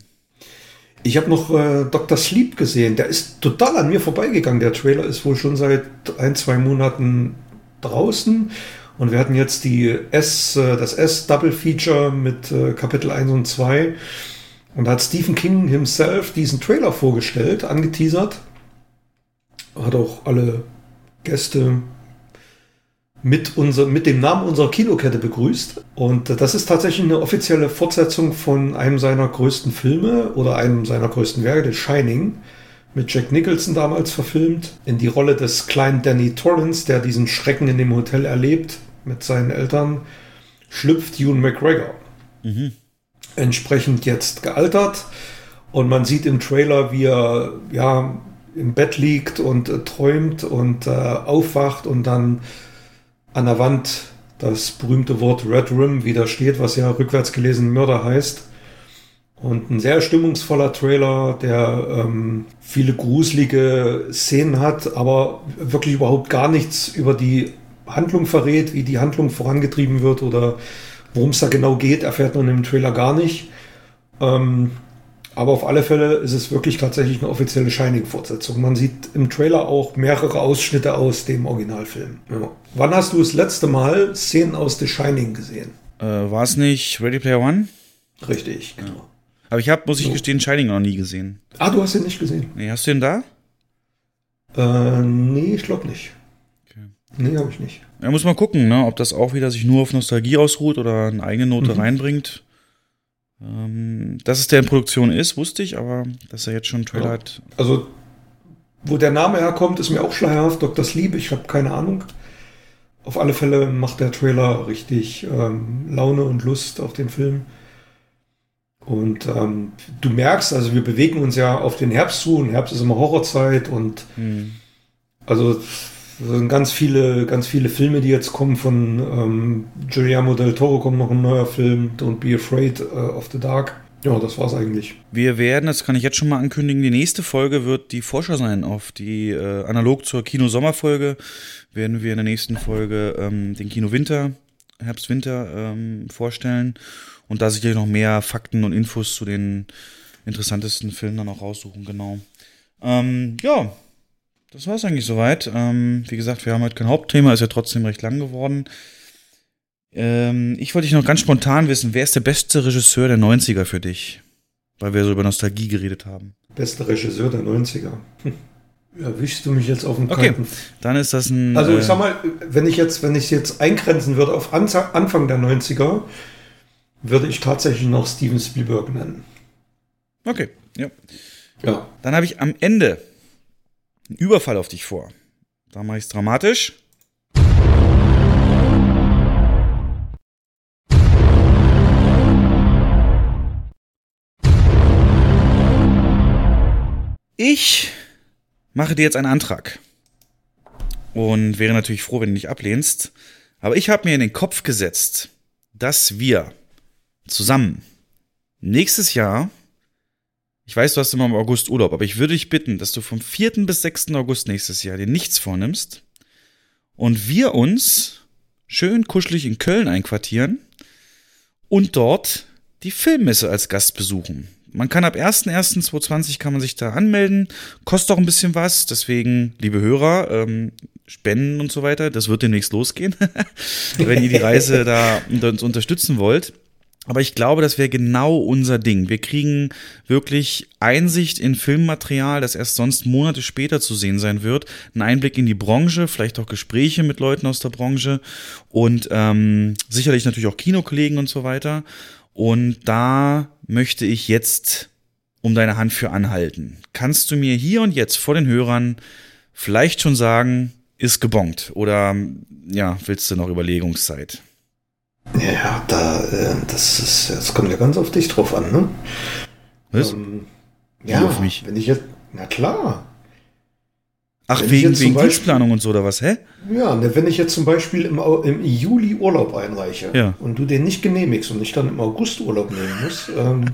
Ich habe noch äh, Dr. Sleep gesehen. Der ist total an mir vorbeigegangen. Der Trailer ist wohl schon seit ein, zwei Monaten draußen. Und wir hatten jetzt die S, äh, das S-Double-Feature mit äh, Kapitel 1 und 2. Und da hat Stephen King himself diesen Trailer vorgestellt, angeteasert. Hat auch alle Gäste mit, unser, mit dem Namen unserer Kinokette begrüßt. Und äh, das ist tatsächlich eine offizielle Fortsetzung von einem seiner größten Filme oder einem seiner größten Werke, The Shining, mit Jack Nicholson damals verfilmt, in die Rolle des kleinen Danny Torrance, der diesen Schrecken in dem Hotel erlebt. mit seinen Eltern, schlüpft Ewan McGregor. Mhm. Entsprechend jetzt gealtert. Und man sieht im Trailer, wie er ja, im Bett liegt und äh, träumt und äh, aufwacht und dann an der Wand das berühmte Wort Red Rim wieder steht, was ja rückwärts gelesen Mörder heißt. Und ein sehr stimmungsvoller Trailer, der ähm, viele gruselige Szenen hat, aber wirklich überhaupt gar nichts über die Handlung verrät, wie die Handlung vorangetrieben wird oder worum es da genau geht, erfährt man im Trailer gar nicht. Ähm, aber auf alle Fälle ist es wirklich tatsächlich eine offizielle Shining-Fortsetzung. Man sieht im Trailer auch mehrere Ausschnitte aus dem Originalfilm. Ja. Wann hast du das letzte Mal Szenen aus The Shining gesehen? Äh, War es nicht Ready Player One? Richtig, genau. Ja. Aber ich habe, muss ich gestehen, Shining noch nie gesehen. Ah, du hast ihn nicht gesehen? Nee, hast du ihn da? Äh, nee, ich glaube nicht. Okay. Nee, habe ich nicht. Ja, muss mal gucken, ne, ob das auch wieder sich nur auf Nostalgie ausruht oder eine eigene Note mhm. reinbringt. Ähm, dass es der in Produktion ist, wusste ich, aber dass er jetzt schon einen Trailer ja. hat. Also, wo der Name herkommt, ist mir auch schleierhaft. Dr. Sleep, ich habe keine Ahnung. Auf alle Fälle macht der Trailer richtig ähm, Laune und Lust auf den Film. Und ähm, du merkst, also wir bewegen uns ja auf den Herbst zu und Herbst ist immer Horrorzeit und mhm. also sind ganz viele, ganz viele Filme, die jetzt kommen von ähm, Guillermo del Toro, kommt noch ein neuer Film, Don't Be Afraid uh, of the Dark. Ja, das war's eigentlich. Wir werden, das kann ich jetzt schon mal ankündigen, die nächste Folge wird die Vorschau sein auf die, äh, analog zur Kino-Sommerfolge, werden wir in der nächsten Folge ähm, den Kino-Winter, Herbst-Winter ähm, vorstellen und da sicherlich noch mehr Fakten und Infos zu den interessantesten Filmen dann auch raussuchen, genau. Ähm, ja, das war es eigentlich soweit. Ähm, wie gesagt, wir haben heute kein Hauptthema, ist ja trotzdem recht lang geworden. Ähm, ich wollte dich noch ganz spontan wissen, wer ist der beste Regisseur der 90er für dich? Weil wir so über Nostalgie geredet haben. Bester Regisseur der 90er. Hm. Erwischst du mich jetzt auf den Okay, Kalten. dann ist das ein. Also ich äh, sag mal, wenn ich jetzt, wenn ich jetzt eingrenzen würde auf Anfang der 90er, würde ich tatsächlich noch Steven Spielberg nennen. Okay, ja. Ja. Dann habe ich am Ende einen Überfall auf dich vor. Da mache ich es dramatisch. Ich mache dir jetzt einen Antrag. Und wäre natürlich froh, wenn du nicht ablehnst. Aber ich habe mir in den Kopf gesetzt, dass wir zusammen nächstes Jahr, ich weiß, du hast immer im August Urlaub, aber ich würde dich bitten, dass du vom 4. bis 6. August nächstes Jahr dir nichts vornimmst und wir uns schön kuschelig in Köln einquartieren und dort die Filmmesse als Gast besuchen. Man kann ab 1.1.2020 kann man sich da anmelden, kostet auch ein bisschen was, deswegen, liebe Hörer, ähm, Spenden und so weiter, das wird demnächst losgehen, wenn ihr die Reise da uns unterstützen wollt. Aber ich glaube, das wäre genau unser Ding. Wir kriegen wirklich Einsicht in Filmmaterial, das erst sonst Monate später zu sehen sein wird. Ein Einblick in die Branche, vielleicht auch Gespräche mit Leuten aus der Branche und ähm, sicherlich natürlich auch Kinokollegen und so weiter. Und da möchte ich jetzt um deine Hand für anhalten. Kannst du mir hier und jetzt vor den Hörern vielleicht schon sagen, ist gebongt oder ja, willst du noch Überlegungszeit? Ja, da, äh, das ist, das kommt ja ganz auf dich drauf an, ne? Was? Ähm, ja, auf mich? Wenn ich jetzt, na klar. Ach, wenn wegen, wegen Beispiel, Dienstplanung und so oder was, hä? Ja, ne, wenn ich jetzt zum Beispiel im, im Juli Urlaub einreiche ja. und du den nicht genehmigst und ich dann im August Urlaub nehmen muss. Ähm,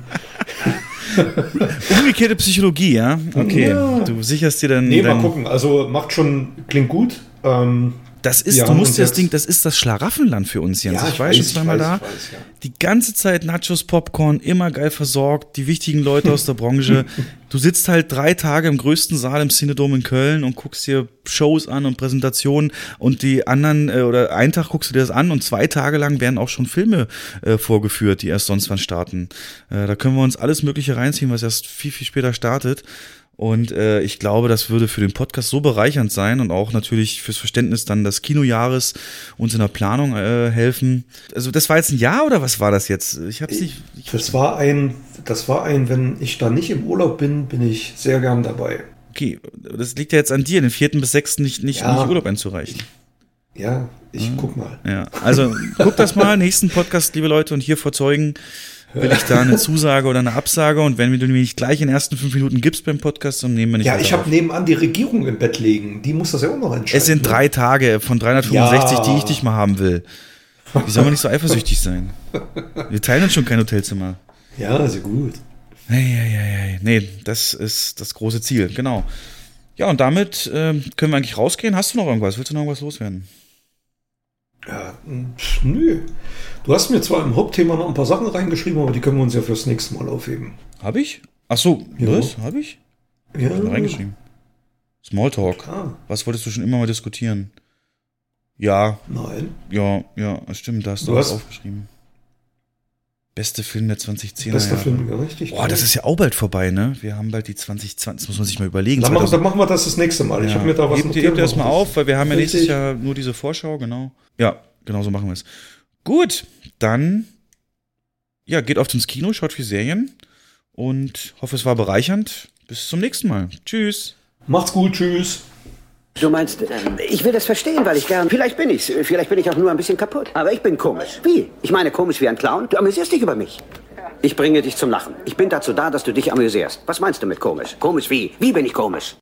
Umgekehrte Psychologie, ja? Okay, ja. du sicherst dir dann. Nee, mal gucken. Also macht schon, klingt gut. Ähm, das ist, ja, du musst dir das Ding, das ist das Schlaraffenland für uns, Jens. Ja, ich, ich war schon zweimal da. Weiß, ja. Die ganze Zeit Nachos, Popcorn, immer geil versorgt, die wichtigen Leute aus der Branche. du sitzt halt drei Tage im größten Saal im Cinedom in Köln und guckst dir Shows an und Präsentationen und die anderen, äh, oder einen Tag guckst du dir das an und zwei Tage lang werden auch schon Filme äh, vorgeführt, die erst sonst wann starten. Äh, da können wir uns alles Mögliche reinziehen, was erst viel, viel später startet. Und äh, ich glaube, das würde für den Podcast so bereichernd sein und auch natürlich fürs Verständnis dann des Kinojahres uns in der Planung äh, helfen. Also das war jetzt ein Jahr oder was war das jetzt? Ich habe nicht. Ich das war ein, das war ein, wenn ich da nicht im Urlaub bin, bin ich sehr gern dabei. Okay, das liegt ja jetzt an dir, den vierten bis sechsten nicht, nicht, ja. nicht Urlaub einzureichen. Ja, ich guck mal. Ja, also guckt das mal, nächsten Podcast, liebe Leute, und hier vor Zeugen will ich da eine Zusage oder eine Absage und wenn du mir nicht gleich in den ersten fünf Minuten gibst beim Podcast, dann nehmen wir nicht Ja, ich habe nebenan die Regierung im Bett liegen. Die muss das ja auch noch entscheiden. Es sind drei Tage von 365, Ja. die ich dich mal haben will. Wie soll man nicht so eifersüchtig sein? Wir teilen uns schon kein Hotelzimmer. Ja, sehr gut. Hey, hey, hey. Nee, das ist das große Ziel, genau. Ja, und damit ähm, können wir eigentlich rausgehen. Hast du noch irgendwas? Willst du noch irgendwas loswerden? Ja, pf, nö. Du hast mir zwar im Hauptthema noch ein paar Sachen reingeschrieben, aber die können wir uns ja fürs nächste Mal aufheben. Hab ich? Ach so, Ja. was? Hab ich? Ja. Hab ich reingeschrieben. Smalltalk. Klar. Was wolltest du schon immer mal diskutieren? Ja. Nein. Ja, ja, stimmt, da hast du, Du was aufgeschrieben. Beste Film der 2010er Bester Jahre. Film, ja, richtig. Boah, das ist ja auch bald vorbei, ne? Wir haben bald die 2020, das muss man sich mal überlegen. Dann machen, 2000 dann machen wir das das nächste Mal. Ich Ja. habe mir da was Hebt, hebt erst mal auf, weil wir haben ja nächstes Richtig. Jahr nur diese Vorschau, genau. Ja, genau so machen wir es. Gut, dann ja, geht oft ins Kino, schaut viel Serien und hoffe, es war bereichernd. Bis zum nächsten Mal. Tschüss. Macht's gut, tschüss. Du meinst, ähm, ich will das verstehen, weil ich gern. Vielleicht bin ich's. Vielleicht bin ich auch nur ein bisschen kaputt. Aber ich bin komisch. Wie? Ich meine, komisch wie ein Clown? Du amüsierst dich über mich. Ich bringe dich zum Lachen. Ich bin dazu da, dass du dich amüsierst. Was meinst du mit komisch? Komisch wie? Wie bin ich komisch?